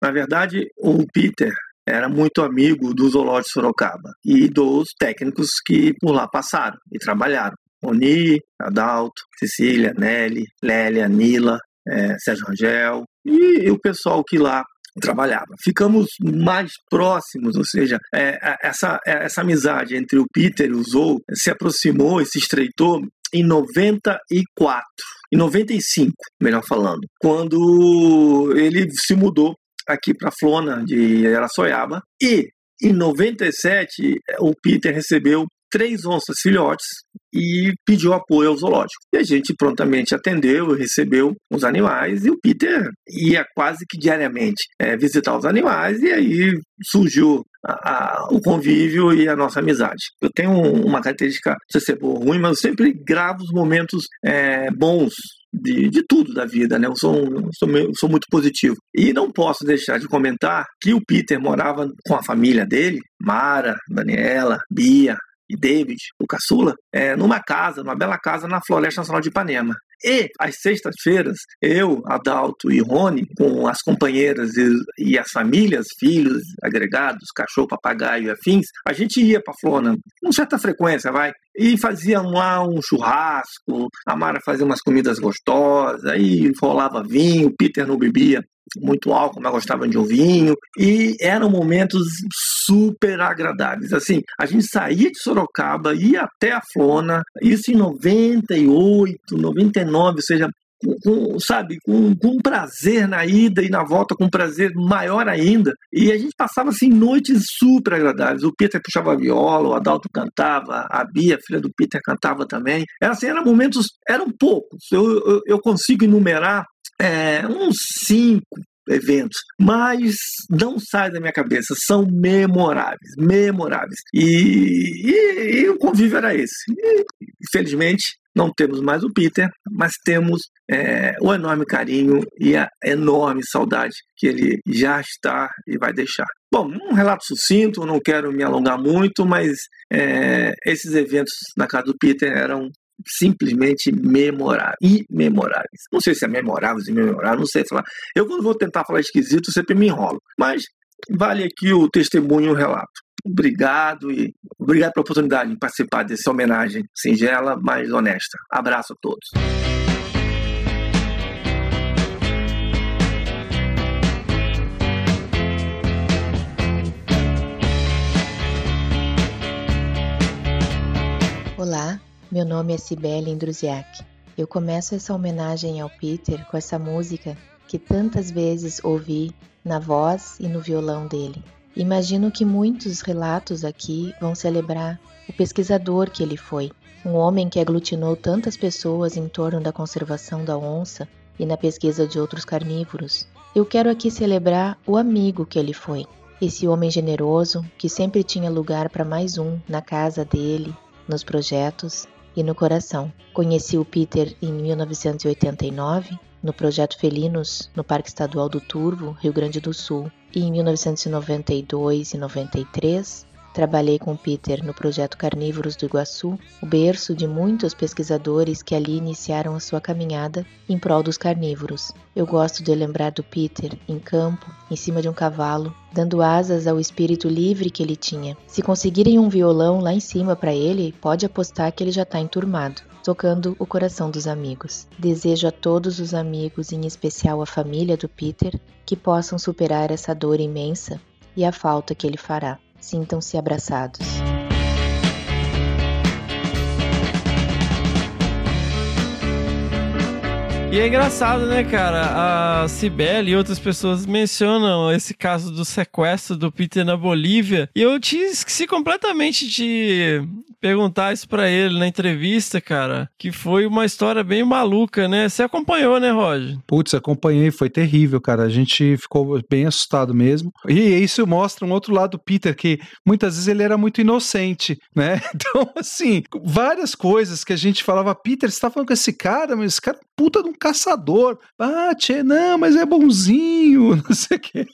na verdade, o Peter era muito amigo do Zoológico Sorocaba e dos técnicos que por lá passaram e trabalharam. Oni, Adalto, Cecília, Nelly, Lélia, Nila, é, Sérgio Rangel e, e o pessoal que lá trabalhava. Ficamos mais próximos, ou seja, é, essa, é, essa amizade entre o Peter e o Zou se aproximou e se estreitou em 94, em 95, melhor falando, quando ele se mudou aqui para Flona de Araçoiaba e em 97 o Peter recebeu três onças filhotes e pediu apoio ao zoológico. E a gente prontamente atendeu, recebeu os animais e o Peter ia quase que diariamente é, visitar os animais e aí surgiu a, a, o convívio e a nossa amizade. Eu tenho uma característica, não sei se é boa ou ruim, mas eu sempre gravo os momentos é, bons de, de, tudo da vida, né? Eu sou, um, sou, sou, muito positivo. E não posso deixar de comentar que o Peter morava com a família dele, Mara, Daniela, Bia, e David, o caçula, é, numa casa, numa bela casa na Floresta Nacional de Ipanema. E, às sextas-feiras, eu, Adalto e Rony, com as companheiras e, e, as famílias, filhos, agregados, cachorro, papagaio e afins, a gente ia para Flona, com certa frequência, vai, e faziam lá um churrasco, a Mara fazia umas comidas gostosas, aí rolava vinho, o Peter não bebia muito álcool, mas gostavam de um vinho, e eram momentos super agradáveis. Assim, a gente saía de Sorocaba, ia até a Flona, isso em 98, 99, ou seja, com, sabe, com, com prazer na ida e na volta, com prazer maior ainda. E a gente passava assim noites super agradáveis. O Peter puxava a viola, o Adalto cantava, a Bia, filha do Peter, cantava também. Era assim, eram momentos, eram poucos. Eu, eu, eu consigo enumerar é, uns cinco eventos, mas não sai da minha cabeça, são memoráveis, memoráveis. E, e, e o convívio era esse. E, infelizmente, não temos mais o Peter, mas temos é, o enorme carinho e a enorme saudade que ele já está e vai deixar. Bom, um relato sucinto, não quero me alongar muito, mas é, esses eventos na casa do Peter eram simplesmente memoráveis, imemoráveis. Não sei se é memoráveis e memoráveis, não sei falar. Eu quando vou tentar falar esquisito, sempre me enrolo. Mas vale aqui o testemunho e o relato. Obrigado e obrigado pela oportunidade de participar dessa homenagem singela, mas honesta. Abraço a todos. Olá, meu nome é Cibele Indruziak. Eu começo essa homenagem ao Peter com essa música que tantas vezes ouvi na voz e no violão dele. Imagino que muitos relatos aqui vão celebrar o pesquisador que ele foi, um homem que aglutinou tantas pessoas em torno da conservação da onça e na pesquisa de outros carnívoros. Eu quero aqui celebrar o amigo que ele foi, esse homem generoso que sempre tinha lugar para mais um na casa dele, nos projetos e no coração. Conheci o Peter em 1989 no projeto Felinos no Parque Estadual do Turvo, Rio Grande do Sul, e em 1992 e 93 Trabalhei com Peter no projeto Carnívoros do Iguaçu, o berço de muitos pesquisadores que ali iniciaram a sua caminhada em prol dos carnívoros. Eu gosto de lembrar do Peter em campo, em cima de um cavalo, dando asas ao espírito livre que ele tinha. Se conseguirem um violão lá em cima para ele, pode apostar que ele já está enturmado tocando o coração dos amigos. Desejo a todos os amigos, em especial a família do Peter, que possam superar essa dor imensa e a falta que ele fará. Sintam-se abraçados. E é engraçado, né, cara? A Cibele e outras pessoas mencionam esse caso do sequestro do Peter na Bolívia. E eu te esqueci completamente de perguntar isso pra ele na entrevista, cara. Que foi uma história bem maluca, né? Você acompanhou, né, Roger? Putz, acompanhei, foi terrível, cara. A gente ficou bem assustado mesmo. E isso mostra um outro lado do Peter, que muitas vezes ele era muito inocente, né? <laughs> Então, assim, várias coisas que a gente falava, Peter, você tá falando com esse cara, mas esse cara é puta de um caçador. Ah, tchê, não, mas é bonzinho, <laughs> não sei o quê.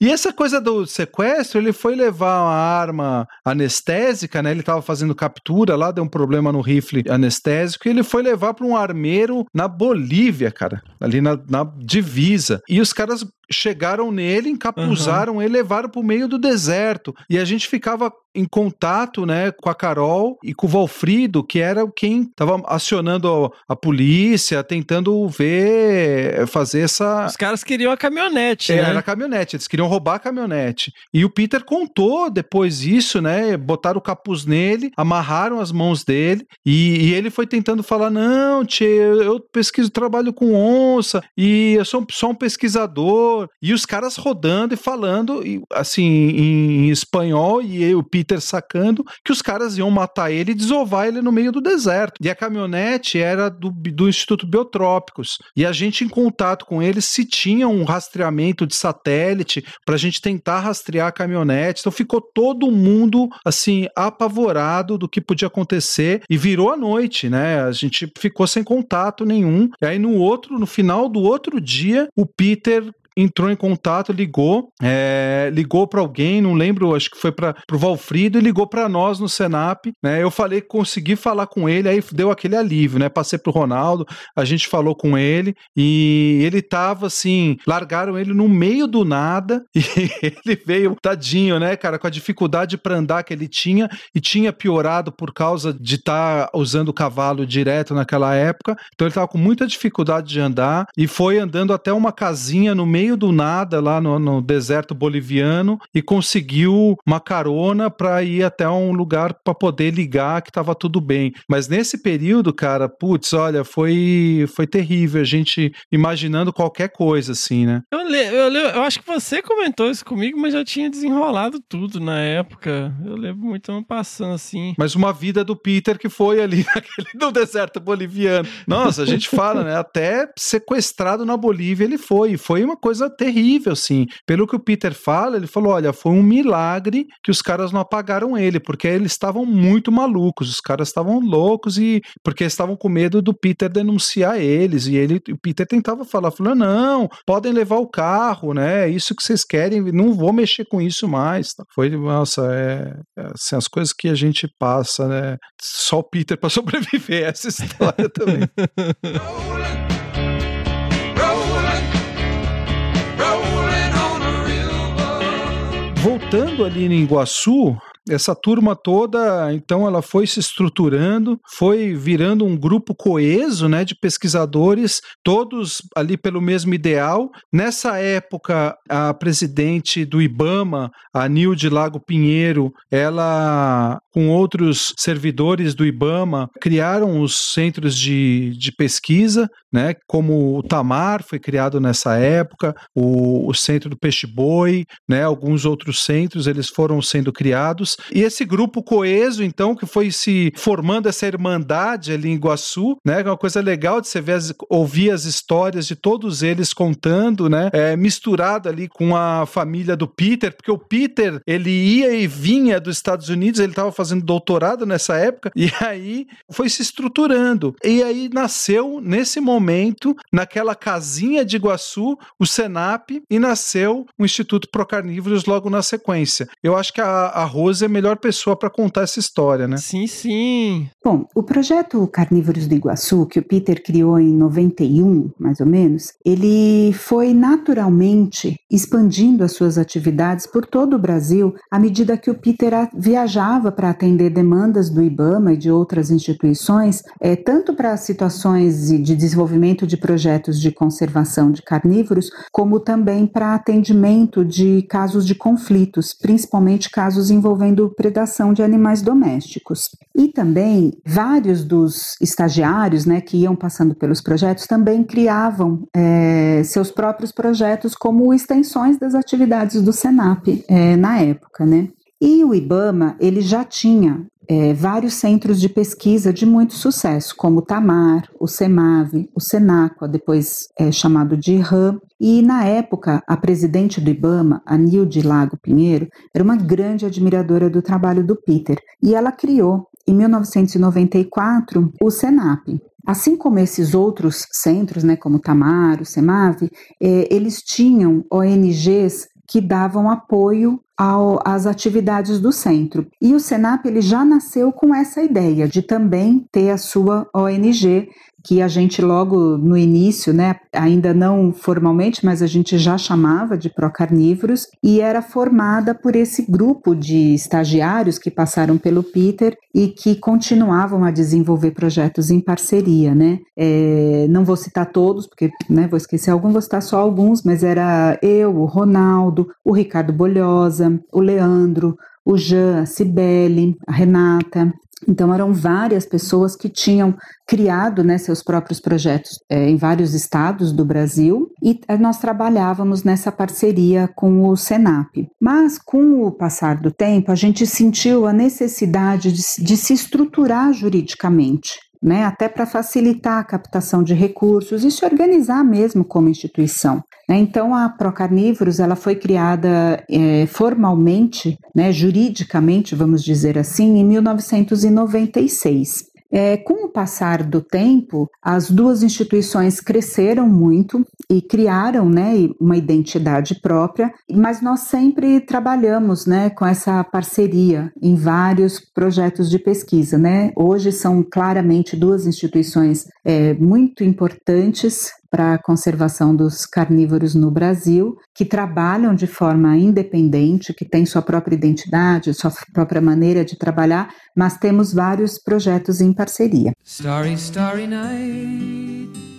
e essa coisa do sequestro, ele foi levar uma arma anestésica, né? Ele tava fazendo captura lá, deu um problema no rifle anestésico, e ele foi levar para um armeiro na Bolívia, cara, ali na, na divisa. E os caras chegaram nele, encapuzaram uhum. ele, levaram para o meio do deserto. E a gente ficava em contato, né, com a Carol e com o Valfrido, que era quem estava acionando a polícia, tentando ver, fazer essa... Os caras queriam a caminhonete, é, né? Era a caminhonete, eles queriam roubar a caminhonete. E o Peter contou depois isso, né, botaram o capuz nele, amarraram as mãos dele, e, e ele foi tentando falar, não, tchê, eu pesquiso, trabalho com onça, e eu sou só um pesquisador, e os caras rodando e falando, assim, em espanhol, e o Peter sacando que os caras iam matar ele e desovar ele no meio do deserto. E a caminhonete era do, do Instituto Biotrópicos. E a gente, em contato com eles, se tinha um rastreamento de satélite para a gente tentar rastrear a caminhonete. Então ficou todo mundo, assim, apavorado do que podia acontecer e virou a noite, né? A gente ficou sem contato nenhum. E aí no outro, no final do outro dia, o Peter entrou em contato, ligou, é, ligou para alguém, não lembro, acho que foi para o Valfrido e ligou para nós no Senap, né? Eu falei, consegui falar com ele, aí deu aquele alívio, né? Passei pro Ronaldo, a gente falou com ele e ele tava assim, largaram ele no meio do nada <laughs> e ele veio tadinho, né, cara, com a dificuldade para andar que ele tinha e tinha piorado por causa de estar tá usando o cavalo direto naquela época. Então ele tava com muita dificuldade de andar e foi andando até uma casinha no meio meio do nada lá no, no deserto boliviano e conseguiu uma carona para ir até um lugar para poder ligar que estava tudo bem. Mas nesse período, cara, putz, olha, foi foi terrível a gente imaginando qualquer coisa assim, né? Eu, eu, eu acho que você comentou isso comigo, mas já tinha desenrolado tudo na época. Eu lembro muito ano passando assim. Mas uma vida do Peter que foi ali <laughs> naquele, no deserto boliviano. Nossa, a gente fala, né? Até sequestrado na Bolívia ele foi. Foi uma coisa coisa terrível, assim. Pelo que o Peter fala, ele falou: olha, foi um milagre que os caras não apagaram ele, porque eles estavam muito malucos, os caras estavam loucos e porque estavam com medo do Peter denunciar eles. E ele, o Peter tentava falar, falou: não, podem levar o carro, né? Isso que vocês querem, não vou mexer com isso mais. Tá? Foi, nossa, é, é assim, as coisas que a gente passa, né? Só o Peter para <laughs> sobreviver essa história também. <laughs> voltando ali em Iguaçu, essa turma toda, então, ela foi se estruturando, foi virando um grupo coeso, né, de pesquisadores, todos ali pelo mesmo ideal. Nessa época, a presidente do IBAMA, a Nilde Lago Pinheiro, ela, com outros servidores do IBAMA, criaram os centros de, de pesquisa, né, como o Tamar foi criado nessa época, o, o Centro do Peixe Boi, né, alguns outros centros, eles foram sendo criados e esse grupo coeso, então, que foi se formando essa irmandade ali em Iguaçu, né? É uma coisa legal de você ver as, ouvir as histórias de todos eles contando, né? É, misturado ali com a família do Peter, porque o Peter, ele ia e vinha dos Estados Unidos, ele estava fazendo doutorado nessa época, e <laughs> aí foi se estruturando. E aí nasceu, nesse momento, naquela casinha de Iguaçu, o Senap, e nasceu o Instituto Procarnívoros logo na sequência. Eu acho que a, a Rose é a melhor pessoa para contar essa história, né? Sim, sim. Bom, o projeto Carnívoros do Iguaçu, que o Peter criou em 91, mais ou menos, ele foi naturalmente expandindo as suas atividades por todo o Brasil à medida que o Peter viajava para atender demandas do IBAMA e de outras instituições, é, tanto para situações de desenvolvimento de projetos de conservação de carnívoros, como também para atendimento de casos de conflitos, principalmente casos envolvendo sofrendo predação de animais domésticos. E também vários dos estagiários né, que iam passando pelos projetos também criavam é, seus próprios projetos como extensões das atividades do Senap é, na época. Né? E o IBAMA ele já tinha é, vários centros de pesquisa de muito sucesso, como o Tamar, o SEMAV, o Senacua, depois é, chamado de IRAM, e na época a presidente do IBAMA, a Nilde Lago Pinheiro, era uma grande admiradora do trabalho do Peter, e ela criou, em 1994, o SENAP, Assim como esses outros centros, né, como o Tamar, o SEMAV, eh, eles tinham ONGs que davam apoio ao, às atividades do centro. E o Senap ele já nasceu com essa ideia de também ter a sua ONG que a gente logo no início, né, ainda não formalmente, mas a gente já chamava de procarnívoros e era formada por esse grupo de estagiários que passaram pelo Peter e que continuavam a desenvolver projetos em parceria, né? É, não vou citar todos, porque né, vou esquecer alguns, vou citar só alguns, mas era eu, o Ronaldo, o Ricardo Bolhosa, o Leandro, o Jean, a Cibele, a Renata, então, eram várias pessoas que tinham criado né, seus próprios projetos é, em vários estados do Brasil e é, nós trabalhávamos nessa parceria com o Senap. Mas, com o passar do tempo, a gente sentiu a necessidade de, de se estruturar juridicamente né, até para facilitar a captação de recursos e se organizar mesmo como instituição. Né. Então, a Procarnívoros ela foi criada é, formalmente, né, juridicamente, vamos dizer assim, em 1996. É, com o passar do tempo, as duas instituições cresceram muito e criaram né, uma identidade própria, mas nós sempre trabalhamos né, com essa parceria em vários projetos de pesquisa. Né? Hoje são claramente duas instituições é, muito importantes para a conservação dos carnívoros no Brasil, que trabalham de forma independente, que têm sua própria identidade, sua própria maneira de trabalhar, mas temos vários projetos em parceria. Starry, starry night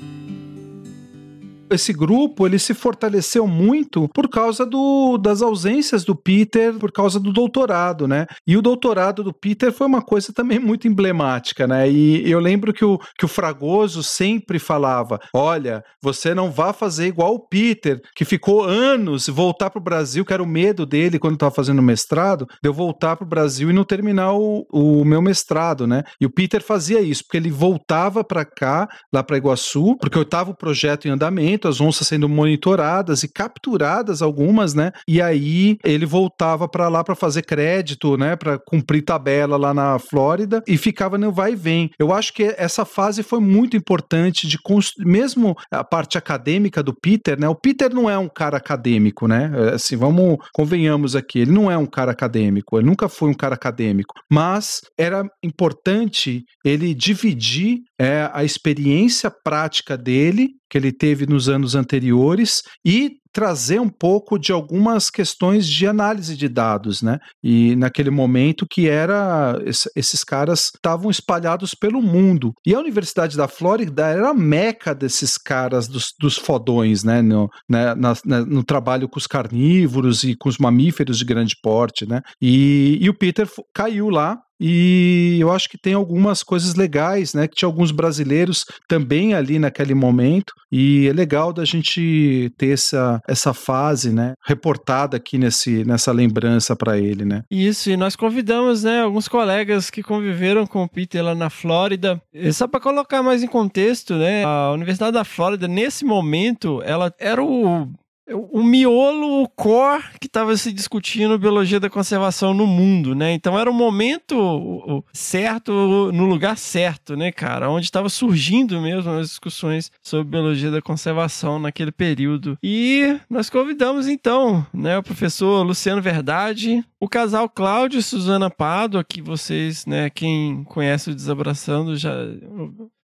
esse grupo ele se fortaleceu muito por causa do, das ausências do Peter, por causa do doutorado, né? E o doutorado do Peter foi uma coisa também muito emblemática, né? E eu lembro que o, que o Fragoso sempre falava: olha, você não vá fazer igual o Peter, que ficou anos voltar para o Brasil, que era o medo dele quando estava fazendo mestrado, de eu voltar para o Brasil e não terminar o, o meu mestrado, né? E o Peter fazia isso, porque ele voltava para cá, lá para Iguaçu, porque eu estava o projeto em andamento as onças sendo monitoradas e capturadas algumas, né? E aí ele voltava para lá para fazer crédito, né? Para cumprir tabela lá na Flórida e ficava no vai e vem. Eu acho que essa fase foi muito importante de mesmo a parte acadêmica do Peter, né? O Peter não é um cara acadêmico, né? É, assim, vamos convenhamos aqui, ele não é um cara acadêmico, ele nunca foi um cara acadêmico, mas era importante ele dividir é, a experiência prática dele que ele teve nos anos anteriores e trazer um pouco de algumas questões de análise de dados, né? E naquele momento que era esses caras estavam espalhados pelo mundo. E a Universidade da Flórida era a meca desses caras dos, dos fodões, né? No, né? Na, na, no trabalho com os carnívoros e com os mamíferos de grande porte, né? E, e o Peter caiu lá e eu acho que tem algumas coisas legais, né? Que tinha alguns brasileiros também ali naquele momento. E é legal da gente ter essa, essa fase, né? Reportada aqui nesse, nessa lembrança para ele, né? Isso, e nós convidamos, né? Alguns colegas que conviveram com o Peter lá na Flórida. E só para colocar mais em contexto, né? A Universidade da Flórida, nesse momento, ela era o o miolo, o core que estava se discutindo biologia da conservação no mundo, né? Então era o momento certo, no lugar certo, né, cara? Onde estava surgindo mesmo as discussões sobre biologia da conservação naquele período. E nós convidamos então, né, o professor Luciano Verdade, o casal Cláudio e Suzana Pado, que vocês, né, quem conhece o Desabraçando já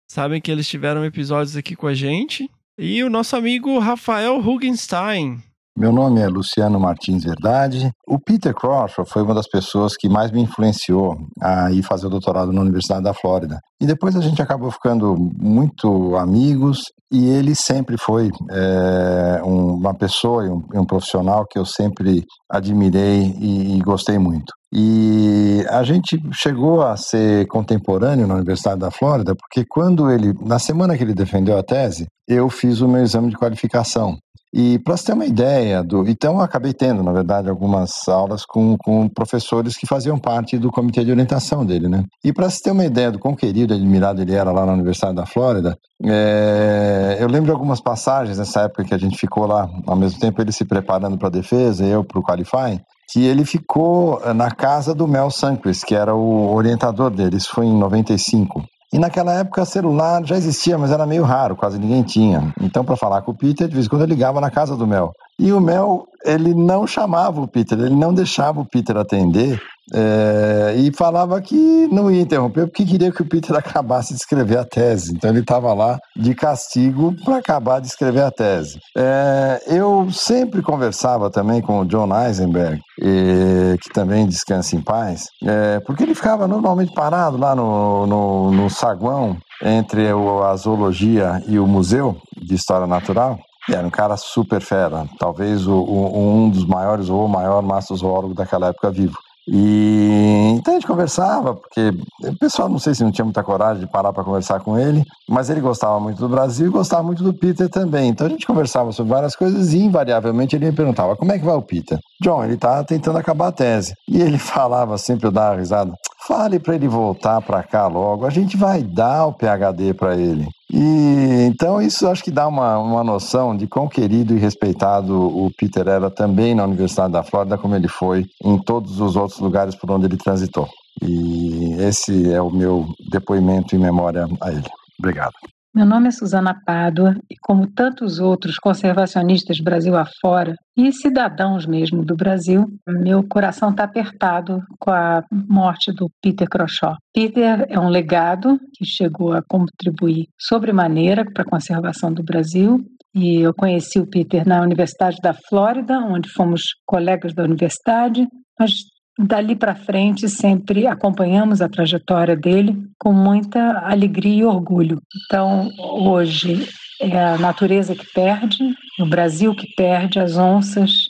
sabem que eles tiveram episódios aqui com a gente. E o nosso amigo Rafael Hugenstein, Meu nome é Luciano Martins Verdade. O Peter Crawford foi uma das pessoas que mais me influenciou a ir fazer o doutorado na Universidade da Flórida. E depois a gente acabou ficando muito amigos e ele sempre foi é, uma pessoa e um, um, profissional que eu sempre admirei e, e gostei muito. E a gente chegou a ser contemporâneo na Universidade da Flórida, porque quando ele, na semana que ele defendeu a tese, eu fiz o meu exame de qualificação. E para você ter uma ideia do. Então, eu acabei tendo, na verdade, algumas aulas com, com professores que faziam parte do comitê de orientação dele, né? E para você ter uma ideia do quão querido e admirado ele era lá na Universidade da Flórida, é... eu lembro de algumas passagens nessa época que a gente ficou lá, ao mesmo tempo ele se preparando para a defesa, eu para o Qualify, que ele ficou na casa do Mel Sanquist, que era o orientador dele. Isso foi em 95. E naquela época celular já existia, mas era meio raro, quase ninguém tinha. Então, para falar com o Peter, de vez em quando eu ligava na casa do Mel. E o Mel, ele não chamava o Peter, ele não deixava o Peter atender é, e falava que não ia interromper porque queria que o Peter <laughs> acabasse de escrever a tese. Então ele estava lá de castigo para acabar de escrever a tese. É, eu sempre conversava também com o John Eisenberg, e, que também descansa em paz, é, porque ele ficava normalmente parado lá no, no, no saguão entre a zoologia e o museu de história natural. Era um cara super fera, talvez o, o, um dos maiores ou o maior mastrozoólogo daquela época vivo. E então a gente conversava, porque o pessoal não sei se não tinha muita coragem de parar para conversar com ele, mas ele gostava muito do Brasil e gostava muito do Peter também. Então a gente conversava sobre várias coisas e invariavelmente ele me perguntava: como é que vai o Peter? John, ele tá tentando acabar a tese. E ele <laughs> falava sempre, eu dava risada: fale para ele voltar para cá logo, a gente vai dar o PhD para ele. E então isso acho que dá uma, uma noção de quão querido e respeitado o Peter era também na Universidade da Flórida, como ele foi em todos os outros lugares por onde ele transitou. E esse é o meu depoimento em memória a ele. Obrigado. Meu nome é Suzana Pádua e, como tantos outros conservacionistas Brasil afora e cidadãos mesmo do Brasil, meu coração está apertado com a morte do Peter Croshaw. Peter é um legado que chegou a contribuir sobremaneira para a conservação do Brasil e eu conheci o Peter na Universidade da Flórida, onde fomos colegas da universidade, mas Dali para frente, sempre acompanhamos a trajetória dele com muita alegria e orgulho. Então, hoje é a natureza que perde, o Brasil que perde as onças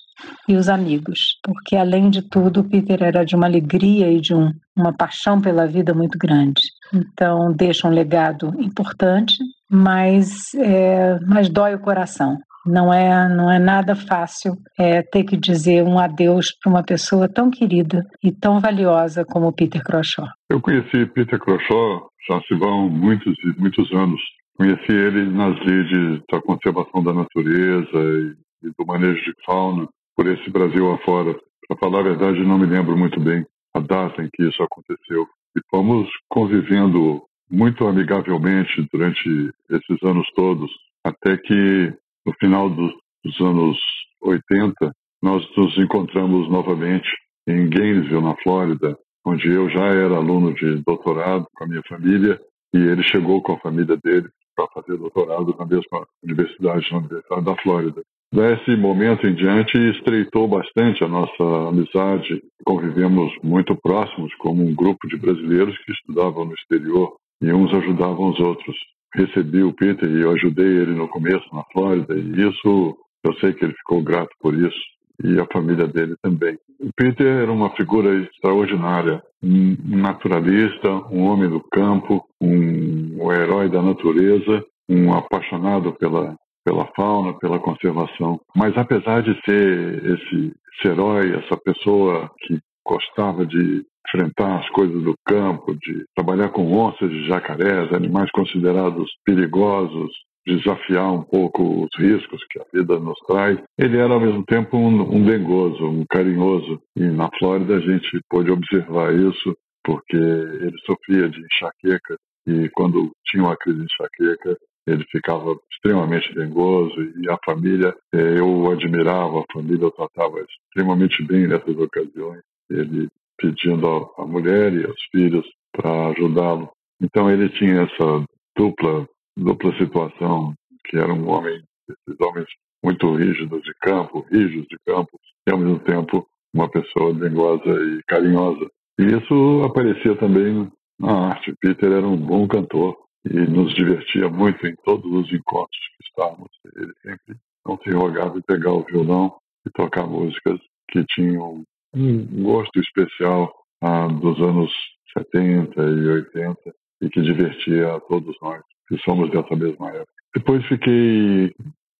e os amigos, porque além de tudo, Peter era de uma alegria e de um, uma paixão pela vida muito grande. Então, deixa um legado importante, mas, é, mas dói o coração. Não é, não é nada fácil é, ter que dizer um adeus para uma pessoa tão querida e tão valiosa como Peter Croshaw. Eu conheci Peter Croshaw já se vão muitos e muitos anos. Conheci ele nas redes da conservação da natureza e, e do manejo de fauna por esse Brasil afora. Para falar a verdade, não me lembro muito bem a data em que isso aconteceu. E fomos convivendo muito amigavelmente durante esses anos todos, até que no final dos, dos anos 80, nós nos encontramos novamente em Gainesville, na Flórida, onde eu já era aluno de doutorado com a minha família e ele chegou com a família dele para fazer doutorado na mesma universidade, na Universidade da Flórida. Desse momento em diante, estreitou bastante a nossa amizade. Convivemos muito próximos como um grupo de brasileiros que estudavam no exterior e uns ajudavam os outros recebi o Peter e eu ajudei ele no começo na Flórida e isso eu sei que ele ficou grato por isso e a família dele também. O Peter era uma figura extraordinária, um naturalista, um homem do campo, um, um herói da natureza, um apaixonado pela pela fauna, pela conservação. Mas apesar de ser esse, esse herói, essa pessoa que gostava de enfrentar as coisas do campo, de trabalhar com onças de jacarés, animais considerados perigosos, desafiar um pouco os riscos que a vida nos traz. Ele era ao mesmo tempo um, um dengoso, um carinhoso. E na Flórida a gente pôde observar isso porque ele sofria de enxaqueca e quando tinha uma crise de enxaqueca ele ficava extremamente dengoso e a família, eh, eu admirava a família, eu tratava extremamente bem nessas ocasiões. Ele pedindo a mulher e aos filhos para ajudá-lo. Então ele tinha essa dupla dupla situação, que era um homem, esses homens muito rígidos de campo, rígidos de campo, e ao mesmo tempo uma pessoa dengosa e carinhosa. E isso aparecia também na arte. Peter era um bom cantor e nos divertia muito em todos os encontros que estávamos. Ele sempre não se rogava de pegar o violão e tocar músicas que tinham um gosto especial ah, dos anos 70 e 80 e que divertia a todos nós que somos dessa mesma época. Depois fiquei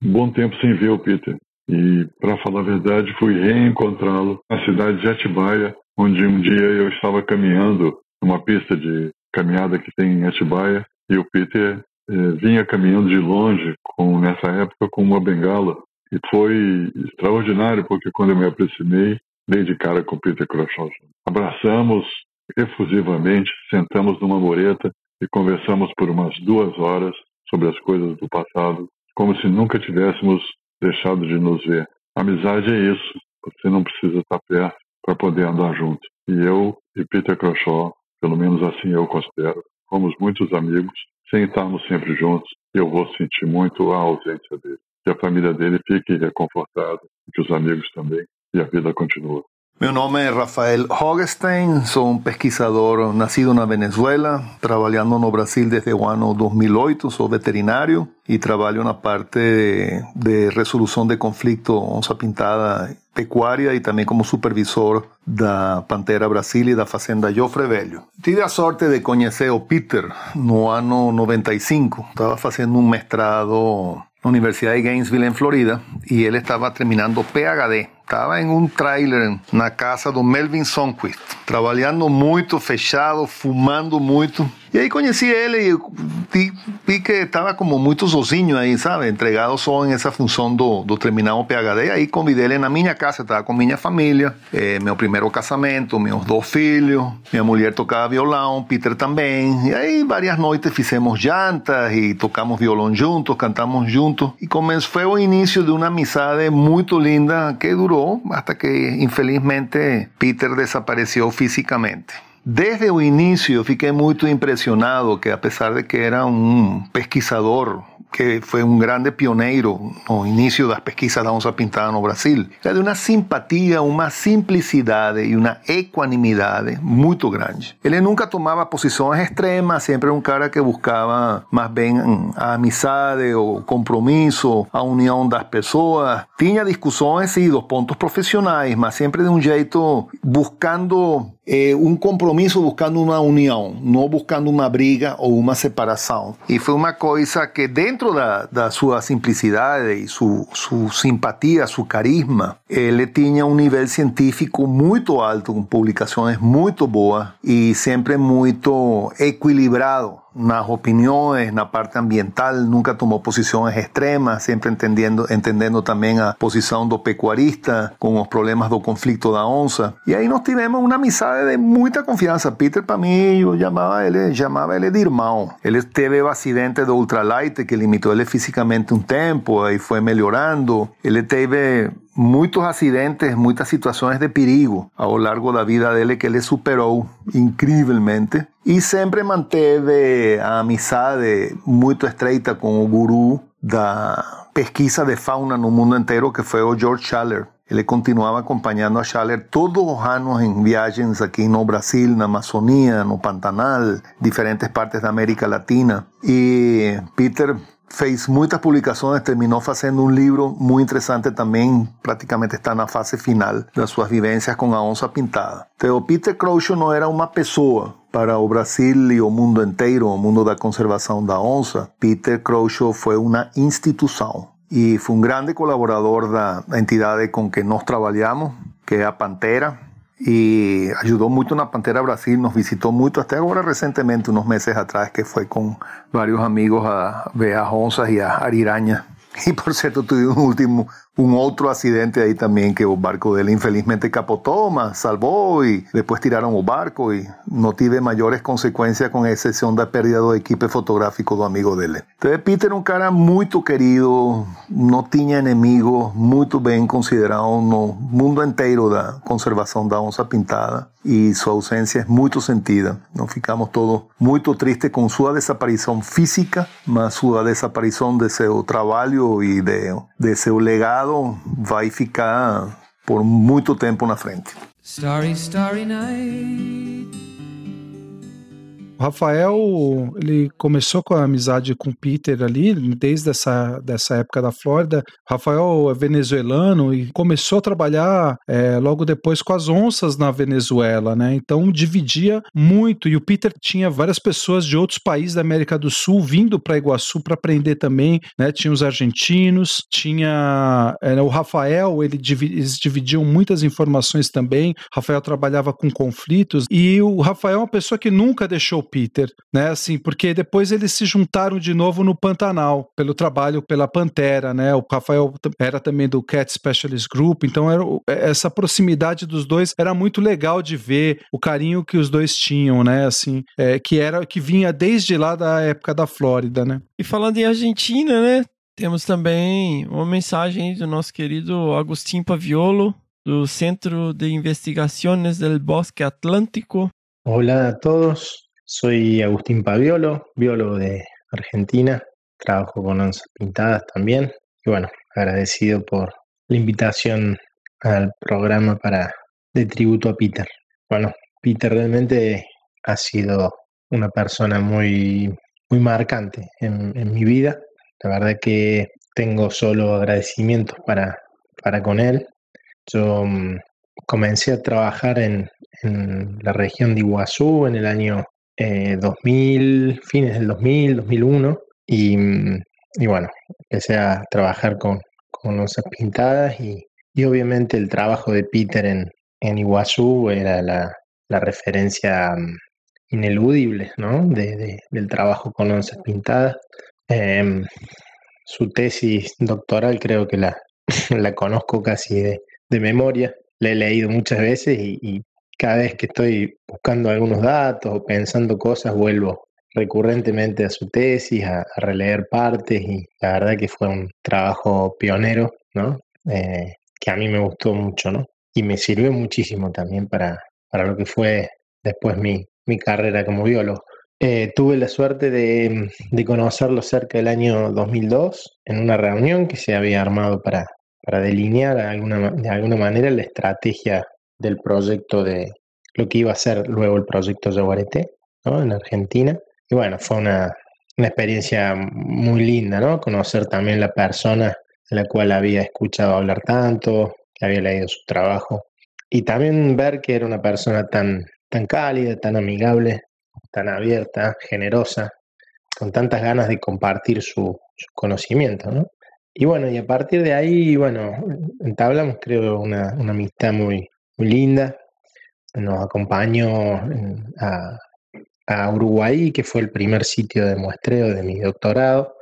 um bom tempo sem ver o Peter e, para falar a verdade, fui reencontrá-lo na cidade de Atibaia, onde um dia eu estava caminhando numa pista de caminhada que tem em Atibaia e o Peter eh, vinha caminhando de longe, com nessa época com uma bengala e foi extraordinário porque quando eu me aproximei dei de cara com Peter Crouchot. Abraçamos efusivamente, sentamos numa mureta e conversamos por umas duas horas sobre as coisas do passado, como se nunca tivéssemos deixado de nos ver. Amizade é isso. Você não precisa estar perto para poder andar junto. E eu e Peter Crouchot, pelo menos assim eu considero, fomos muitos amigos, sem estarmos sempre juntos. Eu vou sentir muito a ausência dele. Que a família dele fique reconfortada, que os amigos também, e a vida Rafael Hogestein, sou um pesquisador nascido na Venezuela, trabalhando no Brasil desde o ano 2008, sou veterinário e trabalho na parte de, de resolução de conflito onça pintada pecuária e também como supervisor da Pantera Brasil e da Fazenda Jofre Velho. Tive a sorte de conhecer o Peter no ano 95, estava fazendo um mestrado na Universidade de Gainesville, em Florida, e ele estava terminando PhD Estava em um trailer na casa do Melvin Sonquist, trabalhando muito, fechado, fumando muito. E aí conheci ele e vi, vi que estava como muito sozinho aí, sabe? Entregado só em essa função do, do terminar o PhD. Aí convidei ele na minha casa, estava com minha família, eh, meu primeiro casamento, meus dois filhos, minha mulher tocava violão, Peter também. E aí várias noites fizemos jantas e tocamos violão juntos, cantamos juntos. E começou, foi o início de uma amizade muito linda que durou hasta que infelizmente Peter desapareció físicamente. Desde o início fiquei muito impressionado que apesar de que era um pesquisador que foi um grande pioneiro no início das pesquisas da onça pintada no Brasil. Era de uma simpatia, uma simplicidade e uma equanimidade muito grande. Ele nunca tomava posições extremas, sempre era cara que buscava mais bem a amizade, o compromisso, a união das pessoas. Tinha discussões e dos pontos profissionais, mas sempre de um jeito buscando eh, um compromisso, buscando uma união, não buscando uma briga ou uma separação. E foi uma coisa que dentro dentro da, sua simplicidade e sua, seu carisma, ele tinha um nível científico muito alto, com publicações muito boas e sempre muito equilibrado nas opiniões, na parte ambiental, nunca tomou posições extremas, sempre entendendo, entendendo também a posição do pecuarista com os problemas do conflito da onça. E aí nós tivemos uma amizade de muita confiança. Peter, para mim, eu chamava ele, chamava ele de irmão. Ele teve o acidente do ultralight que limitou ele fisicamente um tempo, aí foi melhorando. Ele teve muitos acidentes, muitas situações de perigo ao largo da vida dele que ele superou incrivelmente e sempre manteve a amizade muito estreita com o guru da pesquisa de fauna no mundo inteiro que foi o George Schaller. Ele continuava acompanhando a Schaller todos os anos em viagens aqui no Brasil, na Amazônia, no Pantanal, diferentes partes da América Latina. E Peter fez muitas publicações, terminou fazendo um livro muito interessante também, praticamente está na fase final das suas vivências com a onça pintada. Então, Peter Crouch não era uma pessoa, para o Brasil e o mundo inteiro, o mundo da conservação da onça, Peter Crouch foi uma instituição e foi um grande colaborador da entidade com que nós trabalhamos, que é a Pantera, y ayudó mucho en la Pantera Brasil, nos visitó mucho hasta ahora recientemente, unos meses atrás, que fue con varios amigos a ver onzas y a ariraña. <laughs> Y por cierto, tuvimos un último, un otro accidente ahí también que el barco de él infelizmente capotó, mas salvó y después tiraron el barco y no tiene mayores consecuencias con excepción de pérdida de equipo fotográfico de amigo de él. Entonces Peter un cara muy querido, no tenía enemigos, muy bien considerado no mundo entero da conservación da onça pintada y su ausencia es muy sentida. Nos ficamos todos muy tristes con su desaparición física, mas su desaparición de su trabajo y de, de su legado vai ficar por muito tempo na frente. Starry, starry night. O Rafael, ele começou com a amizade com o Peter ali, desde essa dessa época da Flórida. O Rafael é venezuelano e começou a trabalhar é, logo depois com as onças na Venezuela, né? Então dividia muito. E o Peter tinha várias pessoas de outros países da América do Sul vindo para Iguaçu para aprender também, né? Tinha os argentinos, tinha é, o Rafael, ele, eles dividiam muitas informações também. O Rafael trabalhava com conflitos e o Rafael é uma pessoa que nunca deixou Peter, né? Assim, porque depois eles se juntaram de novo no Pantanal, pelo trabalho pela Pantera, né? O Rafael era também do Cat Specialist Group, então era, essa proximidade dos dois era muito legal de ver o carinho que os dois tinham, né? Assim, é, que era que vinha desde lá da época da Flórida, né? E falando em Argentina, né? Temos também uma mensagem do nosso querido Agustín Paviolo, do Centro de Investigaciones del Bosque Atlántico. Olá a todos, Soy Agustín Paviolo, biólogo de Argentina. Trabajo con onzas pintadas también. Y bueno, agradecido por la invitación al programa para de tributo a Peter. Bueno, Peter realmente ha sido una persona muy, muy marcante en, mi vida. La verdad que tengo solo agradecimientos para, para con él. Yo mm, comencé a trabajar en, en la región de Iguazú en el año 2000, eh, fines del 2000, 2001, y, y bueno, empecé a trabajar con, con onzas pintadas y, y, obviamente el trabajo de Peter en, en Iguazú era la, la referencia mm, ineludible ¿no? de, del trabajo con onzas pintadas. Em, su tesis doctoral creo que la, <laughs> la conozco casi de, de, memoria, la he leído muchas veces y, cada vez que estoy buscando algunos datos o pensando cosas, vuelvo recurrentemente a su tesis, a, releer partes y la verdad que fue un trabajo pionero, ¿no? Eh, que a mí me gustó mucho, ¿no? Y me sirvió muchísimo también para, para lo que fue después mi, mi carrera como biólogo. Eh, tuve la suerte de, de, conocerlo cerca del año 2002 en una reunión que se había armado para, para delinear alguna, de alguna manera la estrategia del proyecto de lo que iba a ser luego el proyecto Yaguareté, ¿no? En Argentina. Y bueno, fue una, una experiencia muy linda, ¿no? Conocer también la persona a la cual había escuchado hablar tanto, que había leído su trabajo. Y también ver que era una persona tan, tan cálida, tan amigable, tan abierta, generosa, con tantas ganas de compartir su, su conocimiento, ¿no? Y bueno, y a partir de ahí, bueno, entablamos creo una, una amistad muy, muy linda. Nos acompañó a, Uruguay, que fue el primer sitio de muestreo de mi doctorado.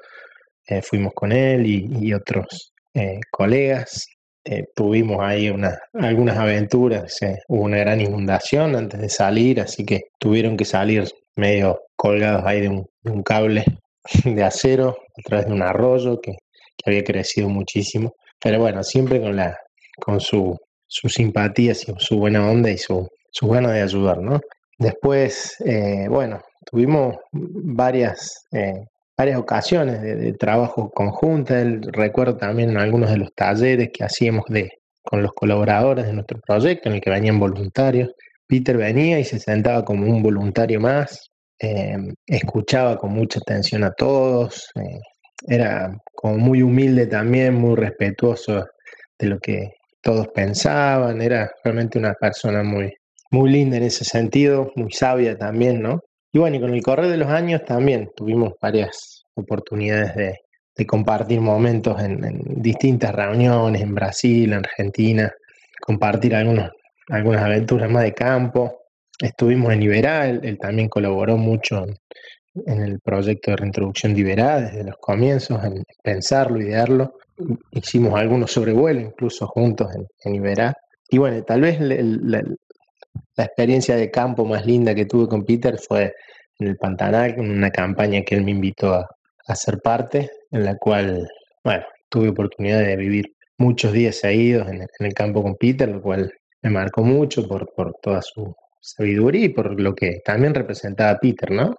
Eh, fuimos con él y, otros eh, colegas. Eh, tuvimos ahí una, algunas aventuras. hubo una gran inundación antes de salir, así que tuvieron que salir medio colgados ahí de un, cable de acero a través de un arroyo que, que había crecido muchísimo. Pero bueno, siempre con, la, con su su simpatía, su buena onda y su, su ganas de ayudar, ¿no? Después, eh, bueno, tuvimos varias, eh, varias ocasiones de, trabajo conjunto. recuerdo también algunos de los talleres que hacíamos de, con los colaboradores de nuestro proyecto, en el que venían voluntarios. Peter venía y se sentaba como un voluntario más, eh, escuchaba con mucha atención a todos, era como muy humilde también, muy respetuoso de lo que todos pensaban, era realmente una persona muy, muy linda en ese sentido, muy sabia también, ¿no? Y bueno, y con el correr de los años también tuvimos varias oportunidades de, compartir momentos en, distintas reuniones en Brasil, en Argentina, compartir algunos, algunas aventuras más de campo. Estuvimos en Iberá, él, también colaboró mucho en, el proyecto de reintroducción de Iberá desde los comienzos, en pensarlo, idearlo. Hicimos algunos sobrevuelos incluso juntos en, en Iberá. Y bueno, tal vez la, experiencia de campo más linda que tuve con Peter fue en el Pantanal, en una campaña que él me invitó a, a ser parte, en la cual, bueno, tuve oportunidad de vivir muchos días seguidos en, en el campo con Peter, lo cual me marcó mucho por, por toda su sabiduría y por lo que también representaba Peter, ¿no?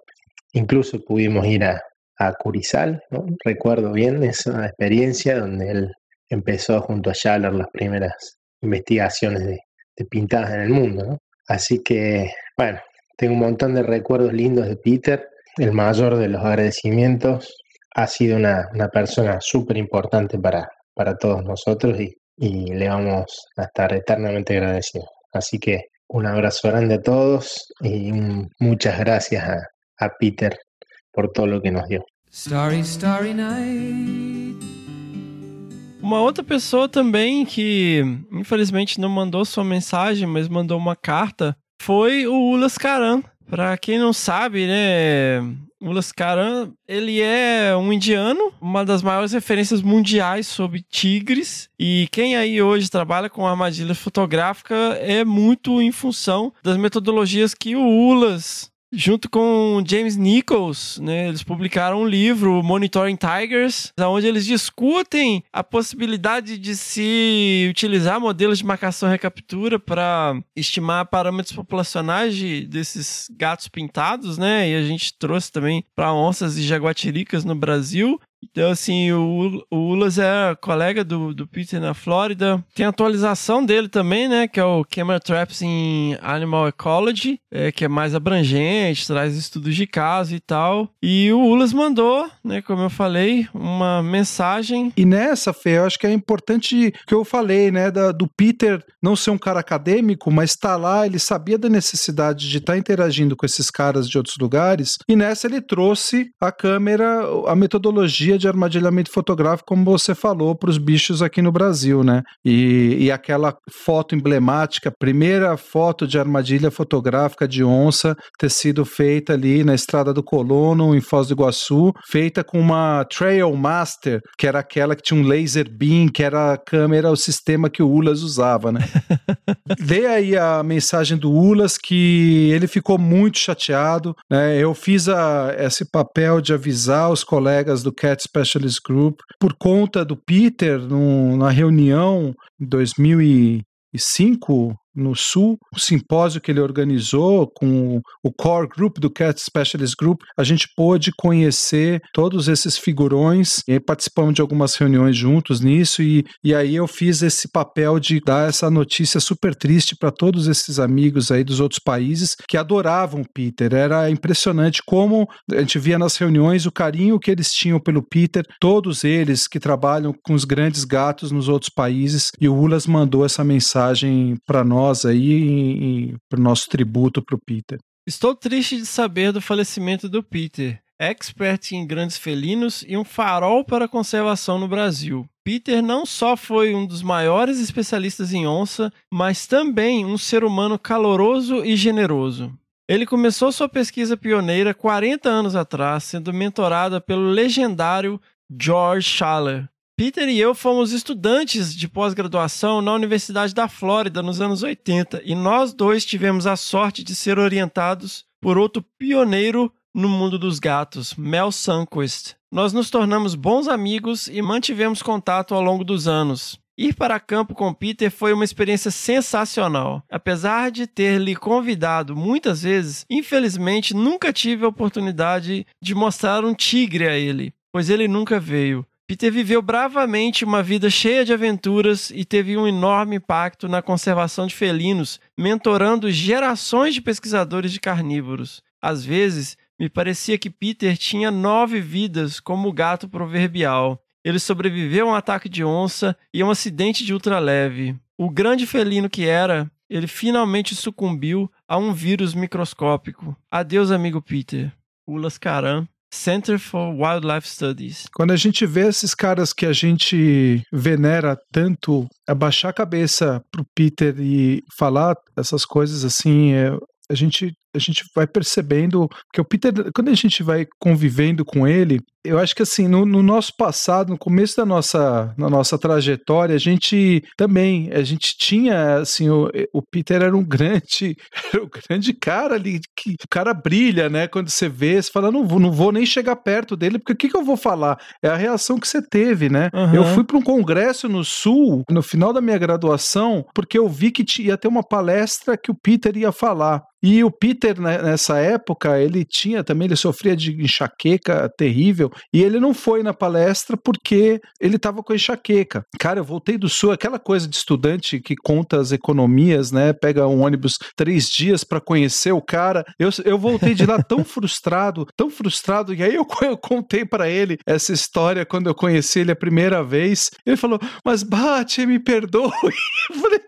Incluso pudimos ir a, a Curizal, recuerdo bien esa experiencia donde él empezó junto a Schaller las primeras investigaciones de, pintadas en el mundo. Así que, bueno, tengo un montón de recuerdos lindos de Peter. El mayor de los agradecimientos ha sido una, persona súper importante para, para todos nosotros y, y le vamos a estar eternamente agradecidos. Así que un abrazo grande a todos y muchas gracias a, a Peter por todo lo que nos dio. Starry, starry night. Uma outra pessoa também que infelizmente não mandou sua mensagem, mas mandou uma carta, foi o Ulas Karan. Para quem não sabe, né, Ulas Karan, ele é um indiano, uma das maiores referências mundiais sobre tigres. E quem aí hoje trabalha com armadilha fotográfica é muito em função das metodologias que o Ulas junto com James Nichols, né, eles publicaram um livro, Monitoring Tigers, onde eles discutem a possibilidade de se utilizar modelos de marcação e recaptura para estimar parâmetros populacionais de, desses gatos pintados, né? E a gente trouxe também para onças e jaguatiricas no Brasil. Então, assim, o, o Ulas é colega do, do Peter na Flórida. Tem atualização dele também, né? Que é o Camera Traps in Animal Ecology, é, que é mais abrangente, traz estudos de caso e tal. E o Ulas mandou, né? Como eu falei, uma mensagem. E nessa, Fê, eu acho que é importante que eu falei, né? Da, do Peter não ser um cara acadêmico, mas estar tá lá, ele sabia da necessidade de estar tá interagindo com esses caras de outros lugares. E nessa ele trouxe a câmera, a metodologia de armadilhamento fotográfico, como você falou, para os bichos aqui no Brasil, né? E, e aquela foto emblemática, primeira foto de armadilha fotográfica de onça ter sido feita ali na Estrada do Colono, em Foz do Iguaçu, feita com uma Trail Master, que era aquela que tinha um laser beam, que era a câmera, o sistema que o Ulas usava, né? <laughs> Dê aí a mensagem do Ulas que ele ficou muito chateado, né? Eu fiz a, esse papel de avisar os colegas do Cat Specialist Group por conta do Peter num, na reunião em 2005 no Sul, o simpósio que ele organizou com o core group do Cat Specialist Group, a gente pôde conhecer todos esses figurões e participamos de algumas reuniões juntos nisso e, e aí eu fiz esse papel de dar essa notícia super triste para todos esses amigos aí dos outros países que adoravam Peter. Era impressionante como a gente via nas reuniões o carinho que eles tinham pelo Peter, todos eles que trabalham com os grandes gatos nos outros países e o Ulas mandou essa mensagem para nós nós aí para o nosso tributo para o Peter. Estou triste de saber do falecimento do Peter, expert em grandes felinos e um farol para a conservação no Brasil. Peter não só foi um dos maiores especialistas em onça, mas também um ser humano caloroso e generoso. Ele começou sua pesquisa pioneira 40 anos atrás, sendo mentorada pelo legendário George Schaller, Peter e eu fomos estudantes de pós-graduação na Universidade da Flórida nos anos 80 e nós dois tivemos a sorte de ser orientados por outro pioneiro no mundo dos gatos, Mel Sunquist. Nós nos tornamos bons amigos e mantivemos contato ao longo dos anos. Ir para campo com Peter foi uma experiência sensacional. Apesar de ter lhe convidado muitas vezes, infelizmente nunca tive a oportunidade de mostrar um tigre a ele, pois ele nunca veio. Peter viveu bravamente uma vida cheia de aventuras e teve um enorme impacto na conservação de felinos, mentorando gerações de pesquisadores de carnívoros. Às vezes, me parecia que Peter tinha nove vidas como o gato proverbial. Ele sobreviveu a um ataque de onça e a um acidente de ultraleve. O grande felino que era, ele finalmente sucumbiu a um vírus microscópico. Adeus, amigo Peter. Ulas Caram, Center for Wildlife Studies. Quando a gente vê esses caras que a gente venera tanto, abaixar a cabeça pro Peter e falar essas coisas assim, é, a gente a gente vai percebendo que o Peter, quando a gente vai convivendo com ele, eu acho que assim, no, no, nosso passado, no começo da nossa, na nossa trajetória, a gente também, a gente tinha, assim, o, o Peter era um grande, <laughs> era um grande cara ali, que o cara brilha, né? Quando você vê, você fala, não vou, não vou nem chegar perto dele, porque o que, que eu vou falar? É a reação que você teve, né? Uhum. Eu fui para um congresso no Sul, no final da minha graduação, porque eu vi que ia ter uma palestra que o Peter ia falar. E o Peter, né, nessa época, ele tinha também, ele sofria de enxaqueca terrível, e ele não foi na palestra porque ele estava com enxaqueca. Cara, eu voltei do sul, aquela coisa de estudante que conta as economias, né? Pega um ônibus três dias para conhecer o cara. Eu, eu voltei de lá tão <laughs> frustrado, tão frustrado, e aí eu, <laughs> eu contei para ele essa história quando eu conheci ele a primeira vez. Ele falou, mas bate, me perdoe. <laughs> Eu falei,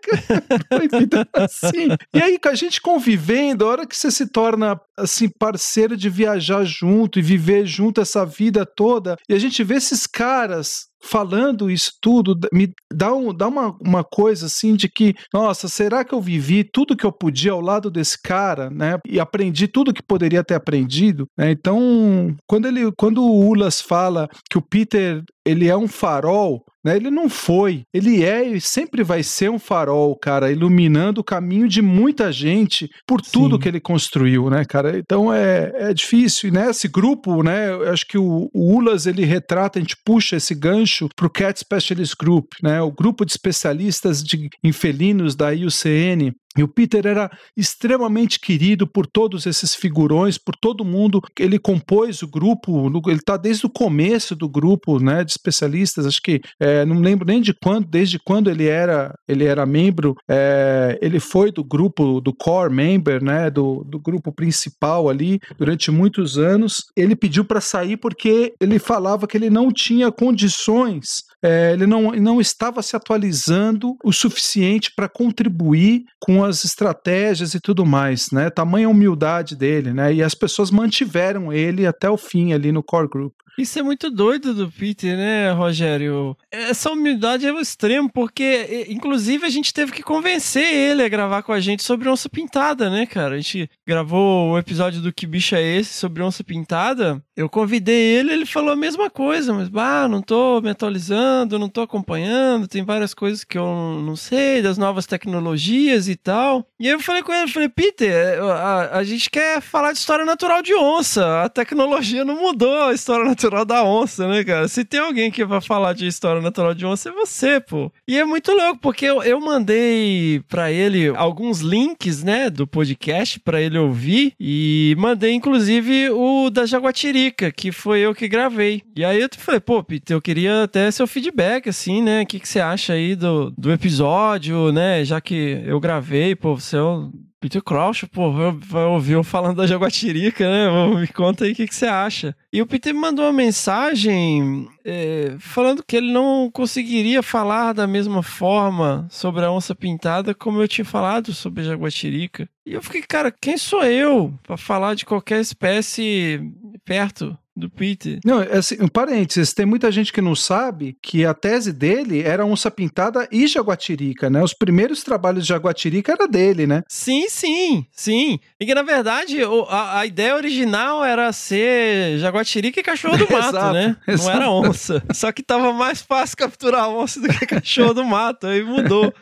assim. E aí, com a gente convivendo. A hora que você se torna assim parceiro de viajar junto e viver junto essa vida toda, e a gente vê esses caras falando isso tudo, me dá, um, dá uma, uma coisa assim de que, nossa, será que eu vivi tudo que eu podia ao lado desse cara, né? E aprendi tudo que poderia ter aprendido, né? Então, quando ele, quando o Ulas fala que o Peter ele é um farol, né? Ele não foi, ele é e sempre vai ser um farol, cara, iluminando o caminho de muita gente por tudo Sim. que ele construiu, né, cara? Então é, é difícil, né? Esse grupo, né? Eu acho que o, o Ulas ele retrata, a gente puxa esse gancho pro Cat Specialist Group, né? O grupo de especialistas de infelinos da IUCN, e o Peter era extremamente querido por todos esses figurões, por todo mundo. Ele compôs o grupo, ele está desde o começo do grupo, né, de especialistas. Acho que é, não lembro nem de quando, desde quando ele era, ele era membro. É, ele foi do grupo do core member, né, do, do grupo principal ali durante muitos anos. Ele pediu para sair porque ele falava que ele não tinha condições é, ele não, não estava se atualizando o suficiente para contribuir com as estratégias e tudo mais, né? Tamanha humildade dele, né? E as pessoas mantiveram ele até o fim ali no core group. Isso é muito doido do Peter, né, Rogério? Essa humildade é o extremo, porque, inclusive, a gente teve que convencer ele a gravar com a gente sobre onça pintada, né, cara? A gente gravou o episódio do Que Bicho é Esse sobre onça pintada. Eu convidei ele, ele falou a mesma coisa, mas, bah, não tô me atualizando, não tô acompanhando, tem várias coisas que eu não sei, das novas tecnologias e tal. E aí eu falei com ele, falei, Peter, a, a gente quer falar de história natural de onça, a tecnologia não mudou a história natural natural da onça, né, cara? Se tem alguém que vai falar de história natural de onça, é você, pô. E é muito louco, porque eu, eu mandei para ele alguns links, né, do podcast para ele ouvir e mandei, inclusive, o da Jaguatirica, que foi eu que gravei. E aí eu falei, pô, Peter, eu queria até seu feedback, assim, né? O que, que você acha aí do, do episódio, né? Já que eu gravei, pô, você é um Peter Crouch, pô, vai ouvir eu falando da Jaguatirica, né? Me conta aí o que, que, você acha. E o Peter me mandou uma mensagem é, falando que ele não conseguiria falar da mesma forma sobre a onça pintada como eu tinha falado sobre a Jaguatirica. E eu fiquei, cara, quem sou eu para falar de qualquer espécie perto do Peter. Não, é assim, um parênteses, tem muita gente que não sabe que a tese dele era onça pintada e jaguatirica, né? Os primeiros trabalhos de jaguatirica era dele, né? Sim, sim, sim. E que na verdade a, a ideia original era ser jaguatirica e cachorro do <laughs> mato, exato, né? Exato. Não era onça. Só que tava mais fácil capturar onça do que cachorro do mato, aí mudou.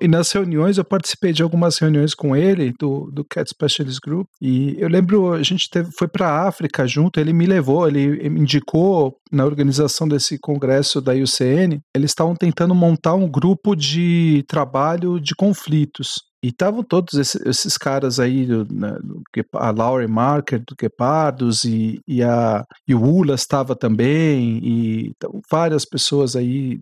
E nas reuniões, eu participei de algumas reuniões com ele, do, do Cat Specialist Group, e eu lembro, a gente teve, foi para a África junto, ele me levou, ele me indicou na organização desse congresso da IUCN, eles estavam tentando montar um grupo de trabalho de conflitos. E estavam todos esses, esses, caras aí, né, a Laurie Marker do Guepardos e, e, a, e o Ula estava também, e várias pessoas aí,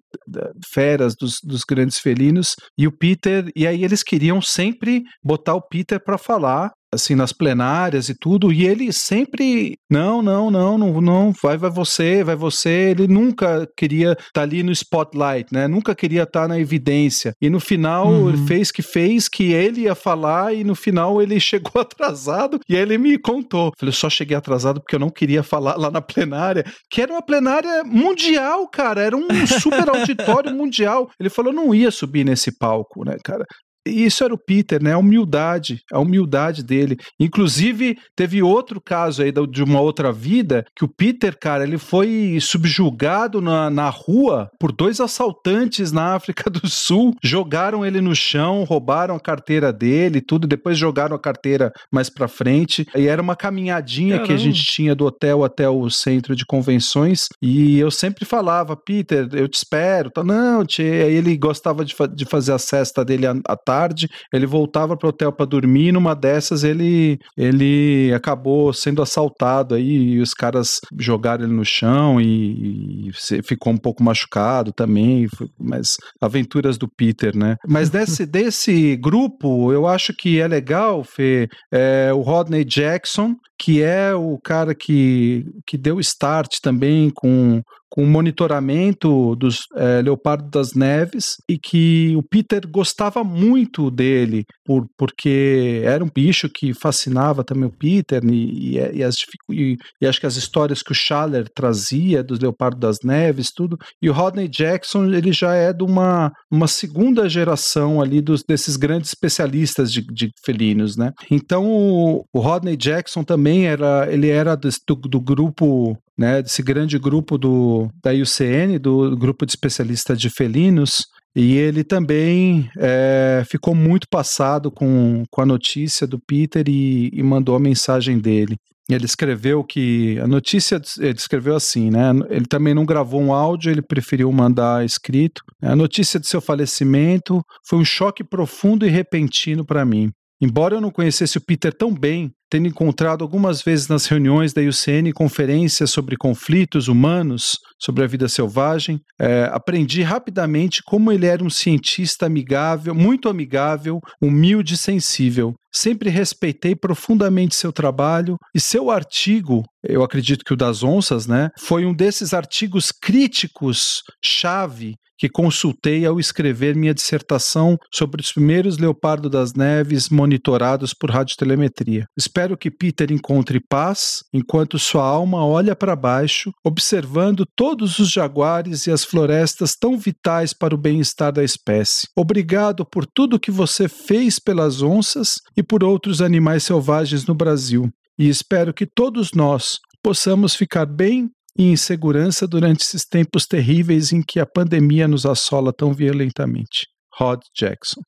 feras dos, dos grandes felinos, e o Peter, e aí eles queriam sempre botar o Peter para falar assim, nas plenárias e tudo, e ele sempre, não, não, não, não, não, vai, vai você, vai você, ele nunca queria estar tá ali no spotlight, né, nunca queria estar tá na evidência, e no final uhum. ele fez que fez, que ele ia falar, e no final ele <laughs> chegou atrasado, e ele me contou, falei, só cheguei atrasado porque eu não queria falar lá na plenária, que era uma plenária mundial, cara, era um super auditório <laughs> mundial, ele falou, não ia subir nesse palco, né, cara, isso era o Peter, né? A humildade, a humildade dele. Inclusive, teve outro caso aí de uma outra vida que o Peter, cara, ele foi subjugado na, na rua por dois assaltantes na África do Sul. Jogaram ele no chão, roubaram a carteira dele, tudo. Depois jogaram a carteira mais pra frente. E era uma caminhadinha Caramba. que a gente tinha do hotel até o centro de convenções. E eu sempre falava, Peter, eu te espero. Não, tchê. Aí ele gostava de, fa de fazer a cesta dele à, à tarde. Ele voltava pro hotel para dormir. Numa dessas, ele, ele acabou sendo assaltado aí. E os caras jogaram ele no chão e, e ficou um pouco machucado também. Mas aventuras do Peter, né? Mas <laughs> desse, desse grupo, eu acho que é legal, Fê, é, o Rodney Jackson, que é o cara que, que deu start também com com monitoramento dos é, leopardo das neves e que o Peter gostava muito dele por, porque era um bicho que fascinava também o Peter e, e, e, as, e, e acho que as histórias que o Schaller trazia dos leopardo das neves tudo. E o Rodney Jackson ele já é de uma, uma segunda geração ali dos, desses grandes especialistas de, de felinos né? Então o, o Rodney Jackson também era ele era do, do grupo né, desse grande grupo do, da IUCN, do grupo de especialistas de felinos, e ele também é, ficou muito passado com, com a notícia do Peter e, e mandou a mensagem dele. Ele escreveu que a notícia, ele escreveu assim, né? Ele também não gravou um áudio, ele preferiu mandar escrito. A notícia de seu falecimento foi um choque profundo e repentino para mim. Embora eu não conhecesse o Peter tão bem, tendo encontrado algumas vezes nas reuniões da IUCN conferências sobre conflitos humanos, sobre a vida selvagem, é, aprendi rapidamente como ele era um cientista amigável, muito amigável, humilde e sensível. Sempre respeitei profundamente seu trabalho e seu artigo, eu acredito que o das onças, né, foi um desses artigos críticos chave que consultei ao escrever minha dissertação sobre os primeiros leopardo das neves monitorados por radiotelemetria. Espero que Peter encontre paz enquanto sua alma olha para baixo, observando todos os jaguares e as florestas tão vitais para o bem-estar da espécie. Obrigado por tudo que você fez pelas onças e por outros animais selvagens no Brasil. E espero que todos nós possamos ficar bem e em segurança durante esses tempos terríveis em que a pandemia nos assola tão violentamente. Rod Jackson.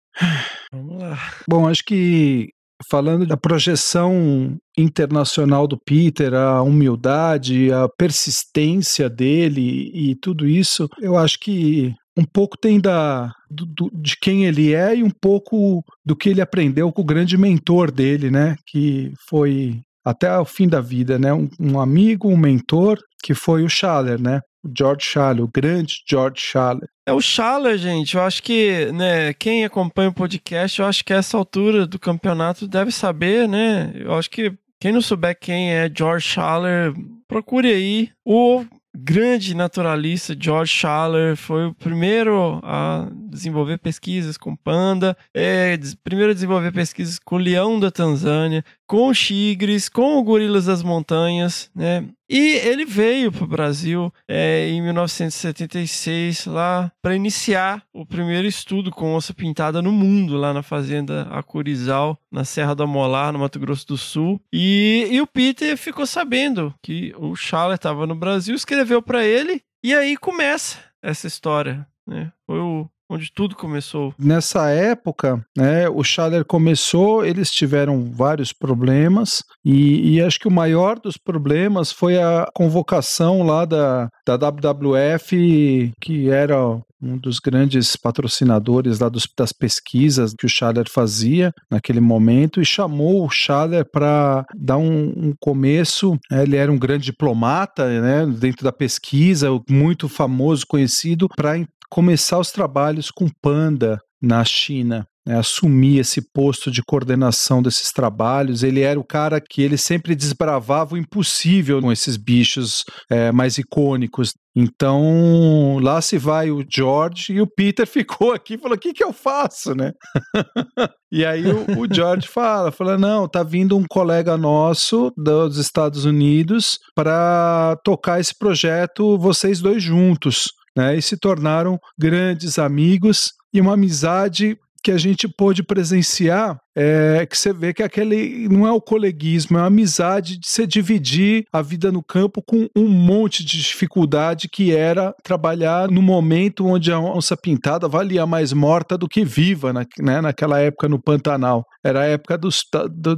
Vamos lá. Bom, acho que falando da projeção internacional do Peter, a humildade, a persistência dele e tudo isso, eu acho que um pouco tem da do, do, de quem ele é e um pouco do que ele aprendeu com o grande mentor dele, né? Que foi até o fim da vida, né? Um, um amigo, um mentor, que foi o Schaller, né? O George Schaller, o grande George Schaller. É o Schaller, gente. Eu acho que, né, quem acompanha o podcast, eu acho que essa altura do campeonato deve saber, né? Eu acho que quem não souber quem é George Schaller, procure aí o grande naturalista George Schaller foi o primeiro a desenvolver pesquisas com panda, é, primeiro a desenvolver pesquisas com leão da Tanzânia, com tigres, com gorilas das montanhas, né? E ele veio para o Brasil é, em 1976 lá para iniciar o primeiro estudo com onça pintada no mundo lá na fazenda Acurizal, na Serra do Amolar, no Mato Grosso do Sul. E, e o Peter ficou sabendo que o Schaller estava no Brasil, escreveu para ele e aí começa essa história. Né? Foi o onde tudo começou. Nessa época, né, o Schaller começou, eles tiveram vários problemas e, e, acho que o maior dos problemas foi a convocação lá da, da WWF, que era um dos grandes patrocinadores lá dos, das pesquisas que o Schaller fazia naquele momento e chamou o Schaller para dar um, um começo. Né, ele era um grande diplomata né, dentro da pesquisa, muito famoso, conhecido, para começar os trabalhos com Panda na China. Né, assumir esse posto de coordenação desses trabalhos. Ele era o cara que ele sempre desbravava o impossível com esses bichos é, mais icônicos. Então lá se vai o George e o Peter <laughs> ficou aqui e falou: o que, que eu faço, né? <laughs> e aí o, o, George fala: fala, não, tá vindo um colega nosso dos Estados Unidos para tocar esse projeto, vocês dois juntos né, e se tornaram grandes amigos e uma amizade que a gente pôde presenciar é que você vê que aquele não é o coleguismo, é a amizade de se dividir a vida no campo com um monte de dificuldade que era trabalhar no momento onde a onça pintada valia mais morta do que viva, né, naquela época no Pantanal. Era a época dos,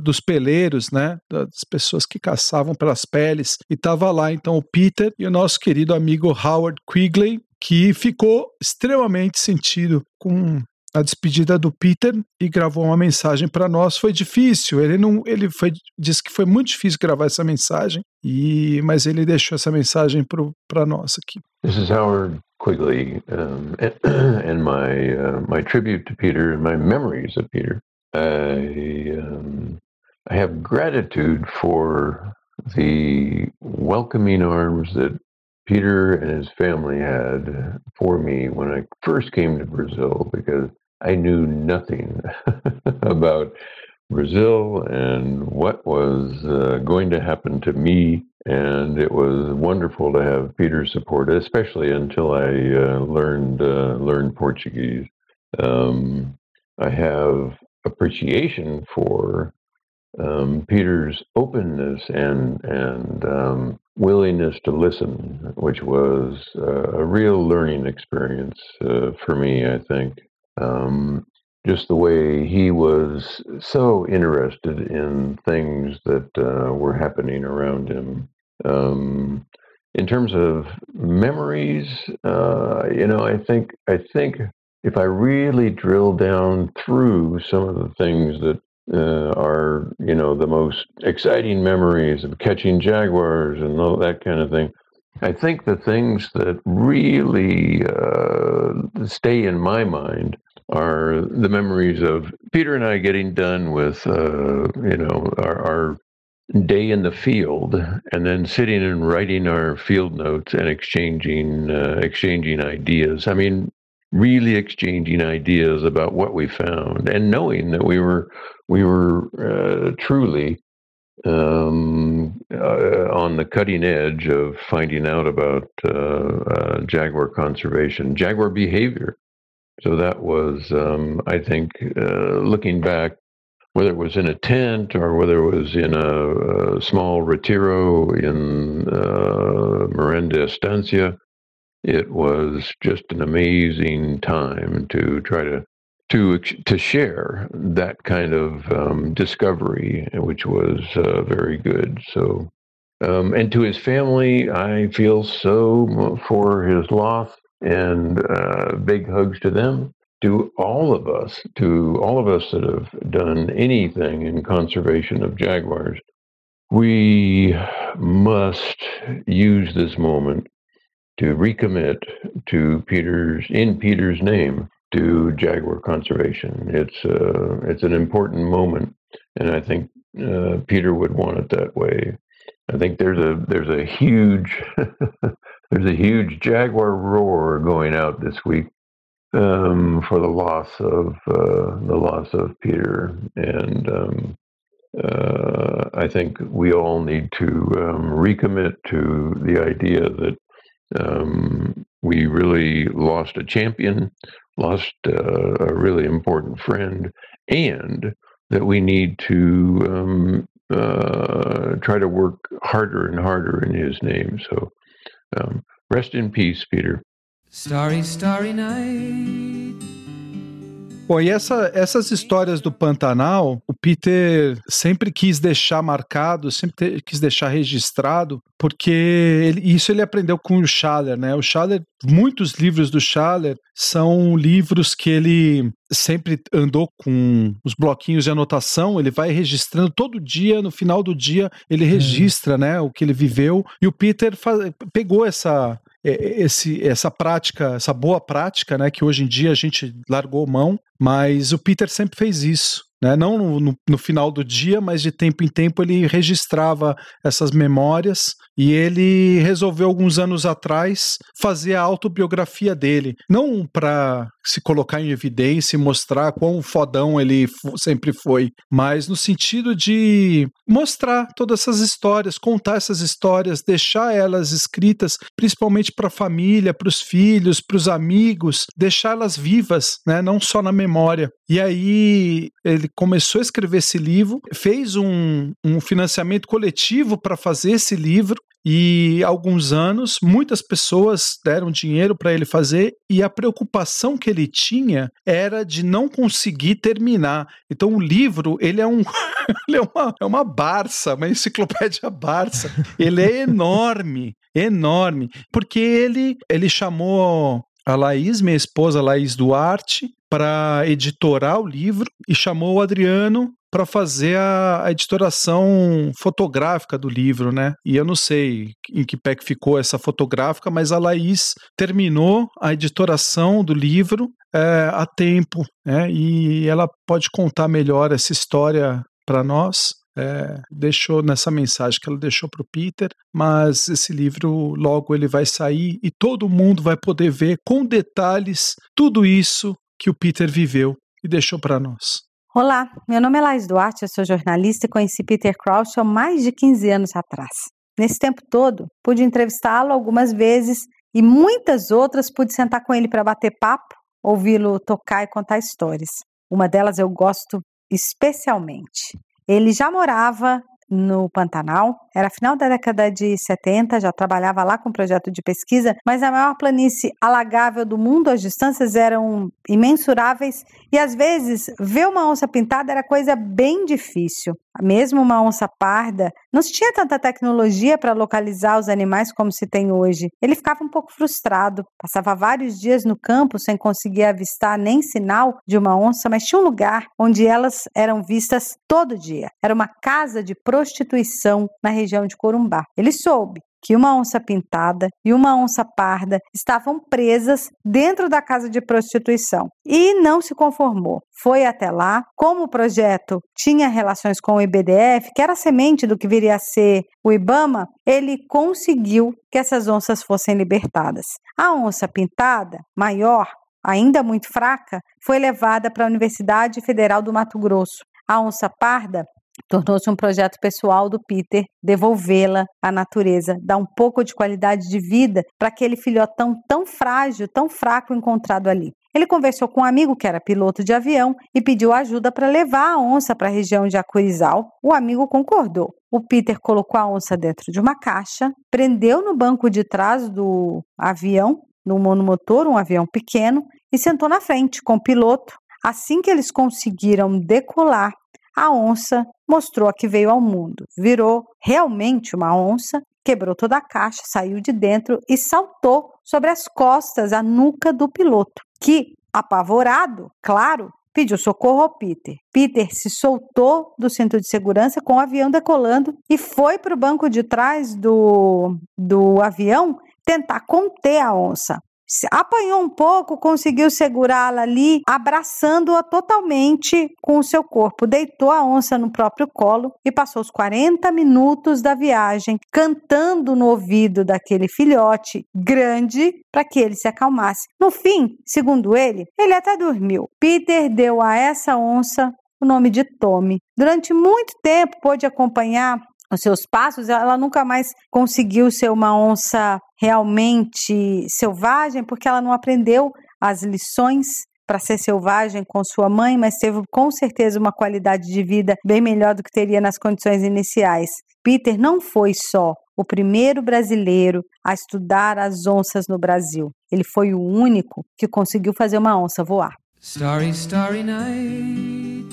dos peleiros, né, das pessoas que caçavam pelas peles, e estava lá então o Peter e o nosso querido amigo Howard Quigley, que ficou extremamente sentido com a despedida do Peter e gravou uma mensagem para nós. Foi difícil, ele não, ele foi, disse que foi muito difícil gravar essa mensagem e, mas ele deixou essa mensagem para nós aqui. This is Howard Quigley, um, <coughs> and my uh, my tribute to Peter and my memories of Peter. I um, I have gratitude for the welcoming arms that Peter and his family had for me when I first came to Brazil because I knew nothing <laughs> about Brazil and what was uh, going to happen to me. And it was wonderful to have Peter's support, especially until I uh, learned uh, learned Portuguese. Um, I have appreciation for um, Peter's openness and and um, willingness to listen, which was uh, a real learning experience uh, for me. I think um, just the way he was so interested in things that uh, were happening around him. Um, in terms of memories, uh, you know, I think I think if I really drill down through some of the things that uh, are, you know, the most exciting memories of catching jaguars and all that kind of thing. I think the things that really uh, stay in my mind are the memories of Peter and I getting done with, uh, you know, our, our, day in the field, and then sitting and writing our field notes and exchanging uh, exchanging ideas. I mean, really exchanging ideas about what we found, and knowing that we were we were uh, truly um, uh, on the cutting edge of finding out about uh, uh, jaguar conservation, jaguar behavior. So that was, um, I think, uh, looking back, whether it was in a tent or whether it was in a, a small retiro in uh, Miranda Estancia, it was just an amazing time to try to to to share that kind of um, discovery, which was uh, very good. So, um, and to his family, I feel so for his loss and uh, big hugs to them. To all of us, to all of us that have done anything in conservation of jaguars, we must use this moment to recommit to Peter's in Peter's name jaguar conservation. It's uh, it's an important moment, and I think uh, Peter would want it that way. I think there's a there's a huge <laughs> there's a huge jaguar roar going out this week um, for the loss of uh, the loss of Peter, and um, uh, I think we all need to um, recommit to the idea that um, we really lost a champion, lost uh, a really important friend, and that we need to um, uh, try to work harder and harder in his name. So um, rest in peace, Peter. Starry, starry night. Bom, e essa, essas histórias do Pantanal, o Peter sempre quis deixar marcado, sempre te, quis deixar registrado, porque ele, isso ele aprendeu com o Schaller, né? O Schaller, muitos livros do Schaller são livros que ele sempre andou com os bloquinhos de anotação, ele vai registrando todo dia, no final do dia, ele registra, né, o que ele viveu, e o Peter faz, pegou essa esse, essa prática, essa boa prática, né, que hoje em dia a gente largou mão, mas o Peter sempre fez isso. Né? Não no, no, no, final do dia, mas de tempo em tempo ele registrava essas memórias e ele resolveu alguns anos atrás fazer a autobiografia dele, não para se colocar em evidência e mostrar quão fodão ele sempre foi, mas no sentido de mostrar todas essas histórias, contar essas histórias, deixar elas escritas, principalmente para a família, para os filhos, para os amigos, deixá-las vivas, né? não só na memória. E aí ele começou a escrever esse livro, fez um, um financiamento coletivo para fazer esse livro. E alguns anos, muitas pessoas deram dinheiro para ele fazer, e a preocupação que ele tinha era de não conseguir terminar. Então, o livro, ele é, um, <laughs> ele é, uma, é uma Barça, uma enciclopédia Barça. Ele é enorme, enorme, porque ele, ele chamou a Laís, minha esposa Laís Duarte, para editorar o livro e chamou o Adriano para fazer a, a, editoração fotográfica do livro, né? E eu não sei em que pé que ficou essa fotográfica, mas a Laís terminou a editoração do livro é, a tempo, né? E ela pode contar melhor essa história para nós. É, deixou nessa mensagem que ela deixou para o Peter, mas esse livro logo ele vai sair e todo mundo vai poder ver com detalhes tudo isso que o Peter viveu e deixou para nós. Olá, meu nome é Laís Duarte, eu sou jornalista e conheci Peter Crouch há mais de 15 anos atrás. Nesse tempo todo, pude entrevistá-lo algumas vezes e muitas outras pude sentar com ele para bater papo, ouvi-lo tocar e contar histórias. Uma delas eu gosto especialmente. Ele já morava no Pantanal. Era final da década de 70, já trabalhava lá com projeto de pesquisa, mas a maior planície alagável do mundo, as distâncias eram imensuráveis e às vezes ver uma onça pintada era coisa bem difícil. Mesmo uma onça parda, não se tinha tanta tecnologia para localizar os animais como se tem hoje. Ele ficava um pouco frustrado, passava vários dias no campo sem conseguir avistar nem sinal de uma onça, mas tinha um lugar onde elas eram vistas todo dia. Era uma casa de prostituição na região de Corumbá. Ele soube que uma onça pintada e uma onça parda estavam presas dentro da casa de prostituição e não se conformou. Foi até lá, como o projeto tinha relações com o IBDF, que era semente do que viria a ser o IBAMA, ele conseguiu que essas onças fossem libertadas. A onça pintada, maior, ainda muito fraca, foi levada para a Universidade Federal do Mato Grosso. A onça parda Tornou-se um projeto pessoal do Peter devolvê-la à natureza, dar um pouco de qualidade de vida para aquele filhotão tão frágil, tão fraco encontrado ali. Ele conversou com um amigo que era piloto de avião e pediu ajuda para levar a onça para a região de Acurizal. O amigo concordou. O Peter colocou a onça dentro de uma caixa, prendeu no banco de trás do avião, no monomotor, um avião pequeno, e sentou na frente com o piloto. Assim que eles conseguiram decolar, a onça mostrou a que veio ao mundo. Virou realmente uma onça, quebrou toda a caixa, saiu de dentro e saltou sobre as costas, a nuca do piloto, que, apavorado, claro, pediu socorro ao Peter. Peter se soltou do cinto de segurança com o avião decolando e foi para o banco de trás do, do avião tentar conter a onça apanhou um pouco, conseguiu segurá-la ali, abraçando-a totalmente com o seu corpo. Deitou a onça no próprio colo e passou os 40 minutos da viagem cantando no ouvido daquele filhote grande para que ele se acalmasse. No fim, segundo ele, ele até dormiu. Peter deu a essa onça o nome de Tommy. Durante muito tempo pôde acompanhar os seus passos, ela nunca mais conseguiu ser uma onça realmente selvagem, porque ela não aprendeu as lições para ser selvagem com sua mãe, mas teve com certeza uma qualidade de vida bem melhor do que teria nas condições iniciais. Peter não foi só o primeiro brasileiro a estudar as onças no Brasil. Ele foi o único que conseguiu fazer uma onça voar. Starry, starry night.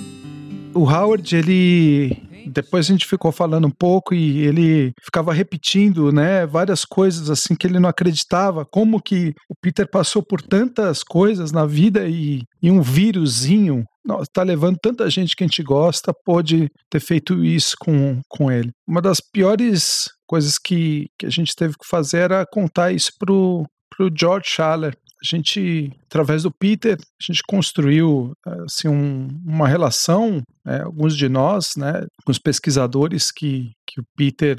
O Howard, ele depois a gente ficou falando um pouco e ele ficava repetindo, né, várias coisas assim que ele não acreditava, como que o Peter passou por tantas coisas na vida e, e um vírusinho. Está levando tanta gente que a gente gosta, pôde ter feito isso com, com ele. Uma das piores coisas que, que a gente teve que fazer era contar isso pro, pro George Schaller, a gente, através do Peter, a gente construiu assim, um, uma relação, né, alguns de nós, né, com os pesquisadores que, que o Peter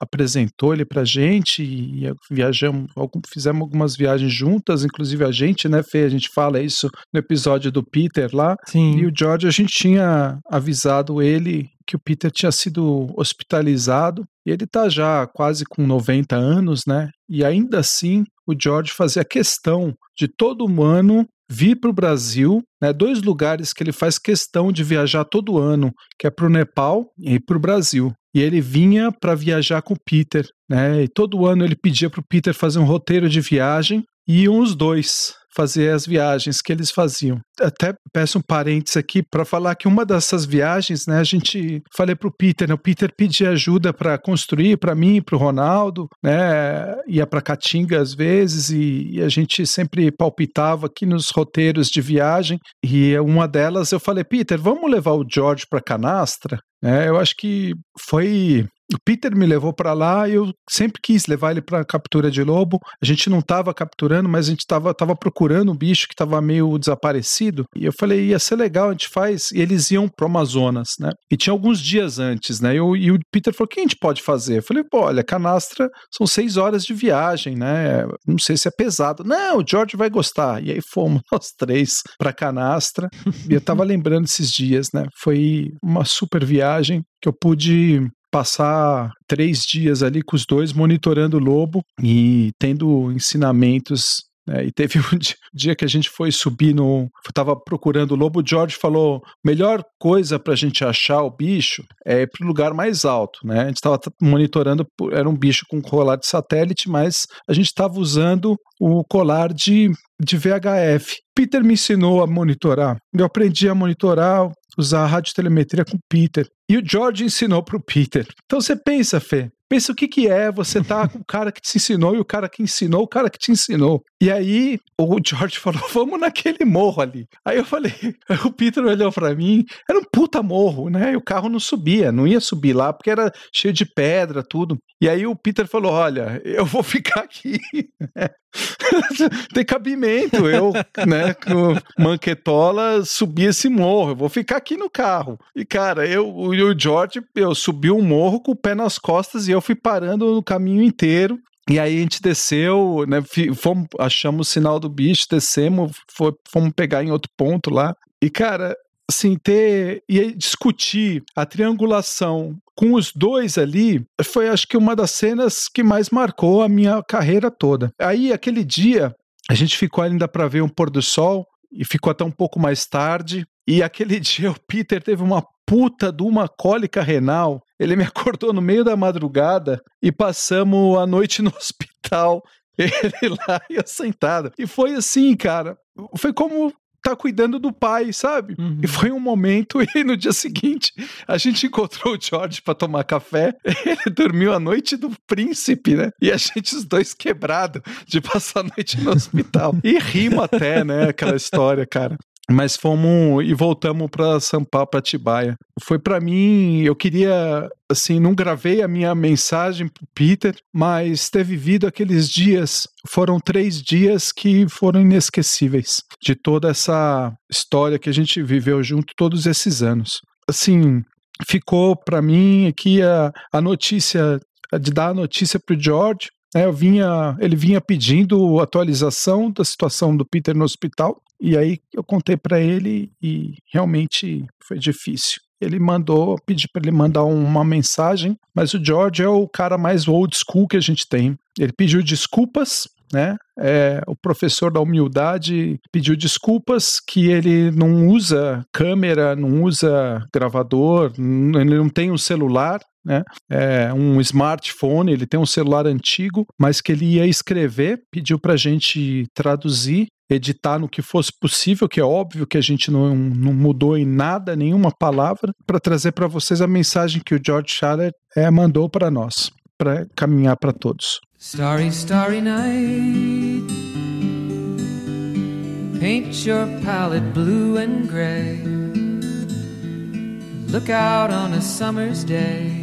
apresentou ele para a gente e viajamos, fizemos algumas viagens juntas, inclusive a gente, né, Fê, a gente fala isso no episódio do Peter lá, Sim. e o George, a gente tinha avisado ele que o Peter tinha sido hospitalizado e ele está já quase com 90 anos, né? E ainda assim o George fazia questão de todo ano vir para o Brasil, né, dois lugares que ele faz questão de viajar todo ano, que é para o Nepal e para o Brasil. E ele vinha para viajar com o Peter, né? E todo ano ele pedia para o Peter fazer um roteiro de viagem e iam os dois fazer as viagens que eles faziam. Até peço um parênteses aqui para falar que uma dessas viagens, né, a gente falei para o Peter, né, o Peter pedia ajuda para construir para mim, para o Ronaldo, né, ia para Caatinga às vezes e, e, a gente sempre palpitava aqui nos roteiros de viagem e uma delas eu falei, Peter, vamos levar o George para Canastra? É, eu acho que foi o Peter me levou para lá e eu sempre quis levar ele para captura de lobo. A gente não estava capturando, mas a gente estava tava procurando um bicho que estava meio desaparecido. E eu falei, ia ser legal, a gente faz. E eles iam pro Amazonas, né? E tinha alguns dias antes, né? Eu, e o Peter falou, o que a gente pode fazer? Eu falei, pô, olha, canastra são seis horas de viagem, né? Não sei se é pesado. Não, o George vai gostar. E aí fomos <laughs> nós três para canastra. e eu tava lembrando esses dias, né? Foi uma super viagem que eu pude passar três dias ali com os dois monitorando o lobo e tendo ensinamentos é, e teve <laughs> um dia que a gente foi subir no. Estava procurando o lobo. O George falou: melhor coisa para a gente achar o bicho é ir para o lugar mais alto. Né? A gente estava monitorando, era um bicho com colar de satélite, mas a gente estava usando o colar de, de VHF. Peter me ensinou a monitorar. Eu aprendi a monitorar, usar a radiotelemetria com o Peter. E o George ensinou para o Peter. Então você pensa, Fê, Pensa o que, que é você tá com o cara que te ensinou e o cara que ensinou o cara que te ensinou. E aí o George falou: <laughs> vamos naquele morro ali. Aí eu falei: <laughs> o Peter olhou para mim, era um puta morro, né? E o carro não subia, não ia subir lá porque era cheio de pedra, tudo. E aí o Peter falou: olha, eu vou <laughs> ficar aqui. Tem cabimento, eu, né, com manquetola, subi esse morro, eu vou ficar aqui no carro. E, cara, eu e o George, eu subi um morro com o pé nas costas e eu fui parando no caminho inteiro. E aí a gente desceu, né? Fomos, achamos o sinal do bicho, descemos, fomos pegar em outro ponto lá. E, cara, assim, ter e discutir a triangulação com os dois ali foi, acho que, uma das cenas que mais marcou a minha carreira toda. Aí, aquele dia, a gente ficou ainda para ver um pôr do sol e ficou até um pouco mais tarde. E aquele <laughs> dia o Peter teve uma puta de uma cólica renal. Ele me <laughs> acordou no meio da madrugada e passamos a noite no <laughs> hospital. Ele <laughs> lá e eu sentado. E foi assim, cara. Foi como tá cuidando do pai, sabe? Uhum. E foi um momento, e no dia seguinte a gente encontrou o George para tomar café. Ele dormiu a noite do príncipe, né? E a gente, os dois quebrados de passar a noite no hospital. E rima até, né? Aquela história, cara. Mas fomos e voltamos para Paulo, para Tibaia. Foi para mim, eu queria, assim, não gravei a minha mensagem pro Peter, mas ter vivido aqueles dias, foram três dias que foram inesquecíveis de toda essa história que a gente viveu junto todos esses anos. Assim, ficou para mim aqui a, a notícia de dar a notícia pro George, é, eu vinha, ele vinha pedindo atualização da situação do Peter no hospital e aí eu contei para ele e realmente foi difícil. Ele mandou, pedi para ele mandar uma mensagem, mas o George é o cara mais old school que a gente tem. Ele pediu desculpas, né? É, o professor da humildade pediu desculpas que ele não usa câmera, não usa gravador, ele não tem um celular, né? É um smartphone, ele tem um celular antigo, mas que ele ia escrever, pediu para a gente traduzir editar no que fosse possível, que é óbvio que a gente não, não mudou em nada, nenhuma palavra, para trazer para vocês a mensagem que o George Schaller é, mandou para nós, para caminhar para todos. Starry, starry night Paint your palette blue and gray Look out on a summer's day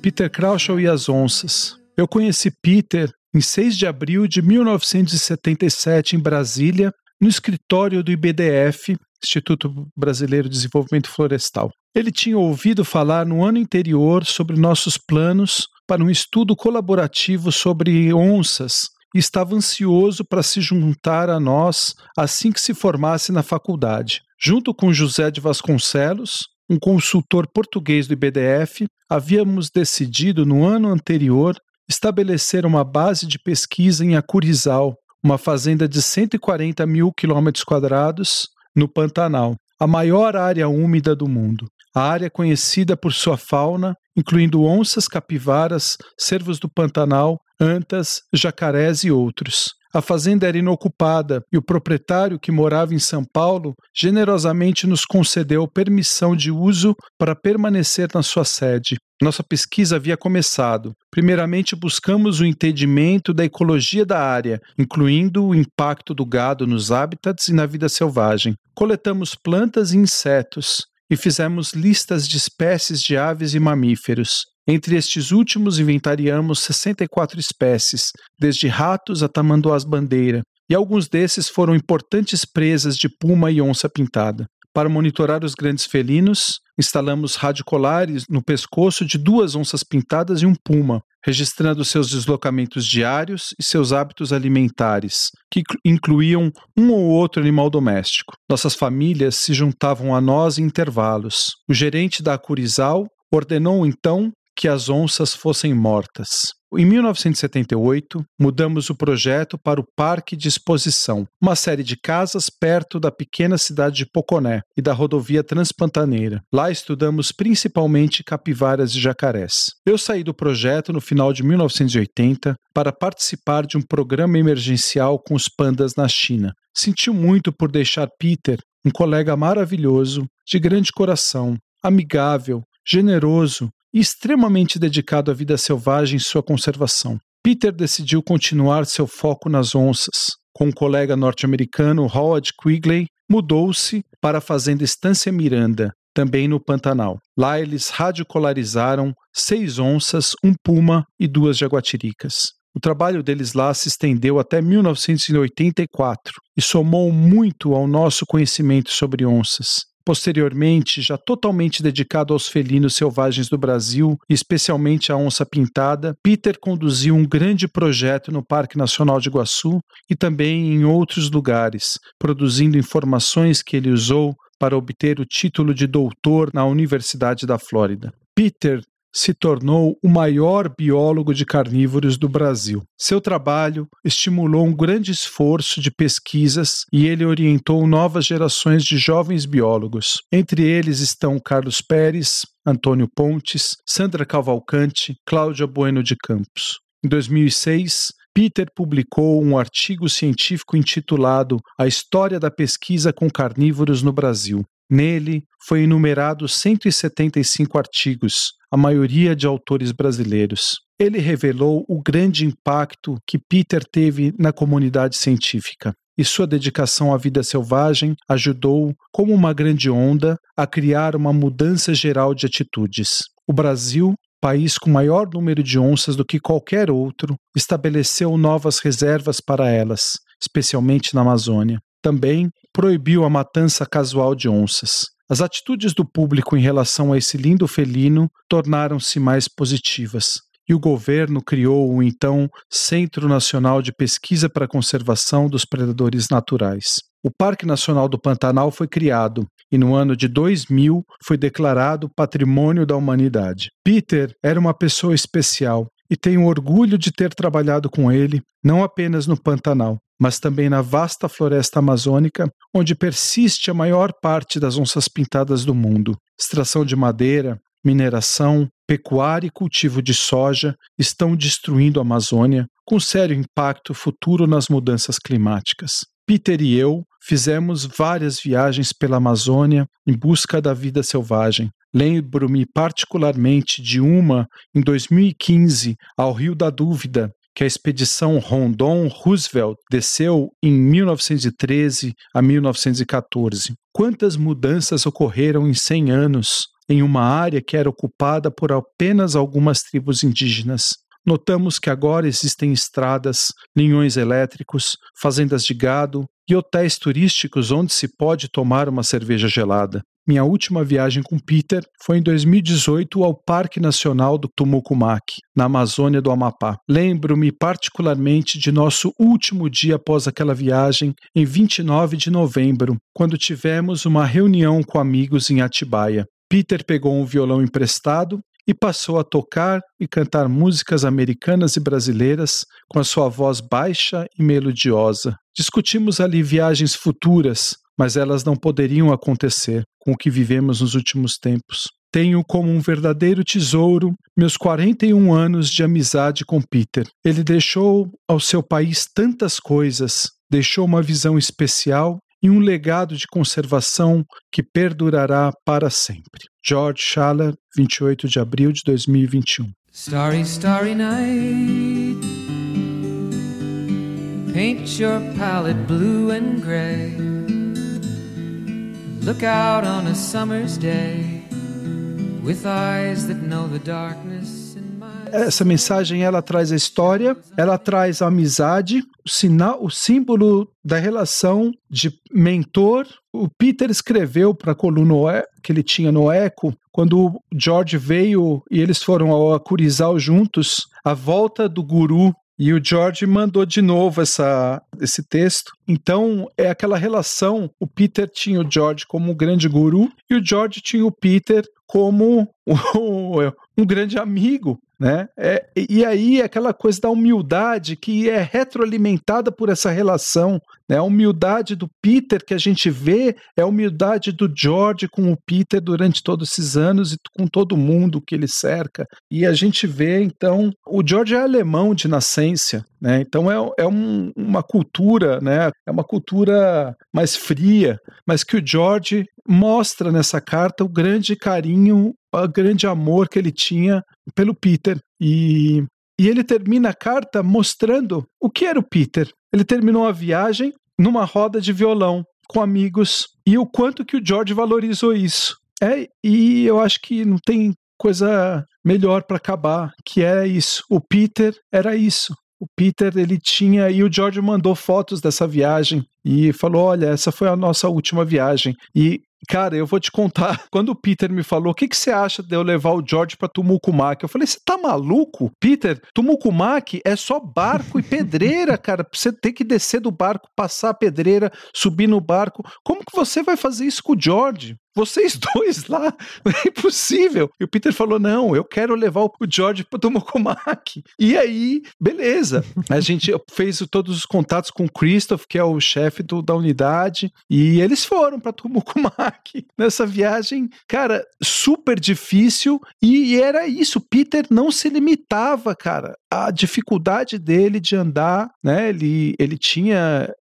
Peter Crouch e as Onças eu conheci Peter em 6 de abril de 1977 em Brasília, no escritório do IBDF, Instituto Brasileiro de Desenvolvimento Florestal. Ele tinha ouvido falar no ano anterior sobre nossos planos para um estudo colaborativo sobre onças e estava ansioso para se juntar a nós assim que se formasse na faculdade. Junto com José de Vasconcelos, um consultor português do IBDF, havíamos decidido no ano anterior estabeleceram uma base de pesquisa em Acurizal, uma fazenda de 140 mil quilômetros quadrados no Pantanal, a maior área úmida do mundo. A área conhecida por sua fauna, incluindo onças, capivaras, cervos do Pantanal, antas, jacarés e outros. A fazenda era inocupada e o proprietário, que morava em São Paulo, generosamente nos concedeu permissão de uso para permanecer na sua sede. Nossa pesquisa havia começado. Primeiramente, buscamos o entendimento da ecologia da área, incluindo o impacto do gado nos hábitats e na vida selvagem. Coletamos plantas e insetos e fizemos listas de espécies de aves e mamíferos. Entre estes últimos, inventariamos 64 espécies, desde ratos a tamanduás-bandeira, e alguns desses foram importantes presas de puma e onça pintada. Para monitorar os grandes felinos, instalamos radiocolares no pescoço de duas onças pintadas e um puma, registrando seus deslocamentos diários e seus hábitos alimentares, que incluíam um ou outro animal doméstico. Nossas famílias se juntavam a nós em intervalos. O gerente da Acurizal ordenou então que as onças fossem mortas. Em 1978, mudamos o projeto para o Parque de Exposição, uma série de casas perto da pequena cidade de Poconé e da rodovia Transpantaneira. Lá estudamos principalmente capivaras e jacarés. Eu saí do projeto no final de 1980 para participar de um programa emergencial com os pandas na China. Senti muito por deixar Peter, um colega maravilhoso, de grande coração, amigável, generoso e extremamente dedicado à vida selvagem e sua conservação. Peter decidiu continuar seu foco nas onças. Com um colega norte-americano, Howard Quigley, mudou-se para a fazenda Estância Miranda, também no Pantanal. Lá eles radiocolarizaram seis onças, um puma e duas jaguatiricas. O trabalho deles lá se estendeu até 1984 e somou muito ao nosso conhecimento sobre onças. Posteriormente, já totalmente dedicado aos felinos selvagens do Brasil, especialmente à onça pintada, Peter conduziu um grande projeto no Parque Nacional de Iguaçu e também em outros lugares, produzindo informações que ele usou para obter o título de doutor na Universidade da Flórida. Peter se tornou o maior biólogo de carnívoros do Brasil. Seu trabalho estimulou um grande esforço de pesquisas e ele orientou novas gerações de jovens biólogos. Entre eles estão Carlos Pérez, Antônio Pontes, Sandra Cavalcante, Cláudia Bueno de Campos. Em 2006, Peter publicou um artigo científico intitulado A História da Pesquisa com Carnívoros no Brasil. Nele foi enumerado 175 artigos, a maioria de autores brasileiros. Ele revelou o grande impacto que Peter teve na comunidade científica. E sua dedicação à vida selvagem ajudou, como uma grande onda, a criar uma mudança geral de atitudes. O Brasil país com maior número de onças do que qualquer outro, estabeleceu novas reservas para elas, especialmente na Amazônia. Também proibiu a matança casual de onças. As atitudes do público em relação a esse lindo felino tornaram-se mais positivas. E o governo criou o então Centro Nacional de Pesquisa para a Conservação dos Predadores Naturais. O Parque Nacional do Pantanal foi criado e no ano de 2000 foi declarado Patrimônio da Humanidade. Peter era uma pessoa especial e tenho orgulho de ter trabalhado com ele, não apenas no Pantanal, mas também na vasta floresta amazônica, onde persiste a maior parte das onças pintadas do mundo. Extração de madeira, mineração, pecuária e cultivo de soja estão destruindo a Amazônia, com sério impacto futuro nas mudanças climáticas. Peter e eu fizemos várias viagens pela Amazônia em busca da vida selvagem. Lembro-me particularmente de uma em 2015 ao Rio da Dúvida, que a expedição Rondon Roosevelt desceu em 1913 a 1914. Quantas mudanças ocorreram em 100 anos em uma área que era ocupada por apenas algumas tribos indígenas? Notamos que agora existem estradas, linhões elétricos, fazendas de gado e hotéis turísticos onde se pode tomar uma cerveja gelada. Minha última viagem com Peter foi em 2018 ao Parque Nacional do Tumucumac, na Amazônia do Amapá. Lembro-me particularmente de nosso último dia após aquela viagem, em 29 de novembro, quando tivemos uma reunião com amigos em Atibaia. Peter pegou um violão emprestado e passou a tocar e cantar músicas americanas e brasileiras com a sua voz baixa e melodiosa. Discutimos ali viagens futuras, mas elas não poderiam acontecer com o que vivemos nos últimos tempos. Tenho como um verdadeiro tesouro meus 41 anos de amizade com Peter. Ele deixou ao seu país tantas coisas, deixou uma visão especial e um legado de conservação que perdurará para sempre. George Schaller, 28 de abril de 2021. Starry, starry night. Paint your palette blue and gray. Look out on a summer's day with eyes that know the darkness. Essa mensagem ela traz a história, ela traz a amizade, o sinal, o símbolo da relação de mentor. O Peter escreveu para a coluna que ele tinha no Eco, quando o George veio e eles foram ao Acurizal juntos, a volta do guru e o George mandou de novo essa, esse texto. Então, é aquela relação. O Peter tinha o George como um grande guru e o George tinha o Peter como <laughs> um grande amigo né? É, e aí aquela coisa da humildade que é retroalimentada por essa relação, né? A humildade do Peter que a gente vê é a humildade do George com o Peter durante todos esses anos e com todo mundo que ele cerca. E a gente vê, então, o George é alemão de nascença, né? Então é, é um, uma cultura, né? É uma cultura mais fria, mas que o George mostra nessa carta o grande carinho, o grande amor que ele tinha pelo Peter. E, e ele termina a carta mostrando o que era o Peter. Ele terminou a viagem numa roda de violão com amigos e o quanto que o George valorizou isso. É, e eu acho que não tem coisa melhor para acabar, que é isso. O Peter era isso. O Peter, ele tinha, e o George mandou fotos dessa viagem e falou: Olha, essa foi a nossa última viagem. E Cara, eu vou te contar. <laughs> Quando o Peter me falou, o que, que você acha de eu levar o George pra Tumucumac? Eu falei, você tá maluco? Peter, Tumucumac é só barco e pedreira, <laughs> cara. Você tem que descer do barco, passar a pedreira, subir no barco. Como que você vai fazer isso com o George? Vocês <laughs> dois lá, é impossível. E o Peter falou: não, eu quero levar o George para Tomokomaki. E aí, beleza. A gente fez todos os contatos com o Christoph, que é o chefe da unidade, e eles foram para Tomokomaki nessa viagem, cara, super difícil. E, e era isso. Peter não se limitava, cara, a dificuldade dele de andar, né? Ele, ele tinha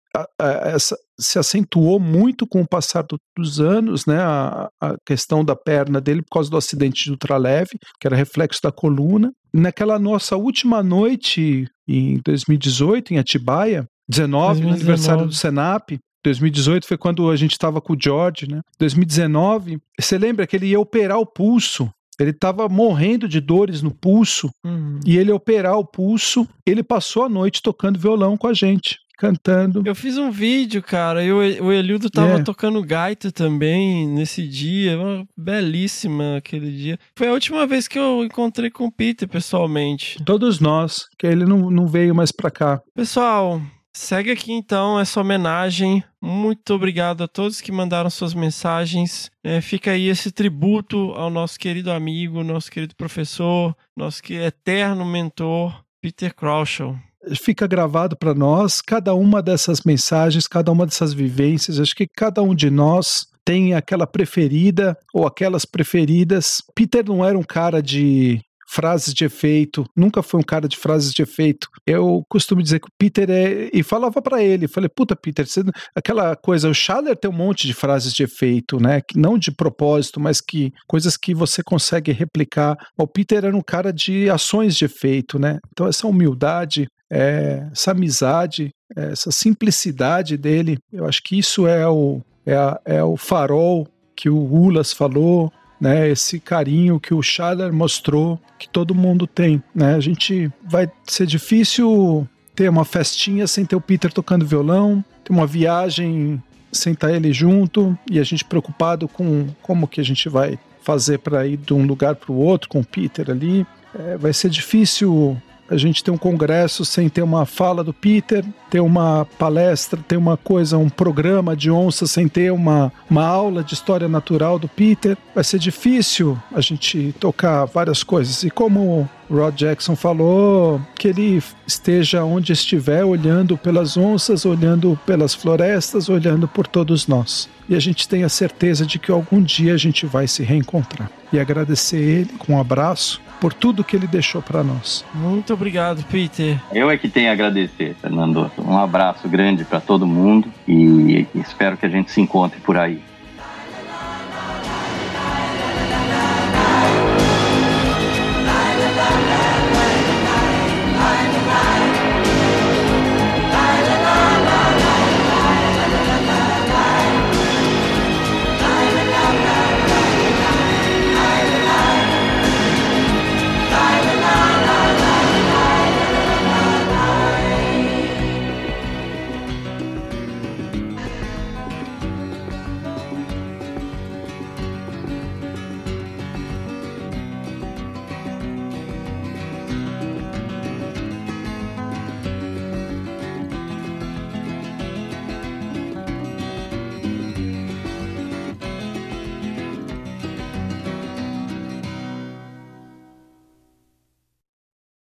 essa, se acentuou muito com o passar do, dos anos, né? A, a, questão da perna dele por causa do acidente de ultraleve, que era reflexo da coluna. Naquela nossa última noite, em 2018, em Atibaia, 19, 2019. no aniversário do Senap, 2018 foi quando a gente estava com o George, né? 2019, você lembra que ele ia operar o pulso ele estava morrendo de dores no pulso uhum. e ele operar o pulso, ele passou a noite tocando violão com a gente cantando. Eu fiz um vídeo, cara, e o Elildo tava é. tocando gaita também nesse dia, belíssima aquele dia. Foi a última vez que eu encontrei com o Peter pessoalmente. Todos nós, que ele não, não veio mais pra cá. Pessoal, Segue aqui então essa homenagem. Muito obrigado a todos que mandaram suas mensagens. É, fica aí esse tributo ao nosso querido amigo, nosso querido professor, nosso eterno mentor, Peter Crouchel fica gravado para nós cada uma dessas mensagens, cada uma dessas vivências. Acho que cada um de nós tem aquela preferida ou aquelas preferidas. Peter não era um cara de frases de efeito, nunca foi um cara de frases de efeito. Eu costumo dizer que o Peter é. E falava para ele, falei, puta, Peter, você... aquela coisa, o Schaller tem um monte de frases de efeito, né? Que não de propósito, mas que coisas que você consegue replicar. O Peter era um cara de ações de efeito, né? Então, essa humildade, é, essa amizade, essa simplicidade dele, eu acho que isso é o, é, a, é o farol que o Ulas falou, né, esse carinho que o Schaller mostrou, que todo mundo tem. Né? A gente vai ser difícil ter uma festinha sem ter o Peter tocando violão, ter uma viagem sem estar ele junto e a gente preocupado com como que a gente vai fazer para ir de um lugar para o outro com o Peter ali. É, vai ser difícil a gente ter um congresso sem ter uma fala do Peter, ter uma palestra, ter uma coisa, um programa de onça sem ter uma, uma aula de história natural do Peter. Vai ser difícil a gente tocar várias coisas. E como Rod Jackson falou, que ele esteja onde estiver, olhando pelas onças, olhando pelas florestas, olhando por todos nós. E a gente tem a certeza de que algum dia a gente vai se reencontrar. E agradecer ele com um abraço por tudo que ele deixou para nós. Muito obrigado, Peter. Eu é que tenho a agradecer, Fernando. Um abraço grande para todo mundo e espero que a gente se encontre por aí.